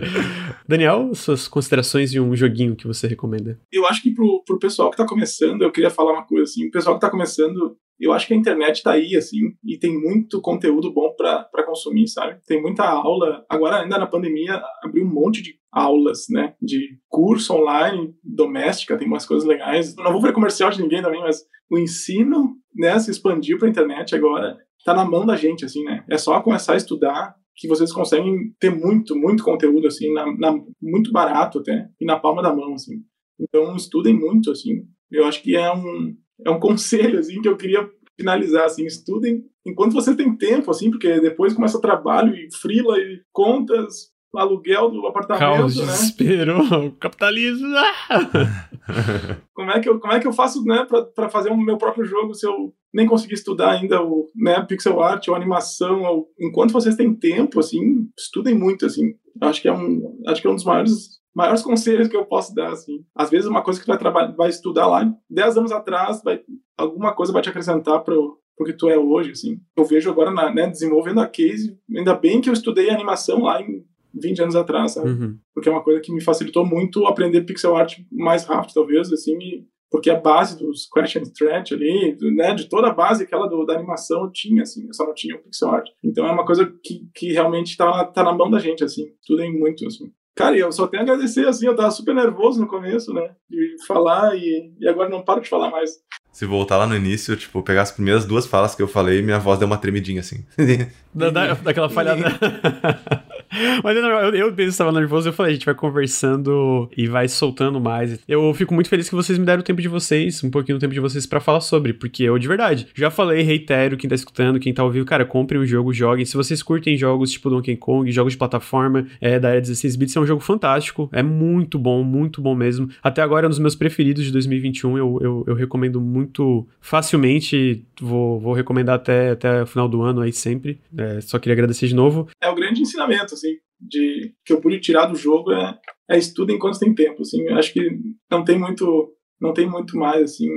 Daniel, suas considerações de um joguinho que você recomenda? Eu acho que pro, pro pessoal que tá começando, eu queria falar uma coisa assim. O pessoal que tá começando, eu acho que a internet tá aí, assim, e tem muito conteúdo bom para consumir, sabe? Tem muita aula. Agora, ainda na pandemia, abriu um monte de aulas, né? De curso online, doméstica, tem umas coisas legais. Não vou ver comercial de ninguém também, mas o ensino, né, se expandiu pra internet agora. Tá na mão da gente, assim, né? É só começar a estudar que vocês conseguem ter muito, muito conteúdo, assim, na, na, muito barato até, e na palma da mão, assim. Então, estudem muito, assim. Eu acho que é um, é um conselho assim que eu queria finalizar assim, estudem enquanto você tem tempo assim, porque depois começa trabalho e frila e contas, aluguel do apartamento, Caos, né? desespero, capitalismo. Como é que eu como é que eu faço, né, para fazer o meu próprio jogo se eu nem conseguir estudar ainda o, né, pixel art ou animação, ou, enquanto vocês têm tempo assim, estudem muito assim. Acho que é um acho que é um dos maiores maiores conselhos que eu posso dar, assim. Às vezes uma coisa que tu vai, trabalhar, vai estudar lá 10 anos atrás, vai, alguma coisa vai te acrescentar pro, pro que tu é hoje, assim. Eu vejo agora, na, né, desenvolvendo a case, ainda bem que eu estudei animação lá em 20 anos atrás, sabe? Uhum. Porque é uma coisa que me facilitou muito aprender pixel art mais rápido, talvez, assim, porque a base dos question threat ali, né, de toda a base aquela do, da animação eu tinha, assim, eu só não tinha o pixel art. Então é uma coisa que, que realmente tá, tá na mão da gente, assim, estudem muito, assim. Cara, eu só tenho a agradecer, assim, eu tava super nervoso no começo, né? De falar e, e agora não paro de falar mais. Se voltar lá no início, tipo, pegar as primeiras duas falas que eu falei, minha voz deu uma tremidinha, assim. Da, da, daquela falhada. Mas eu, eu, eu mesmo estava nervoso, eu falei, a gente vai conversando e vai soltando mais. Eu fico muito feliz que vocês me deram o tempo de vocês, um pouquinho do tempo de vocês para falar sobre, porque eu, de verdade, já falei, reitero, quem tá escutando, quem tá ouvindo, cara, comprem o jogo, joguem. Se vocês curtem jogos tipo Donkey Kong, jogos de plataforma é, da era 16 bits, é um jogo fantástico, é muito bom, muito bom mesmo. Até agora é um dos meus preferidos de 2021, eu, eu, eu recomendo muito facilmente, vou, vou recomendar até, até o final do ano aí sempre. É, só queria agradecer de novo. É o grande ensinamento, assim, de que eu pude tirar do jogo é, é estudo enquanto tem tempo, assim. Acho que não tem muito, não tem muito mais, assim.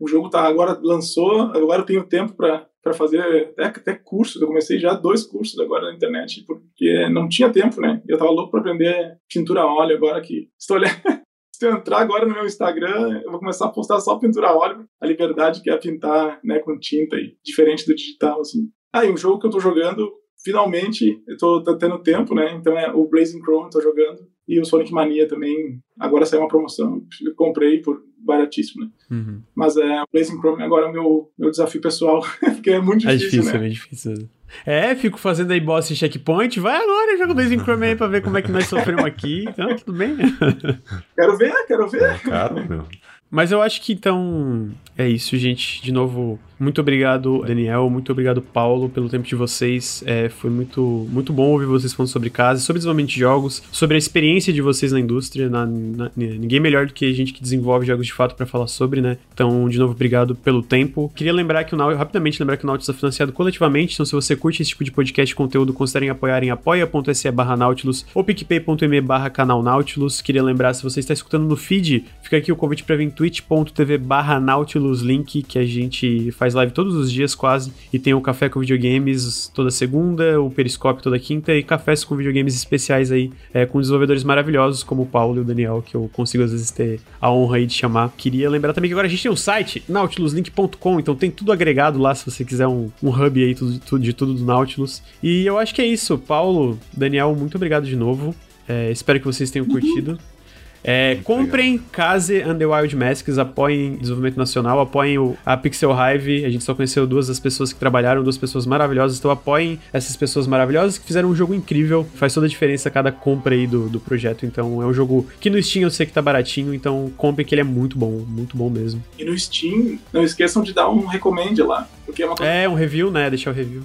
O jogo tá agora lançou, agora eu tenho tempo para para fazer até, até cursos. Eu comecei já dois cursos agora na internet, porque não tinha tempo, né? Eu tava louco para aprender pintura a óleo agora que estou olhando. Se eu entrar agora no meu Instagram, eu vou começar a postar só pintura a óleo, a liberdade que é pintar, né, com tinta e diferente do digital, assim. Ah, e um jogo que eu tô jogando finalmente eu tô, tô, tendo tempo, né? Então é o Blazing Chrome tô jogando e o Sonic Mania também. Agora saiu uma promoção, eu comprei por baratíssimo, né? Uhum. Mas é o Blazing Chrome agora é o meu, meu desafio pessoal, porque é muito difícil, é difícil, né? É difícil. É, fico fazendo aí boss e checkpoint. Vai agora, joga o Blazing Chrome aí pra ver como é que nós sofremos aqui. Então, tudo bem. quero ver, quero ver. É meu. Mas eu acho que então é isso, gente. De novo, muito obrigado, Daniel. Muito obrigado, Paulo, pelo tempo de vocês. É, foi muito, muito bom ouvir vocês falando sobre casa, sobre desenvolvimento de jogos, sobre a experiência de vocês na indústria. Na, na, ninguém melhor do que a gente que desenvolve jogos de fato para falar sobre, né? Então, de novo, obrigado pelo tempo. Queria lembrar que o rapidamente lembrar que o Nautilus é financiado coletivamente. Então, se você curte esse tipo de podcast conteúdo, considerem apoiar em apoia.se barra Nautilus ou picpay.me barra canal Nautilus. Queria lembrar, se você está escutando no feed, fica aqui o convite para vir twitch.tv barra Nautilus link, que a gente faz faz live todos os dias quase, e tem o Café com Videogames toda segunda, o Periscópio toda quinta, e cafés com videogames especiais aí, é, com desenvolvedores maravilhosos como o Paulo e o Daniel, que eu consigo às vezes ter a honra aí de chamar. Queria lembrar também que agora a gente tem um site, nautiluslink.com, então tem tudo agregado lá se você quiser um, um hub aí tudo, tudo, de tudo do Nautilus. E eu acho que é isso. Paulo, Daniel, muito obrigado de novo. É, espero que vocês tenham curtido. É, comprem Case and the Wild Masks, apoiem desenvolvimento nacional, apoiem o, a Pixel Hive. A gente só conheceu duas das pessoas que trabalharam, duas pessoas maravilhosas, então apoiem essas pessoas maravilhosas que fizeram um jogo incrível. Faz toda a diferença cada compra aí do, do projeto. Então é um jogo que no Steam eu sei que tá baratinho, então comprem que ele é muito bom, muito bom mesmo. E no Steam, não esqueçam de dar um recomende lá. Porque é, uma coisa... é um review, né? Deixar o review.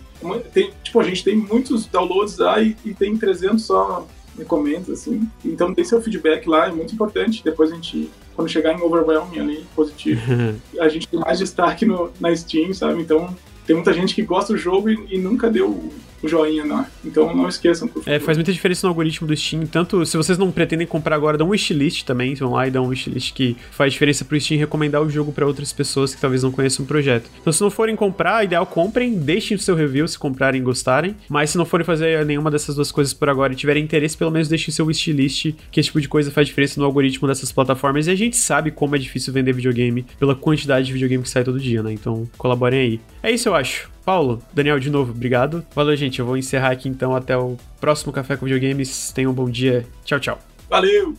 Tem, tipo, a gente tem muitos downloads lá e, e tem 300 só recomenda, assim. Então dê seu feedback lá, é muito importante. Depois a gente, quando chegar em overwhelming ali, positivo, a gente tem mais destaque no, na Steam, sabe? Então tem muita gente que gosta do jogo e, e nunca deu o joinha lá. Então não esqueçam. É, faz muita diferença no algoritmo do Steam. Tanto se vocês não pretendem comprar agora, dá um wishlist também. Vão lá e dão um wishlist que faz diferença pro Steam recomendar o jogo para outras pessoas que talvez não conheçam o projeto. Então, se não forem comprar, ideal comprem, deixem o seu review se comprarem e gostarem. Mas se não forem fazer nenhuma dessas duas coisas por agora e tiverem interesse, pelo menos deixem seu wishlist, que esse tipo de coisa faz diferença no algoritmo dessas plataformas. E a gente sabe como é difícil vender videogame pela quantidade de videogame que sai todo dia, né? Então, colaborem aí. É isso, eu acho. Paulo, Daniel, de novo, obrigado. Valeu, gente. Eu vou encerrar aqui então. Até o próximo Café com Videogames. Tenham um bom dia. Tchau, tchau. Valeu!